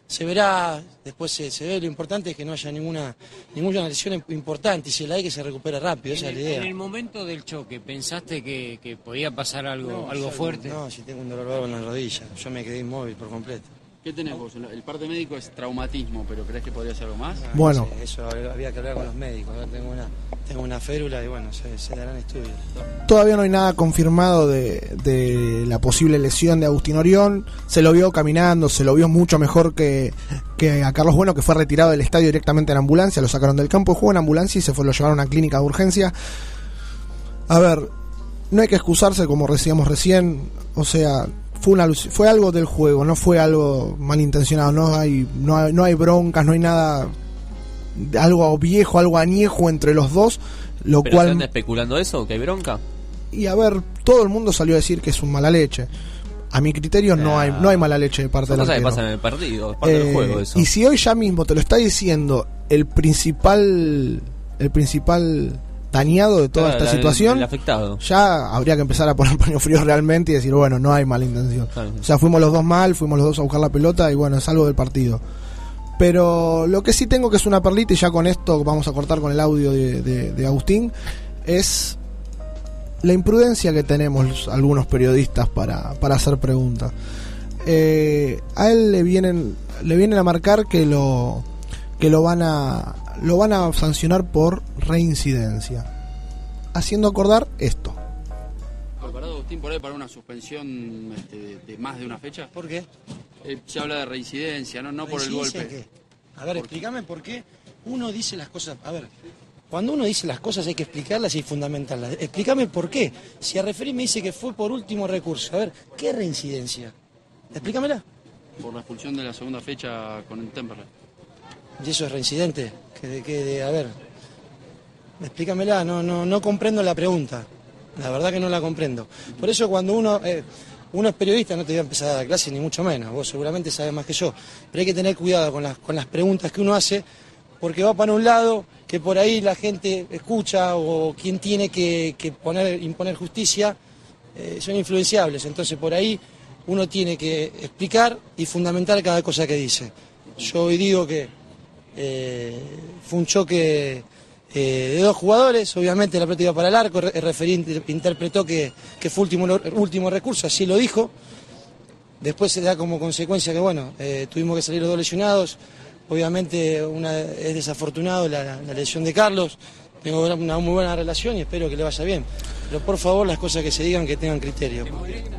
se verá, después se, se ve. Lo importante es que no haya ninguna, ninguna lesión importante y si la hay que se recupere rápido, esa es la idea. en el momento del choque, ¿pensaste que, que podía pasar algo, No, algo yo- fuerte? No, si tengo un dolor en la rodilla. Yo me quedé inmóvil por completo. ¿Qué tenés vos? El parte médico es traumatismo, pero ¿crees que podría ser algo más? Ah, Bueno. no sé, eso había que hablar con los médicos. Tengo una, tengo una férula y bueno, se, se darán estudios. Todavía no hay nada confirmado de, de la posible lesión de Agustín Orión. Se lo vio caminando, se lo vio mucho mejor que, que a Carlos Bueno, que fue retirado del estadio directamente en ambulancia. Lo sacaron del campo de juego en ambulancia y se fue, lo llevaron a una clínica de urgencia. A ver, no hay que excusarse como decíamos recién. O sea, fue, una, fue algo del juego, no fue algo malintencionado. No hay, no hay, no hay broncas, no hay nada. Algo viejo, algo añejo entre los dos. Lo ¿Pero se cual especulando eso? ¿Que hay bronca? y a ver, todo el mundo salió a decir que es un mala leche. A mi criterio no hay no hay mala leche de parte del arquero. pasan en el partido, es parte del Eh, juego eso. Y si hoy ya mismo te lo está diciendo el principal el principal dañado de toda Claro, esta situación, el afectado. ya habría que empezar a poner paño frío realmente y decir, bueno, no hay mala intención. O sea, fuimos los dos mal, fuimos los dos a buscar la pelota y bueno, es algo del partido. Pero lo que sí tengo que es una perlita y ya con esto vamos a cortar con el audio de, de- de Agustín, es la imprudencia que tenemos algunos periodistas para, para hacer preguntas. Eh, a él le vienen le vienen a marcar que lo que lo van a lo van a sancionar por reincidencia, haciendo acordar esto. ¿Preparado Agustín por ahí para una suspensión este, de, de más de una fecha? ¿Por qué? Eh, se habla de reincidencia, no, no por el ¿Reincidencia golpe. qué? A ver, explícame por qué uno dice las cosas. A ver, cuando uno dice las cosas hay que explicarlas y fundamentarlas. Explícame por qué. Si a referir me dice que fue por último recurso. A ver, ¿qué reincidencia? Explícamela. Por la expulsión de la segunda fecha con el Temperley. ¿Y eso es reincidente? Que de, que de- a ver, explícamela, no, no, no comprendo la pregunta. La verdad que no la comprendo. Por eso cuando uno, eh, uno es periodista, no te voy a empezar a dar clase ni mucho menos, vos seguramente sabes más que yo, pero hay que tener cuidado con las, con las preguntas que uno hace, porque va para un lado que por ahí la gente escucha o quien tiene que, que poner, imponer justicia eh, son influenciables. Entonces por ahí uno tiene que explicar y fundamentar cada cosa que dice. Yo hoy digo que eh, fue un choque eh, de dos jugadores, obviamente la pelota iba para el arco, el referí inter- interpretó que, que fue último, último recurso, así lo dijo. Después se da como consecuencia que, bueno, eh, tuvimos que salir los dos lesionados. Obviamente una, es desafortunado la, la lesión de Carlos. Tengo una muy buena relación y espero que le vaya bien. Pero por favor, las cosas que se digan que tengan criterio.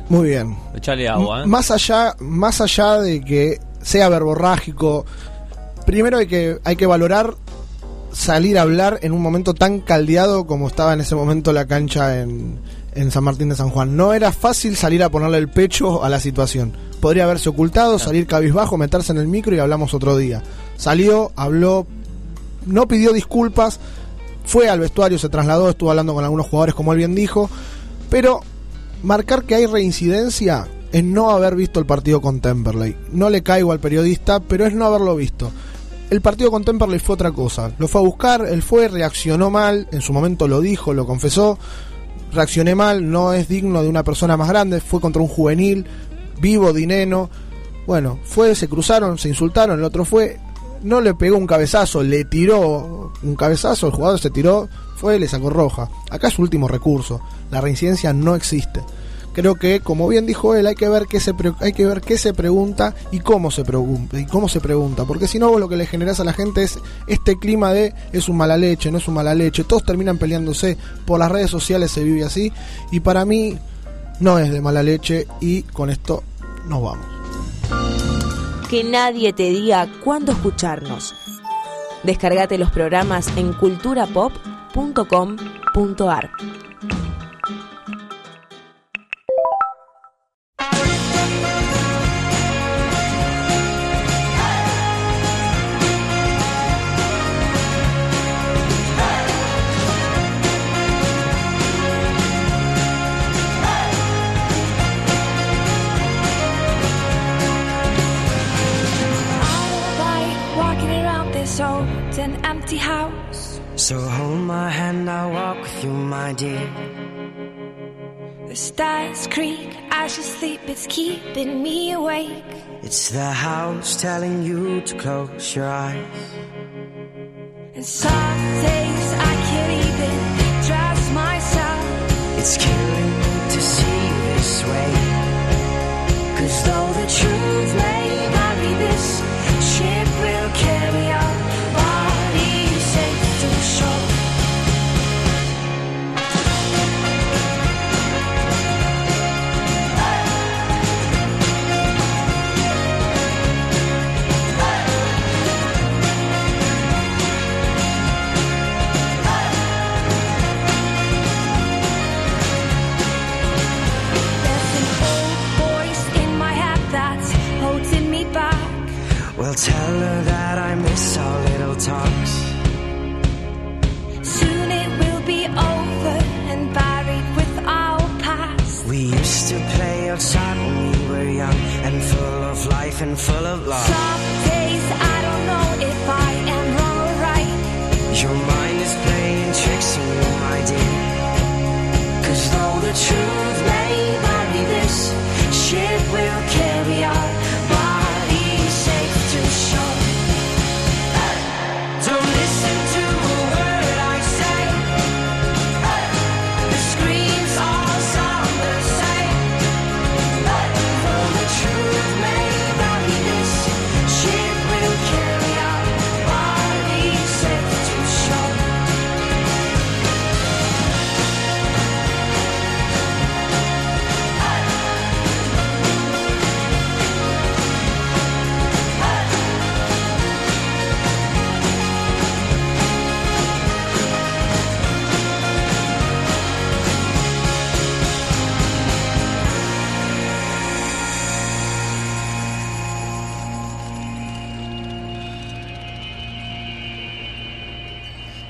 Muy bien. Echale agua, ¿eh? Más allá, más allá de que sea verborrágico, primero hay que, hay que valorar salir a hablar en un momento tan caldeado como estaba en ese momento la cancha en, en San Martín de San Juan. No era fácil salir a ponerle el pecho a la situación. Podría haberse ocultado, salir cabizbajo, meterse en el micro y hablamos otro día. Salió, habló, no pidió disculpas, fue al vestuario, se trasladó, estuvo hablando con algunos jugadores, como él bien dijo, pero marcar que hay reincidencia es no haber visto el partido con Temperley. No le caigo al periodista, pero es no haberlo visto. El partido con Temperley fue otra cosa. Lo fue a buscar, él fue, reaccionó mal, en su momento lo dijo, lo confesó. Reaccioné mal, no es digno de una persona más grande, fue contra un juvenil, vivo, dinero. Bueno, fue, se cruzaron, se insultaron, el otro fue, no le pegó un cabezazo, le tiró un cabezazo, el jugador se tiró, fue, le sacó roja. Acá es su último recurso, la reincidencia no existe. Creo que, como bien dijo él, hay que ver qué se hay que ver qué se pregunta y cómo se pregunta y cómo se pregunta, porque si no vos lo que le generás a la gente es este clima de es un mala leche, no es un mala leche, todos terminan peleándose por las redes sociales se vive así y para mí no es de mala leche y con esto nos vamos. Que nadie te diga cuándo escucharnos. Descargate los programas en culturapop.com.ar. my dear. The stars creak as you sleep, it's keeping me awake. It's the house telling you to close your eyes. And some days I can't even trust myself. It's killing me to see you this way. Cause though the truth may vary, this ship will carry life and full of love. Some days I don't know if I am wrong or right. Your mind is playing tricks on you, my dear. Cause though the truth may vary, this ship will carry our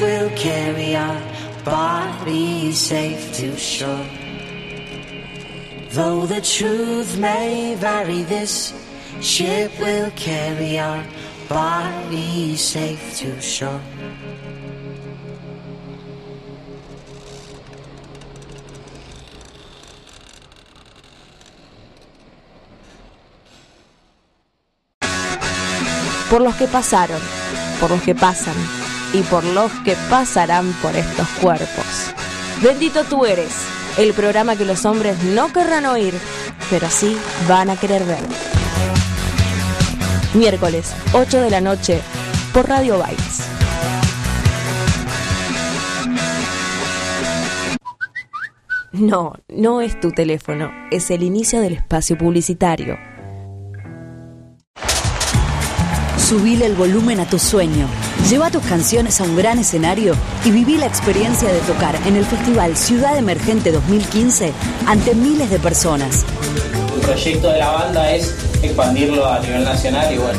will carry our bodies safe to shore. Though the truth may vary, this ship will carry our bodies safe to shore. Por los que pasaron, por los que pasan y por los que pasarán por estos cuerpos. Bendito tú eres, el programa que los hombres no querrán oír, pero sí van a querer ver. Miércoles, 8 de la noche, por Radio Bailes. No, no es tu teléfono, es el inicio del espacio publicitario. Subile el volumen a tu sueño. Lleva tus canciones a un gran escenario y viví la experiencia de tocar en el Festival Ciudad Emergente 2015 ante miles de personas. El proyecto de la banda es expandirlo a nivel nacional y bueno,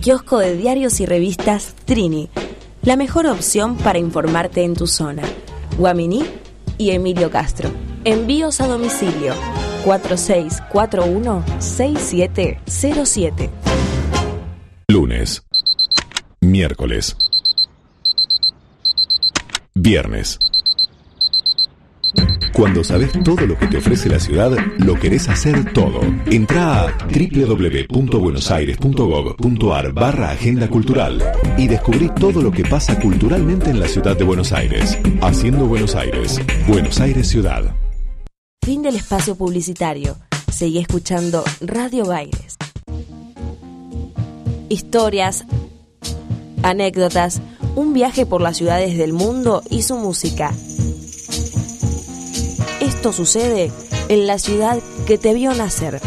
Kiosco de diarios y revistas Trini, la mejor opción para informarte en tu zona. Guaminí y Emilio Castro. Envíos a domicilio 4641-6707. Lunes. Miércoles. Viernes. Cuando sabes todo lo que te ofrece la ciudad, lo querés hacer todo. Entra a www.buenosaires.gov.ar barra Agenda Cultural y descubrí todo lo que pasa culturalmente en la ciudad de Buenos Aires. Haciendo Buenos Aires. Buenos Aires Ciudad. Fin del espacio publicitario. Seguí escuchando Radio Bailes. Historias, anécdotas, un viaje por las ciudades del mundo y su música. Esto sucede en la ciudad que te vio nacer.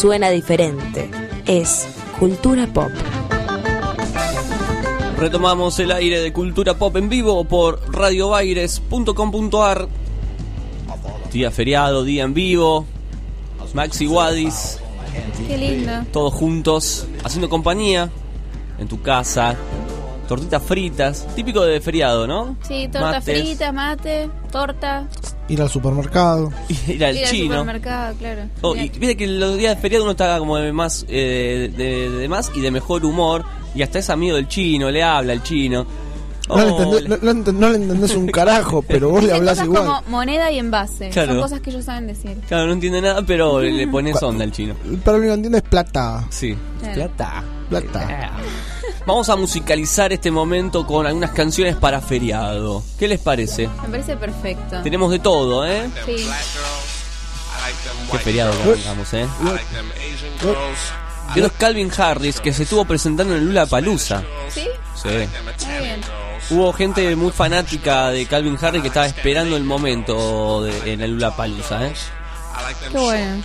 Suena diferente. Es Cultura Pop. Retomamos el aire de Cultura Pop en vivo por radiobaires.com.ar. Día feriado, día en vivo. Maxi Wadis, Qué lindo. todos juntos, haciendo compañía en tu casa. Tortitas fritas, típico de feriado, ¿no? Sí, torta Mates. frita, mate, torta. Ir al supermercado. Ir al ir al chino. supermercado, claro. Oh, y viste que los días de feriado uno está como de más, eh, de, de más y de mejor humor. Y hasta es amigo del chino, le habla al chino. No, le entendés, no, no no le entendés un carajo, pero vos le hablás cosas igual. como moneda y envase. Claro. Son cosas que ellos saben decir. Claro, no entiende nada, pero le pones onda al chino. Pero lo único que entiende es plata. Sí. Claro. Plata. Plata. Vamos a musicalizar este momento con algunas canciones para feriado. ¿Qué les parece? Me parece perfecto. Tenemos de todo, ¿eh? Sí. Qué feriado que arrancamos, ¿eh? Esto es Calvin Harris, que se estuvo presentando en Lula Palusa. ¿Sí? Sí. Muy bien. Hubo gente muy fanática de Calvin Harris que estaba esperando el momento de, en el Lula Palusa, ¿eh? Qué bueno.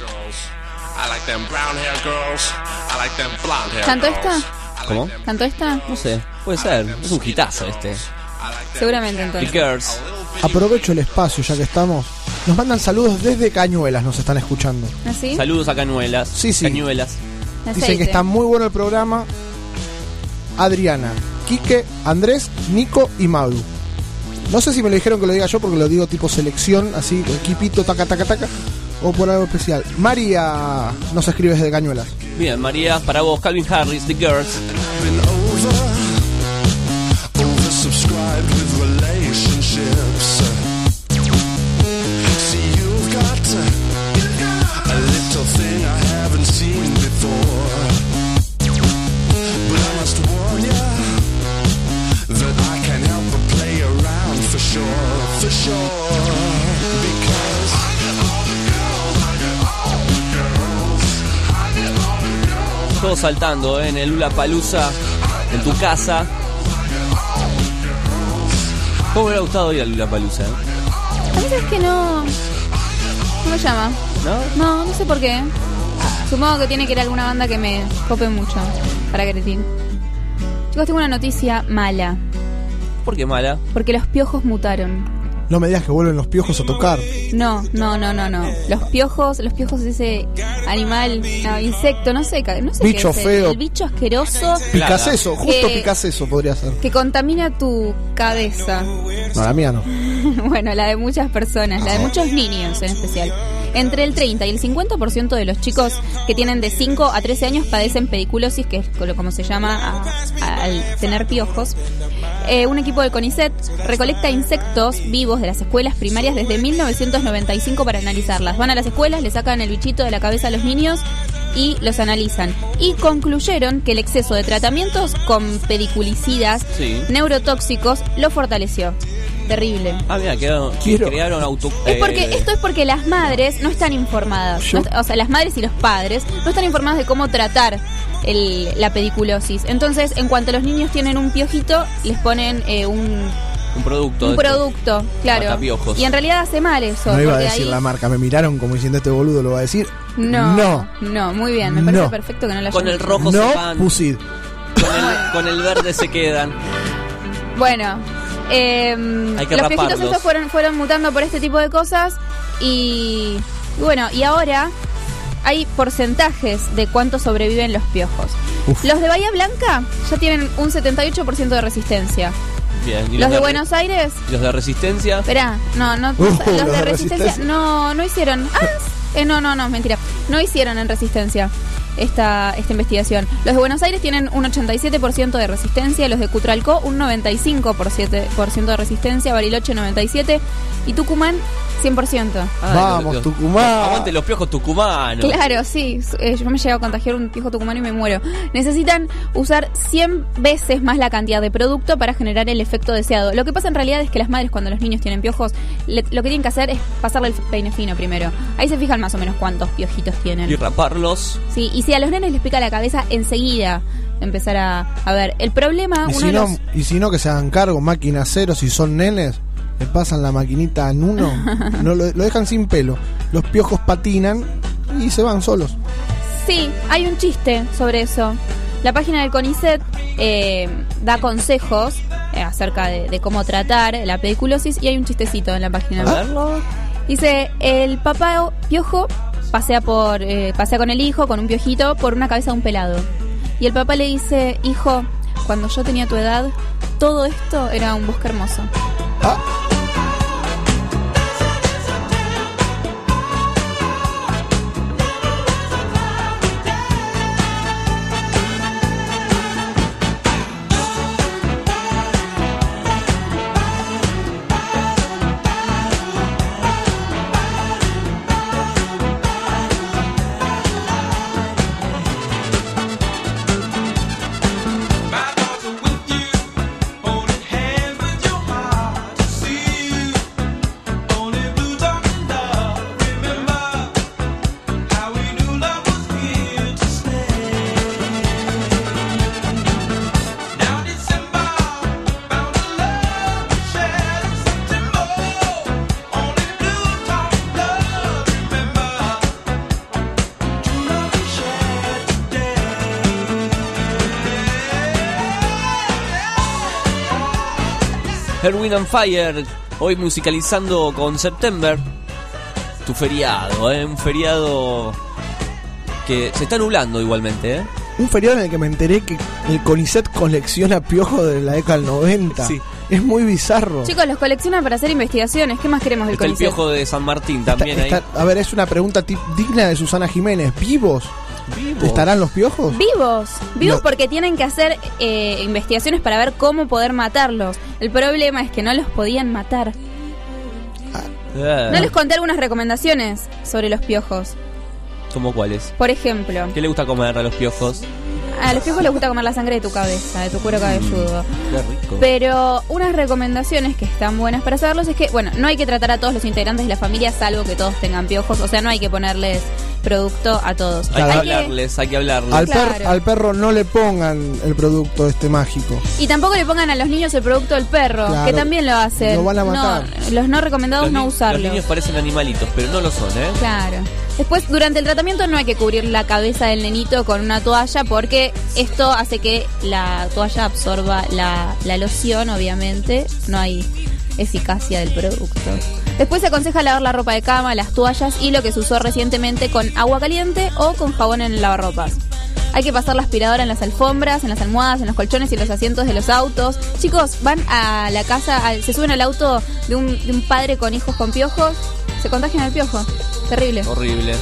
¿Cantó esta? ¿Cómo? ¿Cantó esta? No sé, puede ser. Es un hitazo este. Seguramente The entonces. Girls. Aprovecho el espacio ya que estamos. Nos mandan saludos desde Cañuelas, nos están escuchando. ¿Así? Saludos a Cañuelas. Sí, sí. Cañuelas. Dicen que está muy bueno el programa. Adriana, Quique, Andrés, Nico y Malu. No sé si me lo dijeron que lo diga yo porque lo digo tipo selección, así, equipito, taca, taca, taca, o por algo especial. María nos escribe desde Cañuelas. Bien, María, para vos, Calvin Harris, The Girls. Todos saltando ¿eh? en el Lula Palusa, en tu casa. ¿Cómo me hubiera gustado ir al Lula Palusa? A mí es que no. No me llama. ¿No? No, no sé por qué. Supongo que tiene que ir a alguna banda que me cope mucho para Cretín. Chicos, tengo una noticia mala. ¿Por qué mala? Porque los piojos mutaron. No me digas que vuelven los piojos a tocar. No, no, no, no, no. Los piojos, los piojos es ese animal, no, insecto, no sé, no sé Bicho qué es feo. El, bicho asqueroso Picaseso, justo que, Picaseso podría ser. que contamina tu cabeza. No, la mía no. bueno, la de muchas personas, la de muchos niños en especial. Entre el 30 y el 50% de los chicos que tienen de 5 a 13 años padecen pediculosis, que es co- como se llama a- a- al tener piojos. Eh, un equipo del CONICET recolecta insectos vivos de las escuelas primarias desde 1995 para analizarlas. Van a las escuelas, le sacan el bichito de la cabeza a los niños y los analizan. Y concluyeron que el exceso de tratamientos con pediculicidas Sí. neurotóxicos lo fortaleció. Terrible. Ah, mira, quedaron, Quiero- crearon auto. Es porque eh, esto es porque las madres no están informadas. Yo- No est- o sea, las madres y los padres no están informadas de cómo tratar el- la pediculosis. Entonces, en cuanto los niños tienen un piojito, les ponen eh, un, un producto. un de- producto, claro. Matapiojos. Y en realidad hace mal eso. No iba a decir ahí- la marca, me miraron como diciendo este boludo lo va a decir. No, No. no, muy bien. Me parece No. perfecto que no la Con el rojo No, se van. Pusid. Con el, con el verde se quedan. Bueno, eh, Hay que los piojitos raparlos. estos fueron, fueron mutando por este tipo de cosas y, y bueno, y ahora hay porcentajes de cuánto sobreviven los piojos. Uf. Los de Bahía Blanca ya tienen un 78% de resistencia. Bien. ¿y Los de Buenos Aires, ¿y los de resistencia? espera, no, no, Uh, los los de de resistencia, Resistencia. no, no hicieron. Ah, eh, no, no, no, mentira. No hicieron en resistencia esta, esta investigación. Los de Buenos Aires tienen un 87% de resistencia, los de Cutralcó un 95% por ciento de resistencia, Bariloche 97% y Tucumán 100%. Ah, Vamos, los- Tucumán. Aguante los piojos tucumanos. Claro, sí. eh, yo me llego a contagiar un piojo tucumano y me muero. Necesitan usar 100 veces más la cantidad de producto para generar el efecto deseado. Lo que pasa en realidad es que las madres cuando los niños tienen piojos, le- lo que tienen que hacer es pasarle el peine fino primero. Ahí se fijan más o menos cuántos piojitos tienen. Y raparlos. Sí, y si a los nenes les pica la cabeza, enseguida empezar a, a ver. El problema, Y uno si, no, los... y si no, que se hagan cargo, máquina cero, si son nenes, le pasan la maquinita en uno, no lo, lo dejan sin pelo. Los piojos patinan y se van solos. Sí, hay un chiste sobre eso. La página del CONICET eh, da consejos eh, acerca de, de cómo tratar la pediculosis y hay un chistecito en la página. A verlo. Dice, el papá piojo pasea por eh, pasea con el hijo, con un piojito, por una cabeza de un pelado. Y el papá le dice, hijo, cuando yo tenía tu edad, todo esto era un bosque hermoso. Erwin and Fire, hoy musicalizando con September. Tu feriado, ¿eh? Un feriado que se está nublando igualmente, ¿eh? Un feriado en el que me enteré que el CONICET colecciona piojos de la década del 90. Sí. Es muy bizarro. Chicos, los coleccionan para hacer investigaciones. ¿Qué más queremos del Está el piojo de San Martín también Está- ahí. a ver, es una pregunta digna de Susana Jiménez. ¿Vivos? Vivos. ¿Estarán los piojos? Vivos, vivos No. porque tienen que hacer eh, investigaciones para ver cómo poder matarlos. El problema es que no los podían matar. No les conté algunas recomendaciones sobre los piojos. ¿Cómo cuáles? Por ejemplo, ¿Qué le gusta comer a los piojos? a los piojos les gusta comer la sangre de tu cabeza, de tu cuero cabelludo. Qué rico. Pero unas recomendaciones que están buenas para saberlos es que, bueno, no hay que tratar a todos los integrantes de la familia salvo que todos tengan piojos. O sea, no hay que ponerles producto a todos. Hay que hablarles, hay que hablarles. Al, per- Claro. al perro no le pongan el producto este mágico. Y tampoco le pongan a los niños el producto del perro, Claro. que también lo hacen. Lo van a matar. No, los no recomendados Los, no ni- usarlo. los niños parecen animalitos, pero no lo son, ¿eh? Claro. Después, durante el tratamiento no hay que cubrir la cabeza del nenito con una toalla porque esto hace que la toalla absorba la, la loción, obviamente. No hay eficacia del producto. Después se aconseja lavar la ropa de cama, las toallas y lo que se usó recientemente con agua caliente o con jabón en el lavarropas. Hay que pasar la aspiradora en las alfombras, en las almohadas, en los colchones y los asientos de los autos. Chicos, van a la casa, se suben al auto de un, de un padre con hijos con piojos, se contagian el piojo. Terrible. Horrible.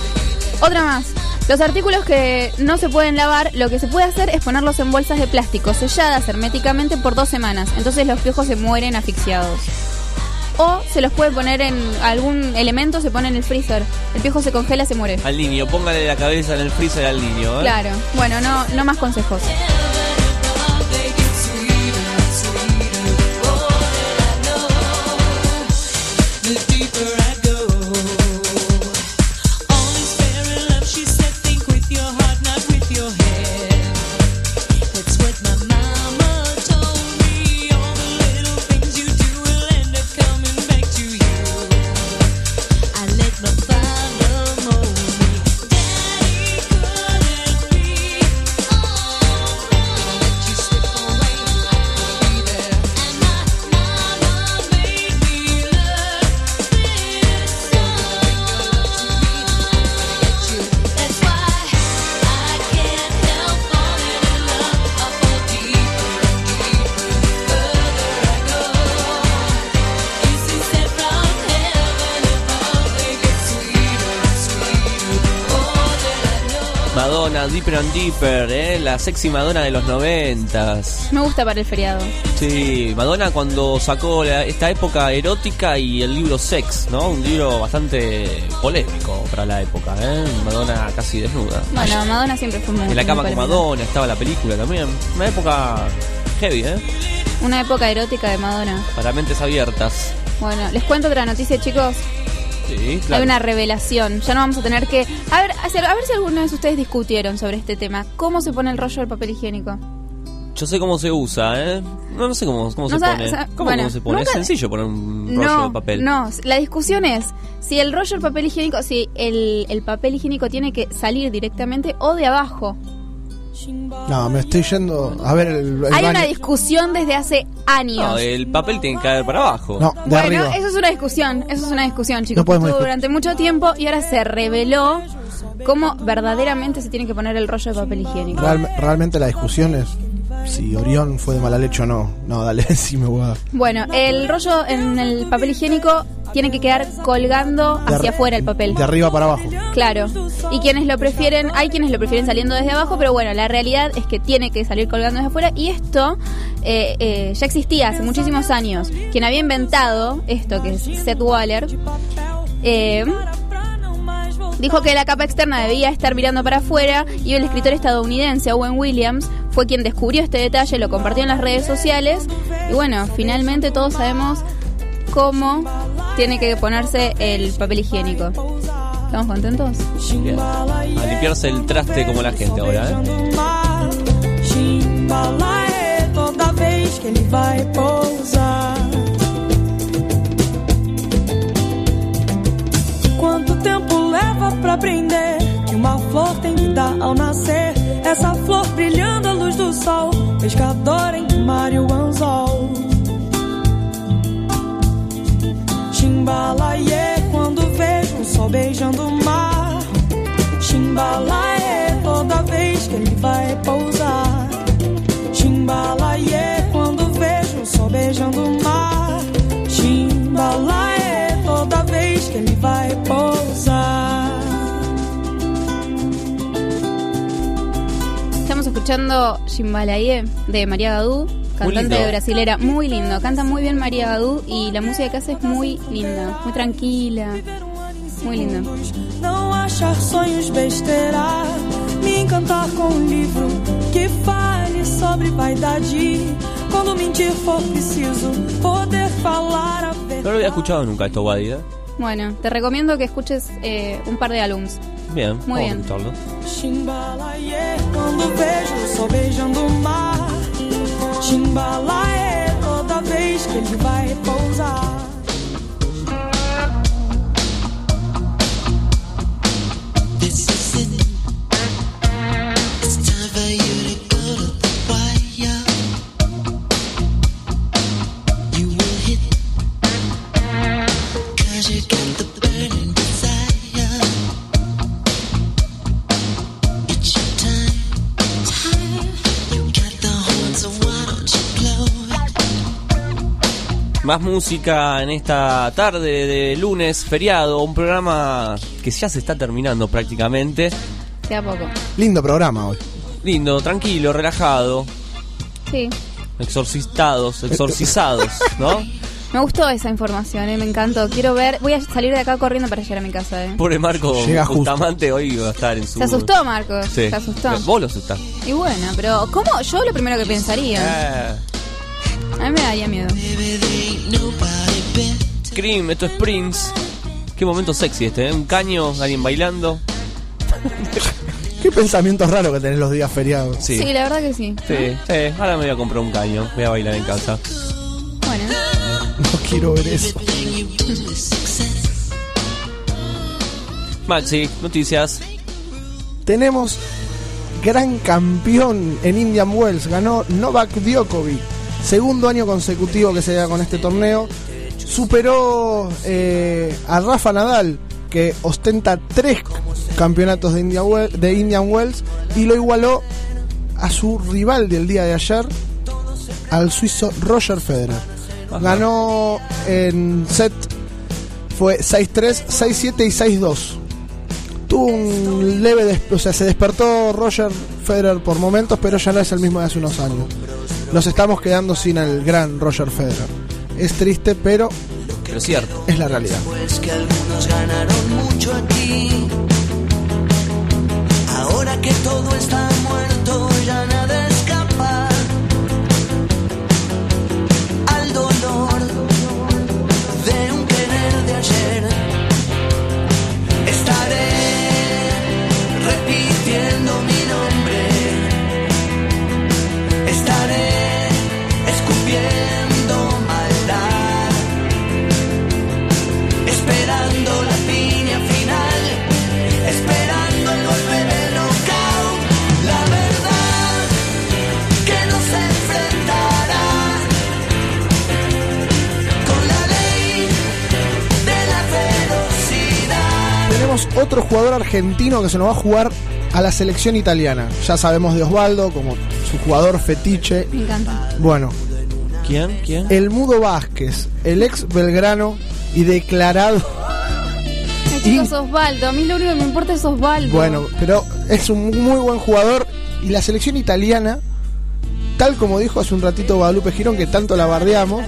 Otra más. Los artículos que no se pueden lavar, lo que se puede hacer es ponerlos en bolsas de plástico selladas herméticamente por dos semanas. Entonces los piojos se mueren asfixiados. O se los puede poner en algún elemento, se pone en el freezer. El piojo se congela, se muere. Al niño, póngale la cabeza en el freezer al niño, ¿eh? Claro. Bueno, no, no más consejos. Deeper Madonna, Deeper and Deeper, ¿eh? La sexy Madonna de los noventas. Me gusta para el feriado. Sí, Madonna cuando sacó la- esta época erótica y el libro Sex, ¿no? Un libro bastante polémico para la época, ¿eh? Madonna casi desnuda. Bueno, Madonna siempre fue muy En la cama muy con. Madonna estaba la película también. Una época heavy, ¿eh? Una época erótica de Madonna. Para mentes abiertas. Bueno, les cuento otra noticia, chicos. Sí, claro. Hay una revelación. Ya no vamos a tener que. A ver, a ver si alguna vez ustedes discutieron sobre este tema. ¿Cómo se pone el rollo del papel higiénico? Yo sé cómo se usa, ¿eh? No, no sé cómo, cómo No se pone. ¿Cómo, bueno, cómo se pone? nunca- Es sencillo poner un rollo No, de papel. no, la discusión es si el rollo de papel higiénico, si el, el papel higiénico tiene que salir directamente o de abajo. No, me estoy yendo a ver el, el Hay baño. una discusión desde hace años. No, el papel tiene que caer para abajo. No, de bueno, arriba. eso es una discusión, eso es una discusión, chicos. No podemos Estuvo durante mucho tiempo y ahora se reveló cómo verdaderamente se tiene que poner el rollo de papel higiénico. Real- realmente la discusión es si Orión fue de mala leche o no. No, dale, sí me voy a... Bueno, el rollo en el papel higiénico tiene que quedar colgando De hacia afuera el papel. De arriba para abajo. Claro. Y quienes lo prefieren, hay quienes lo prefieren saliendo desde abajo, pero bueno, la realidad es que tiene que salir colgando desde afuera. Y esto eh, eh, ya existía hace muchísimos años. Quien había inventado esto, que es Seth Waller, eh, dijo que la capa externa debía estar mirando para afuera y el escritor estadounidense Owen Williams fue quien descubrió este detalle, lo compartió en las redes sociales y bueno, finalmente todos sabemos cómo tiene que ponerse el papel higiénico. ¿Estamos contentos? Bien. A limpiarse el traste como la gente ahora, ¿eh? Pra aprender que uma flor tem que dar ao nascer? Essa flor brilhando à luz do sol, pescador em mar e o anzol. Chimbalaê quando vejo o sol beijando o mar. Chimbalaê toda vez que ele vai pousar. Chimbalaê quando vejo o sol beijando o mar. Chimbalaê toda vez que ele vai pousar. Escuchando Chimbalaye de María Gadú, cantante lindo. brasilera, muy lindo. Canta muy bien María Gadú y la música que hace es muy linda, muy tranquila, muy linda. Não achar sonhos besteira, me encantar com um livro que fale sobre vaidade. Quando mentir for preciso, poder falar a No lo había escuchado nunca esto, ¿eh? Bueno, te recomiendo que escuches eh, un par de álbums. Bien, Muy vamos bien. a escucharlo. Chimbalaê, quando vejo o sol beijando o mar. Chimbalaê, toda vez que ele vai pousar. Más música en esta tarde de lunes, feriado, un programa que ya se está terminando prácticamente. Poco. Lindo programa hoy. Lindo, tranquilo, relajado, Sí. exorcistados, exorcizados, ¿no? Me gustó esa información, eh, me encantó. Quiero ver, voy a salir de acá corriendo para llegar a mi casa. Eh. Pobre Marco Llega justo. Bustamante hoy va a estar en su... Se asustó, Marcos. Sí. Se asustó. Vos lo asustás. Y bueno, pero ¿cómo? Yo lo primero que pensaría. Eh, A mí me daría miedo. Cream, esto es Prince. Qué momento sexy este, ¿eh? Un caño, alguien bailando. Qué pensamientos raros que tenés los días feriados. Sí. Sí, la verdad que sí. Sí, sí, ahora me voy a comprar un caño, voy a bailar en casa. Bueno. No quiero ver eso. Maxi, noticias. Tenemos gran campeón en Indian Wells. Ganó Novak Djokovic. Segundo año consecutivo que se da con este torneo. Superó eh, a Rafa Nadal, que ostenta tres campeonatos de, India de Indian Wells. Y lo igualó a su rival del día de ayer, al suizo Roger Federer. Ganó en set, fue 6-3, 6-7 y 6-2 tuvo un leve, o sea, se despertó Roger Federer por momentos, pero ya no es el mismo de hace unos años. Nos estamos quedando sin el gran Roger Federer. Es triste, pero Pero cierto. es la realidad. Pues que algunos ganaron mucho aquí. Ahora que todo está argentino que se nos va a jugar a la selección italiana. Ya sabemos de Osvaldo como su jugador fetiche. Me encanta. Bueno, ¿Quién? ¿Quién? el Mudo Vázquez, el ex Belgrano y declarado. Ay, chicos, Osvaldo. A mí lo único que me importa es Osvaldo. Bueno, pero es un muy buen jugador y la selección italiana, tal como dijo hace un ratito Guadalupe Girón, que tanto la bardeamos,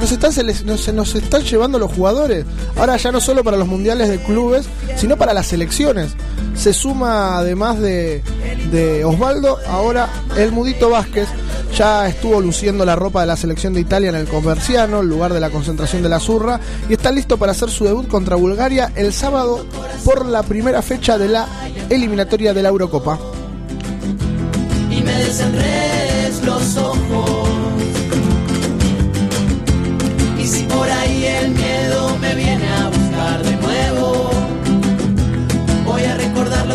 nos están, sele- nos, están llevando los jugadores. Ahora ya no solo para los mundiales de clubes, sino para las selecciones. Se suma además de, de Osvaldo, ahora el Mudito Vázquez. Ya estuvo luciendo la ropa de la selección de Italia en el Comerciano, lugar de la concentración de la Zurra, y está listo para hacer su debut contra Bulgaria el sábado por la primera fecha de la eliminatoria de la Eurocopa.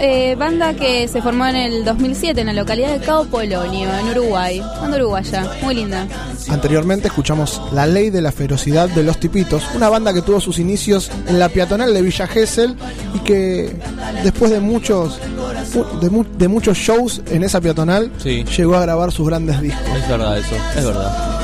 eh, banda que se formó en el 2007 en la localidad de Cabo Polonio, en Uruguay. Banda uruguaya, muy linda. Anteriormente escuchamos La Ley de la Ferocidad de los Tipitos, una banda que tuvo sus inicios en la peatonal de Villa Gesell y que después de muchos de, mu- de muchos shows en esa peatonal Sí. llegó a grabar sus grandes discos. Es verdad eso, es verdad.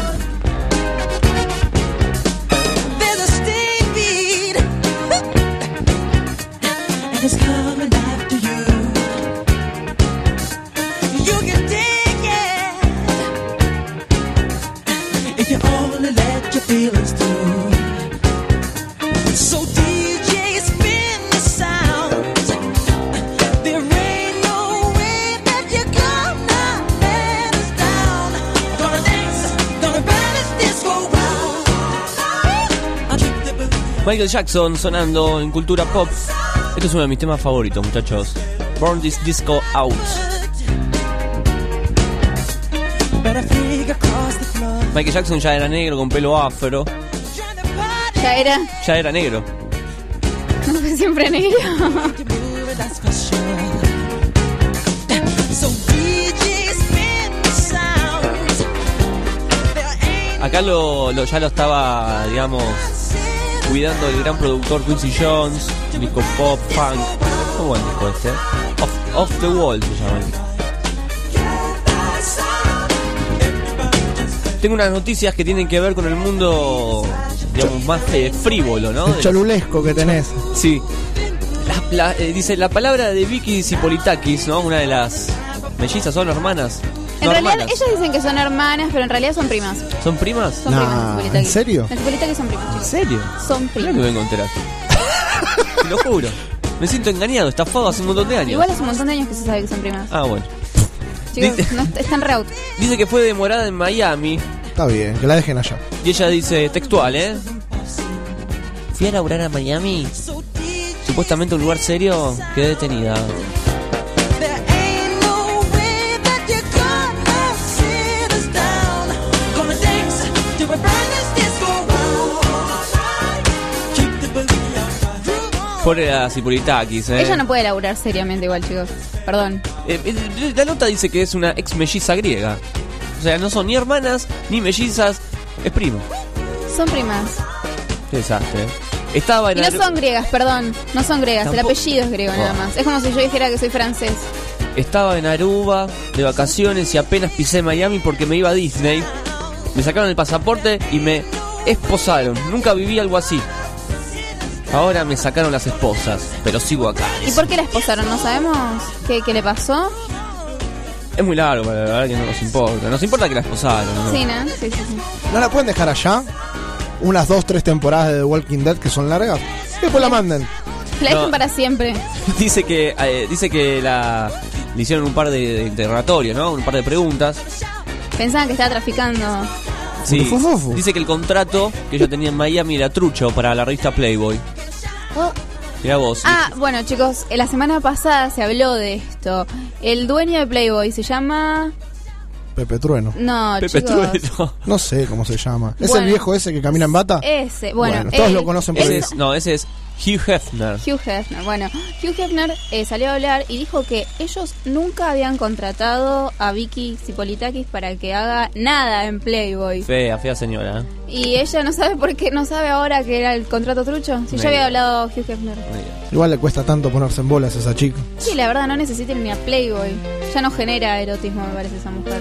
Michael Jackson sonando en cultura pop. Este es uno de mis temas favoritos, muchachos. Burn This Disco Out. Michael Jackson ya era negro con pelo afro. Ya era, Ya era negro. no fue siempre negro. Acá lo, lo- ya lo estaba, digamos, cuidando el gran productor Quincy Jones, disco pop, funk. Muy buen disco este. Off, Off the Wall se llama. Tengo unas noticias que tienen que ver con el mundo, digamos, más eh, frívolo, ¿no? El cholulesco que tenés. Sí. La- la- eh, dice, la palabra de Vicky Zipolitakis, ¿no? Una de las mellizas, ¿son hermanas? En realidad, ellas dicen que son hermanas, pero en realidad son primas. ¿Son primas? Son primas. las Zipolitakis. ¿en serio? Las Zipolitakis son primas, chicos. ¿En serio? Son Mirá que primas. vengo a enterar. Te lo juro. Me siento engañado, estafado hace un montón de años. Igual hace un montón de años que se sabe que son primas. Ah, bueno. Chicos, Dice- no, están re out. Dice que fue demorada en Miami. Está bien, que la dejen allá. Y ella dice, textual, ¿eh? Fui a laburar a Miami. Supuestamente un lugar serio. Quedé detenida. Pobre a ¿eh? Ella no puede laburar seriamente igual, chicos. Perdón. Eh, eh, La nota dice que es una ex melliza griega. O sea, no son ni hermanas ni mellizas. Es primo. Son primas. Qué desastre. ¿eh? Estaba en Y no son griegas, perdón. No son griegas. El apellido es griego nada más. Es como si yo dijera que soy francés. Estaba en Aruba de vacaciones y apenas pisé Miami porque me iba a Disney. Me sacaron el pasaporte y me esposaron. Nunca viví algo así. Ahora me sacaron las esposas, pero sigo acá. ¿Y por qué la esposaron? ¿No sabemos qué, qué le pasó? Es muy largo, pero la verdad que no nos importa. Nos importa que la esposaron, ¿no? Sí, ¿no? Sí, sí, sí. ¿No la pueden dejar allá? Unas dos, tres temporadas de The Walking Dead que son largas. Y después la manden. La No. dejen para siempre. dice que eh, dice que la le hicieron un par de, de interrogatorios, ¿no? Un par de preguntas. Pensaban que estaba traficando. Sí. Dice que el contrato que ella tenía en Miami era trucho para la revista Playboy. Mira vos. Ah, bueno, chicos, la semana pasada se habló de esto. El dueño de Playboy se llama. Pepe Trueno. No, Pepe chicos. Trueno. No sé cómo se llama. ¿Es Bueno. el viejo ese que camina en bata? Ese, bueno. todos lo conocen por Ese es, no, ese es Hugh Hefner. Hugh Hefner. Bueno, Hugh Hefner eh, salió a hablar y dijo que ellos nunca habían contratado a Vicky Zipolitakis para que haga nada en Playboy. Fea, fea señora. Y ella no sabe por qué, no sabe ahora que era el contrato trucho. Si ya Medio. había hablado Hugh Hefner. Igual le cuesta tanto ponerse en bolas a esa chica. Sí, la verdad, no necesiten ni a Playboy. Ya no genera erotismo, me parece, esa mujer.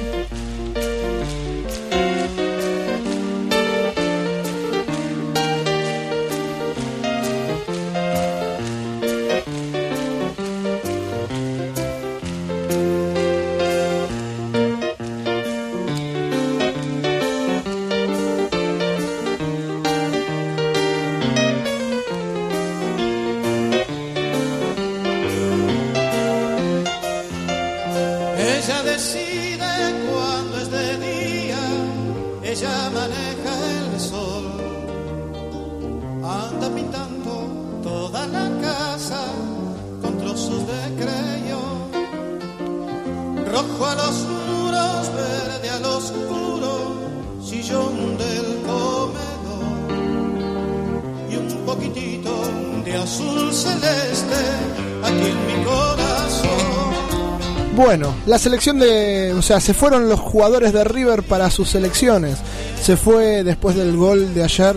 La selección de. O sea, se fueron los jugadores de River para sus selecciones. Se fue después del gol de ayer.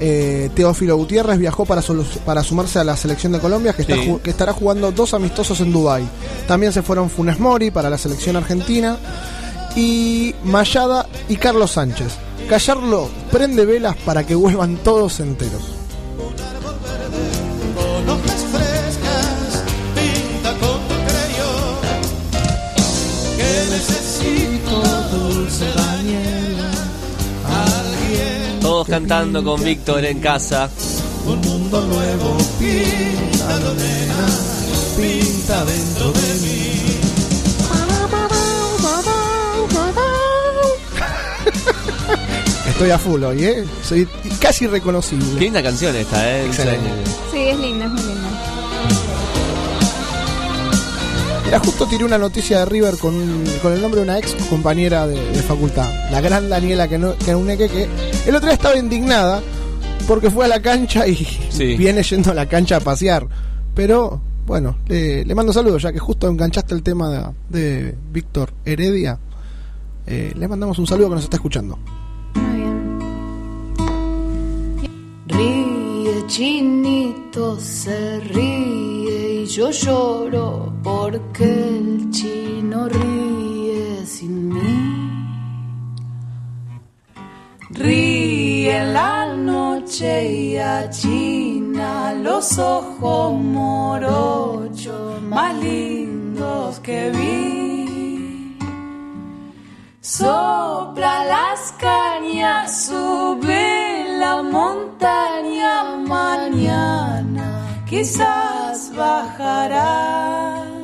eh, Teófilo Gutiérrez viajó para, para sumarse a la selección de Colombia que, está Sí. que estará jugando dos amistosos en Dubái. También se fueron Funes Mori para la selección argentina y Mayada y Carlos Sánchez. Callarlo prende velas para que vuelvan todos enteros. Cantando con Víctor en casa. un mundo nuevo, píntalo nena, pinta dentro de mí. Estoy a full hoy, ¿eh? Soy casi reconocible. Qué linda canción esta, ¿eh? Excelente. Sí, es linda, es muy linda. Mira, justo tiré una noticia de River con, con el nombre de una ex compañera de, de facultad, la gran Daniela que Neuneque, que el otro día estaba indignada porque fue a la cancha y Sí. viene yendo a la cancha a pasear. Pero, bueno, le, le mando saludos, ya que justo enganchaste el tema de, de Víctor Heredia. Eh, le mandamos un saludo que nos está escuchando. Ríe, chinito, se ríe y yo lloro porque el chino ríe sin mí. Ríe la noche y achina los ojos morochos más lindos que vi. Sopla las cañas, sube la montaña mañana, quizás bajará.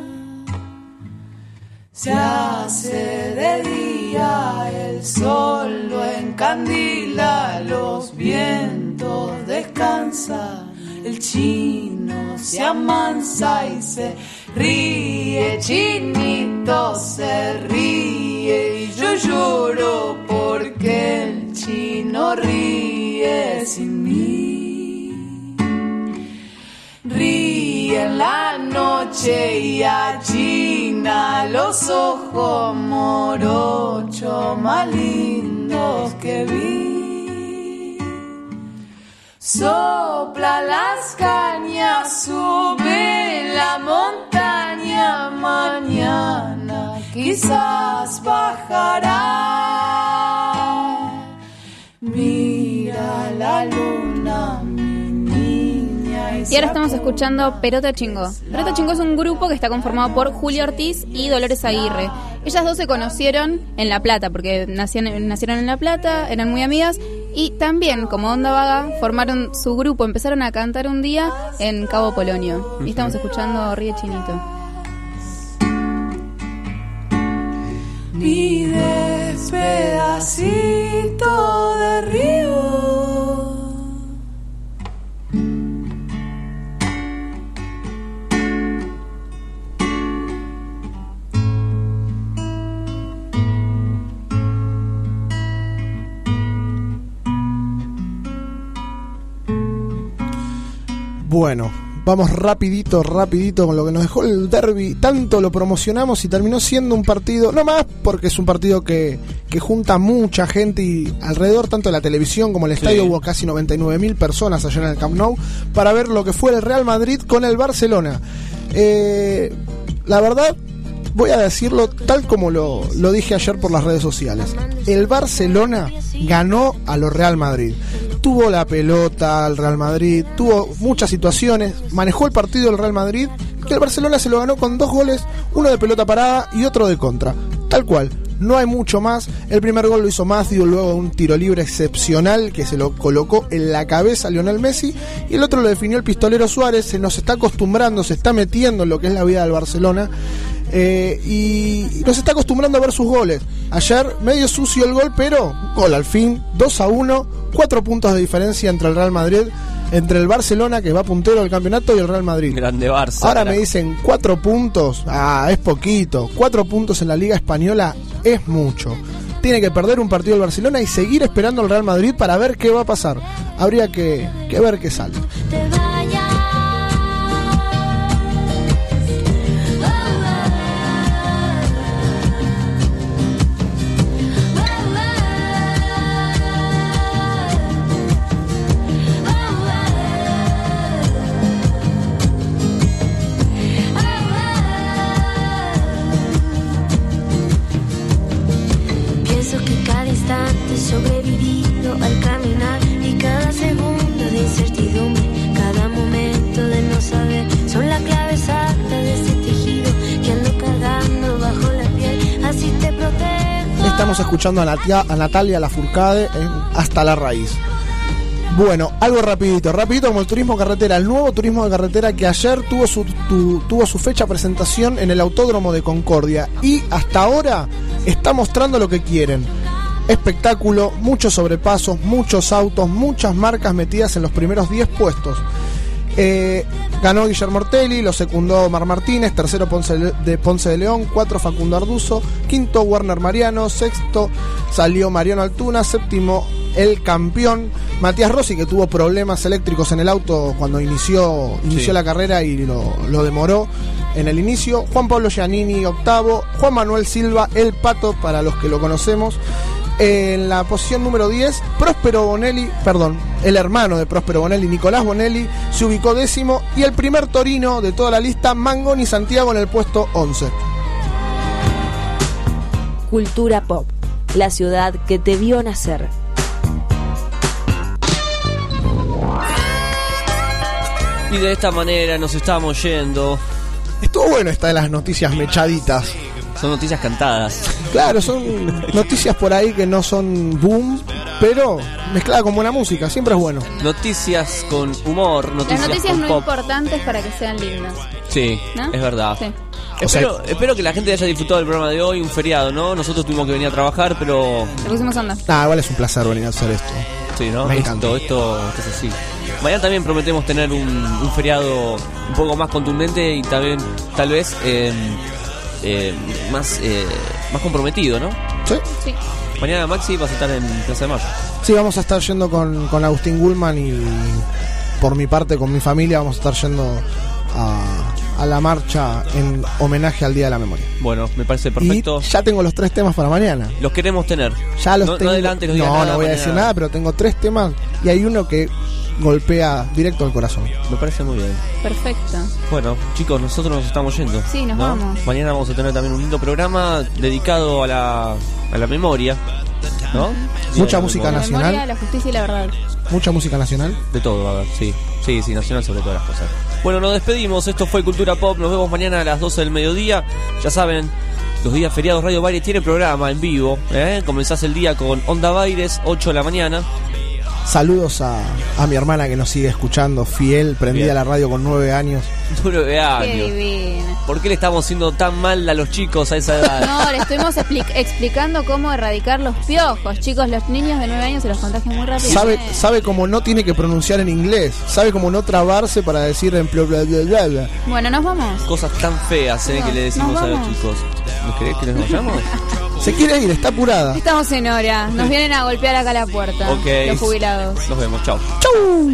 Se hace de día, el sol lo encandila, los vientos descansan, el chino se amansa y se ríe, chinito se ríe y yo lloro porque el chino ríe sin mí. En la noche y achina los ojos morochos más lindos que vi. Sopla las cañas, sube la montaña mañana, quizás bajará. Mira la luna, Y ahora estamos escuchando Perota Chingó. Perota Chingó es un grupo que está conformado por Julio Ortiz y Dolores Aguirre. Ellas dos se conocieron en La Plata, porque nacían- nacieron en La Plata, eran muy amigas. Y también, como Onda Vaga, formaron su grupo, empezaron a cantar un día en Cabo Polonio. Y estamos escuchando Ríe Chinito. Mi despedacito de río. Bueno, vamos rapidito, rapidito con lo que nos dejó el derby. Tanto lo promocionamos y terminó siendo un partido, no más porque es un partido que, que junta mucha gente y alrededor tanto de la televisión como el estadio hubo casi 99 mil personas allá en el Camp Nou para ver lo que fue el Real Madrid con el Barcelona. Eh, la verdad, voy a decirlo tal como lo, lo dije ayer por las redes sociales. El Barcelona ganó a los Real Madrid. Tuvo la pelota al Real Madrid, tuvo muchas situaciones, manejó el partido del Real Madrid, que el Barcelona se lo ganó con dos goles, uno de pelota parada y otro de contra. Tal cual. No hay mucho más. El primer gol lo hizo Matthew, luego un tiro libre excepcional que se lo colocó en la cabeza a Lionel Messi. Y el otro lo definió el pistolero Suárez. Se nos está acostumbrando, se está metiendo en lo que es la vida del Barcelona. eh, y nos está acostumbrando a ver sus goles. Ayer medio sucio el gol, pero gol al fin. 2 a 1, 4 puntos de diferencia entre el Real Madrid, entre el Barcelona que va puntero del campeonato y el Real Madrid. Grande Barça. Ahora me dicen 4 puntos, ah, es poquito. 4 puntos en la Liga Española es mucho. Tiene que perder un partido el Barcelona y seguir esperando al Real Madrid para ver qué va a pasar. Habría que, que ver qué sale. Estamos escuchando a, Natia- a Natalia Lafourcade en Hasta la Raíz. Bueno, algo rapidito, rapidito como el turismo carretera, el nuevo turismo de carretera que ayer tuvo su, tu- tuvo su fecha presentación en el Autódromo de Concordia y hasta ahora está mostrando lo que quieren. Espectáculo, muchos sobrepasos, muchos autos, muchas marcas metidas en los primeros 10 puestos. Eh, ganó Guillermo Ortelli, lo secundó Mar Martínez, tercero Ponce de Ponce de León, cuatro Facundo Arduzo, quinto Werner Mariano, sexto salió Mariano Altuna, séptimo el campeón Matías Rossi, que tuvo problemas eléctricos en el auto cuando inició, inició Sí. la carrera y lo, lo demoró en el inicio. Juan Pablo Giannini, octavo, Juan Manuel Silva, el pato, para los que lo conocemos. En la posición número 10, Próspero Bonelli, perdón, el hermano de Próspero Bonelli, Nicolás Bonelli, se ubicó décimo. Y el primer torino de toda la lista, Mangoni Santiago, en el puesto 11. Cultura Pop, la ciudad que te vio nacer. Y de esta manera nos estamos yendo. Estuvo bueno esta de las noticias mechaditas. Son noticias cantadas. Claro, son noticias por ahí que no son boom, pero mezclada con buena música, siempre es bueno. Noticias con humor, Las noticias, noticias con no pop. importantes para que sean lindas. Sí, ¿No? es verdad. Sí. Espero, espero que la gente haya disfrutado del programa de hoy, un feriado, ¿no? Nosotros tuvimos que venir a trabajar, pero Le pusimos onda. Ah, igual es un placer venir a hacer esto. Sí, ¿no? Me esto, esto es así. Mañana también prometemos tener un, un feriado un poco más contundente y también, tal vez, eh, eh, más, eh, más comprometido, ¿no? Sí. Sí. Mañana Maxi vas a estar en Plaza de Mayo. Sí, vamos a estar yendo con, con Agustín Gullman y por mi parte, con mi familia, vamos a estar yendo a, a la marcha en homenaje al Día de la Memoria. Bueno, me parece perfecto. Y ya tengo los tres temas para mañana. Los queremos tener. Ya los no, tengo. no adelante, no no, nada. no voy a decir nada, pero tengo tres temas y hay uno que golpea directo al corazón. Me parece muy bien. Perfecto. Bueno, chicos, nosotros nos estamos yendo. Sí, nos ¿no? vamos. Mañana vamos a tener también un lindo programa dedicado a la, a la memoria. ¿no? Mucha música memoria. La nacional. memoria, la justicia y la verdad. Mucha música nacional. De todo, a ver, sí. Sí, sí, nacional sobre todas las cosas. Bueno, nos despedimos. Esto fue Cultura Pop. Nos vemos mañana a las 12 del mediodía. Ya saben, los días feriados Radio Baires tiene programa en vivo. ¿eh? Comenzás el día con Onda Baires, 8 de la mañana. Saludos a, a mi hermana que nos sigue escuchando, fiel, prendida Bien. a la radio con nueve años. Nueve años. ¿Por qué le estamos haciendo tan mal a los chicos a esa edad? No, le estuvimos expli- explicando cómo erradicar los piojos. Chicos, los niños de 9 años se los contagian muy rápido. Sabe, sabe cómo no tiene que pronunciar en inglés. Sabe cómo no trabarse para decir en bla bla bla bla, bla. Bueno, nos vamos. Cosas tan feas ¿eh? que le decimos nos a los chicos. ¿No querés que nos vayamos? Se quiere ir, está apurada. Estamos en hora. Nos vienen a golpear acá la puerta. Ok. Los jubilados. Nos vemos, chao. ¡Chau!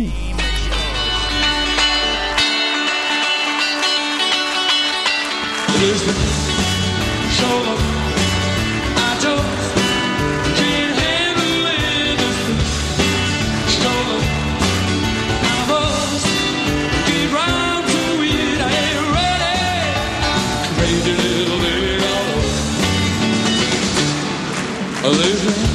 Of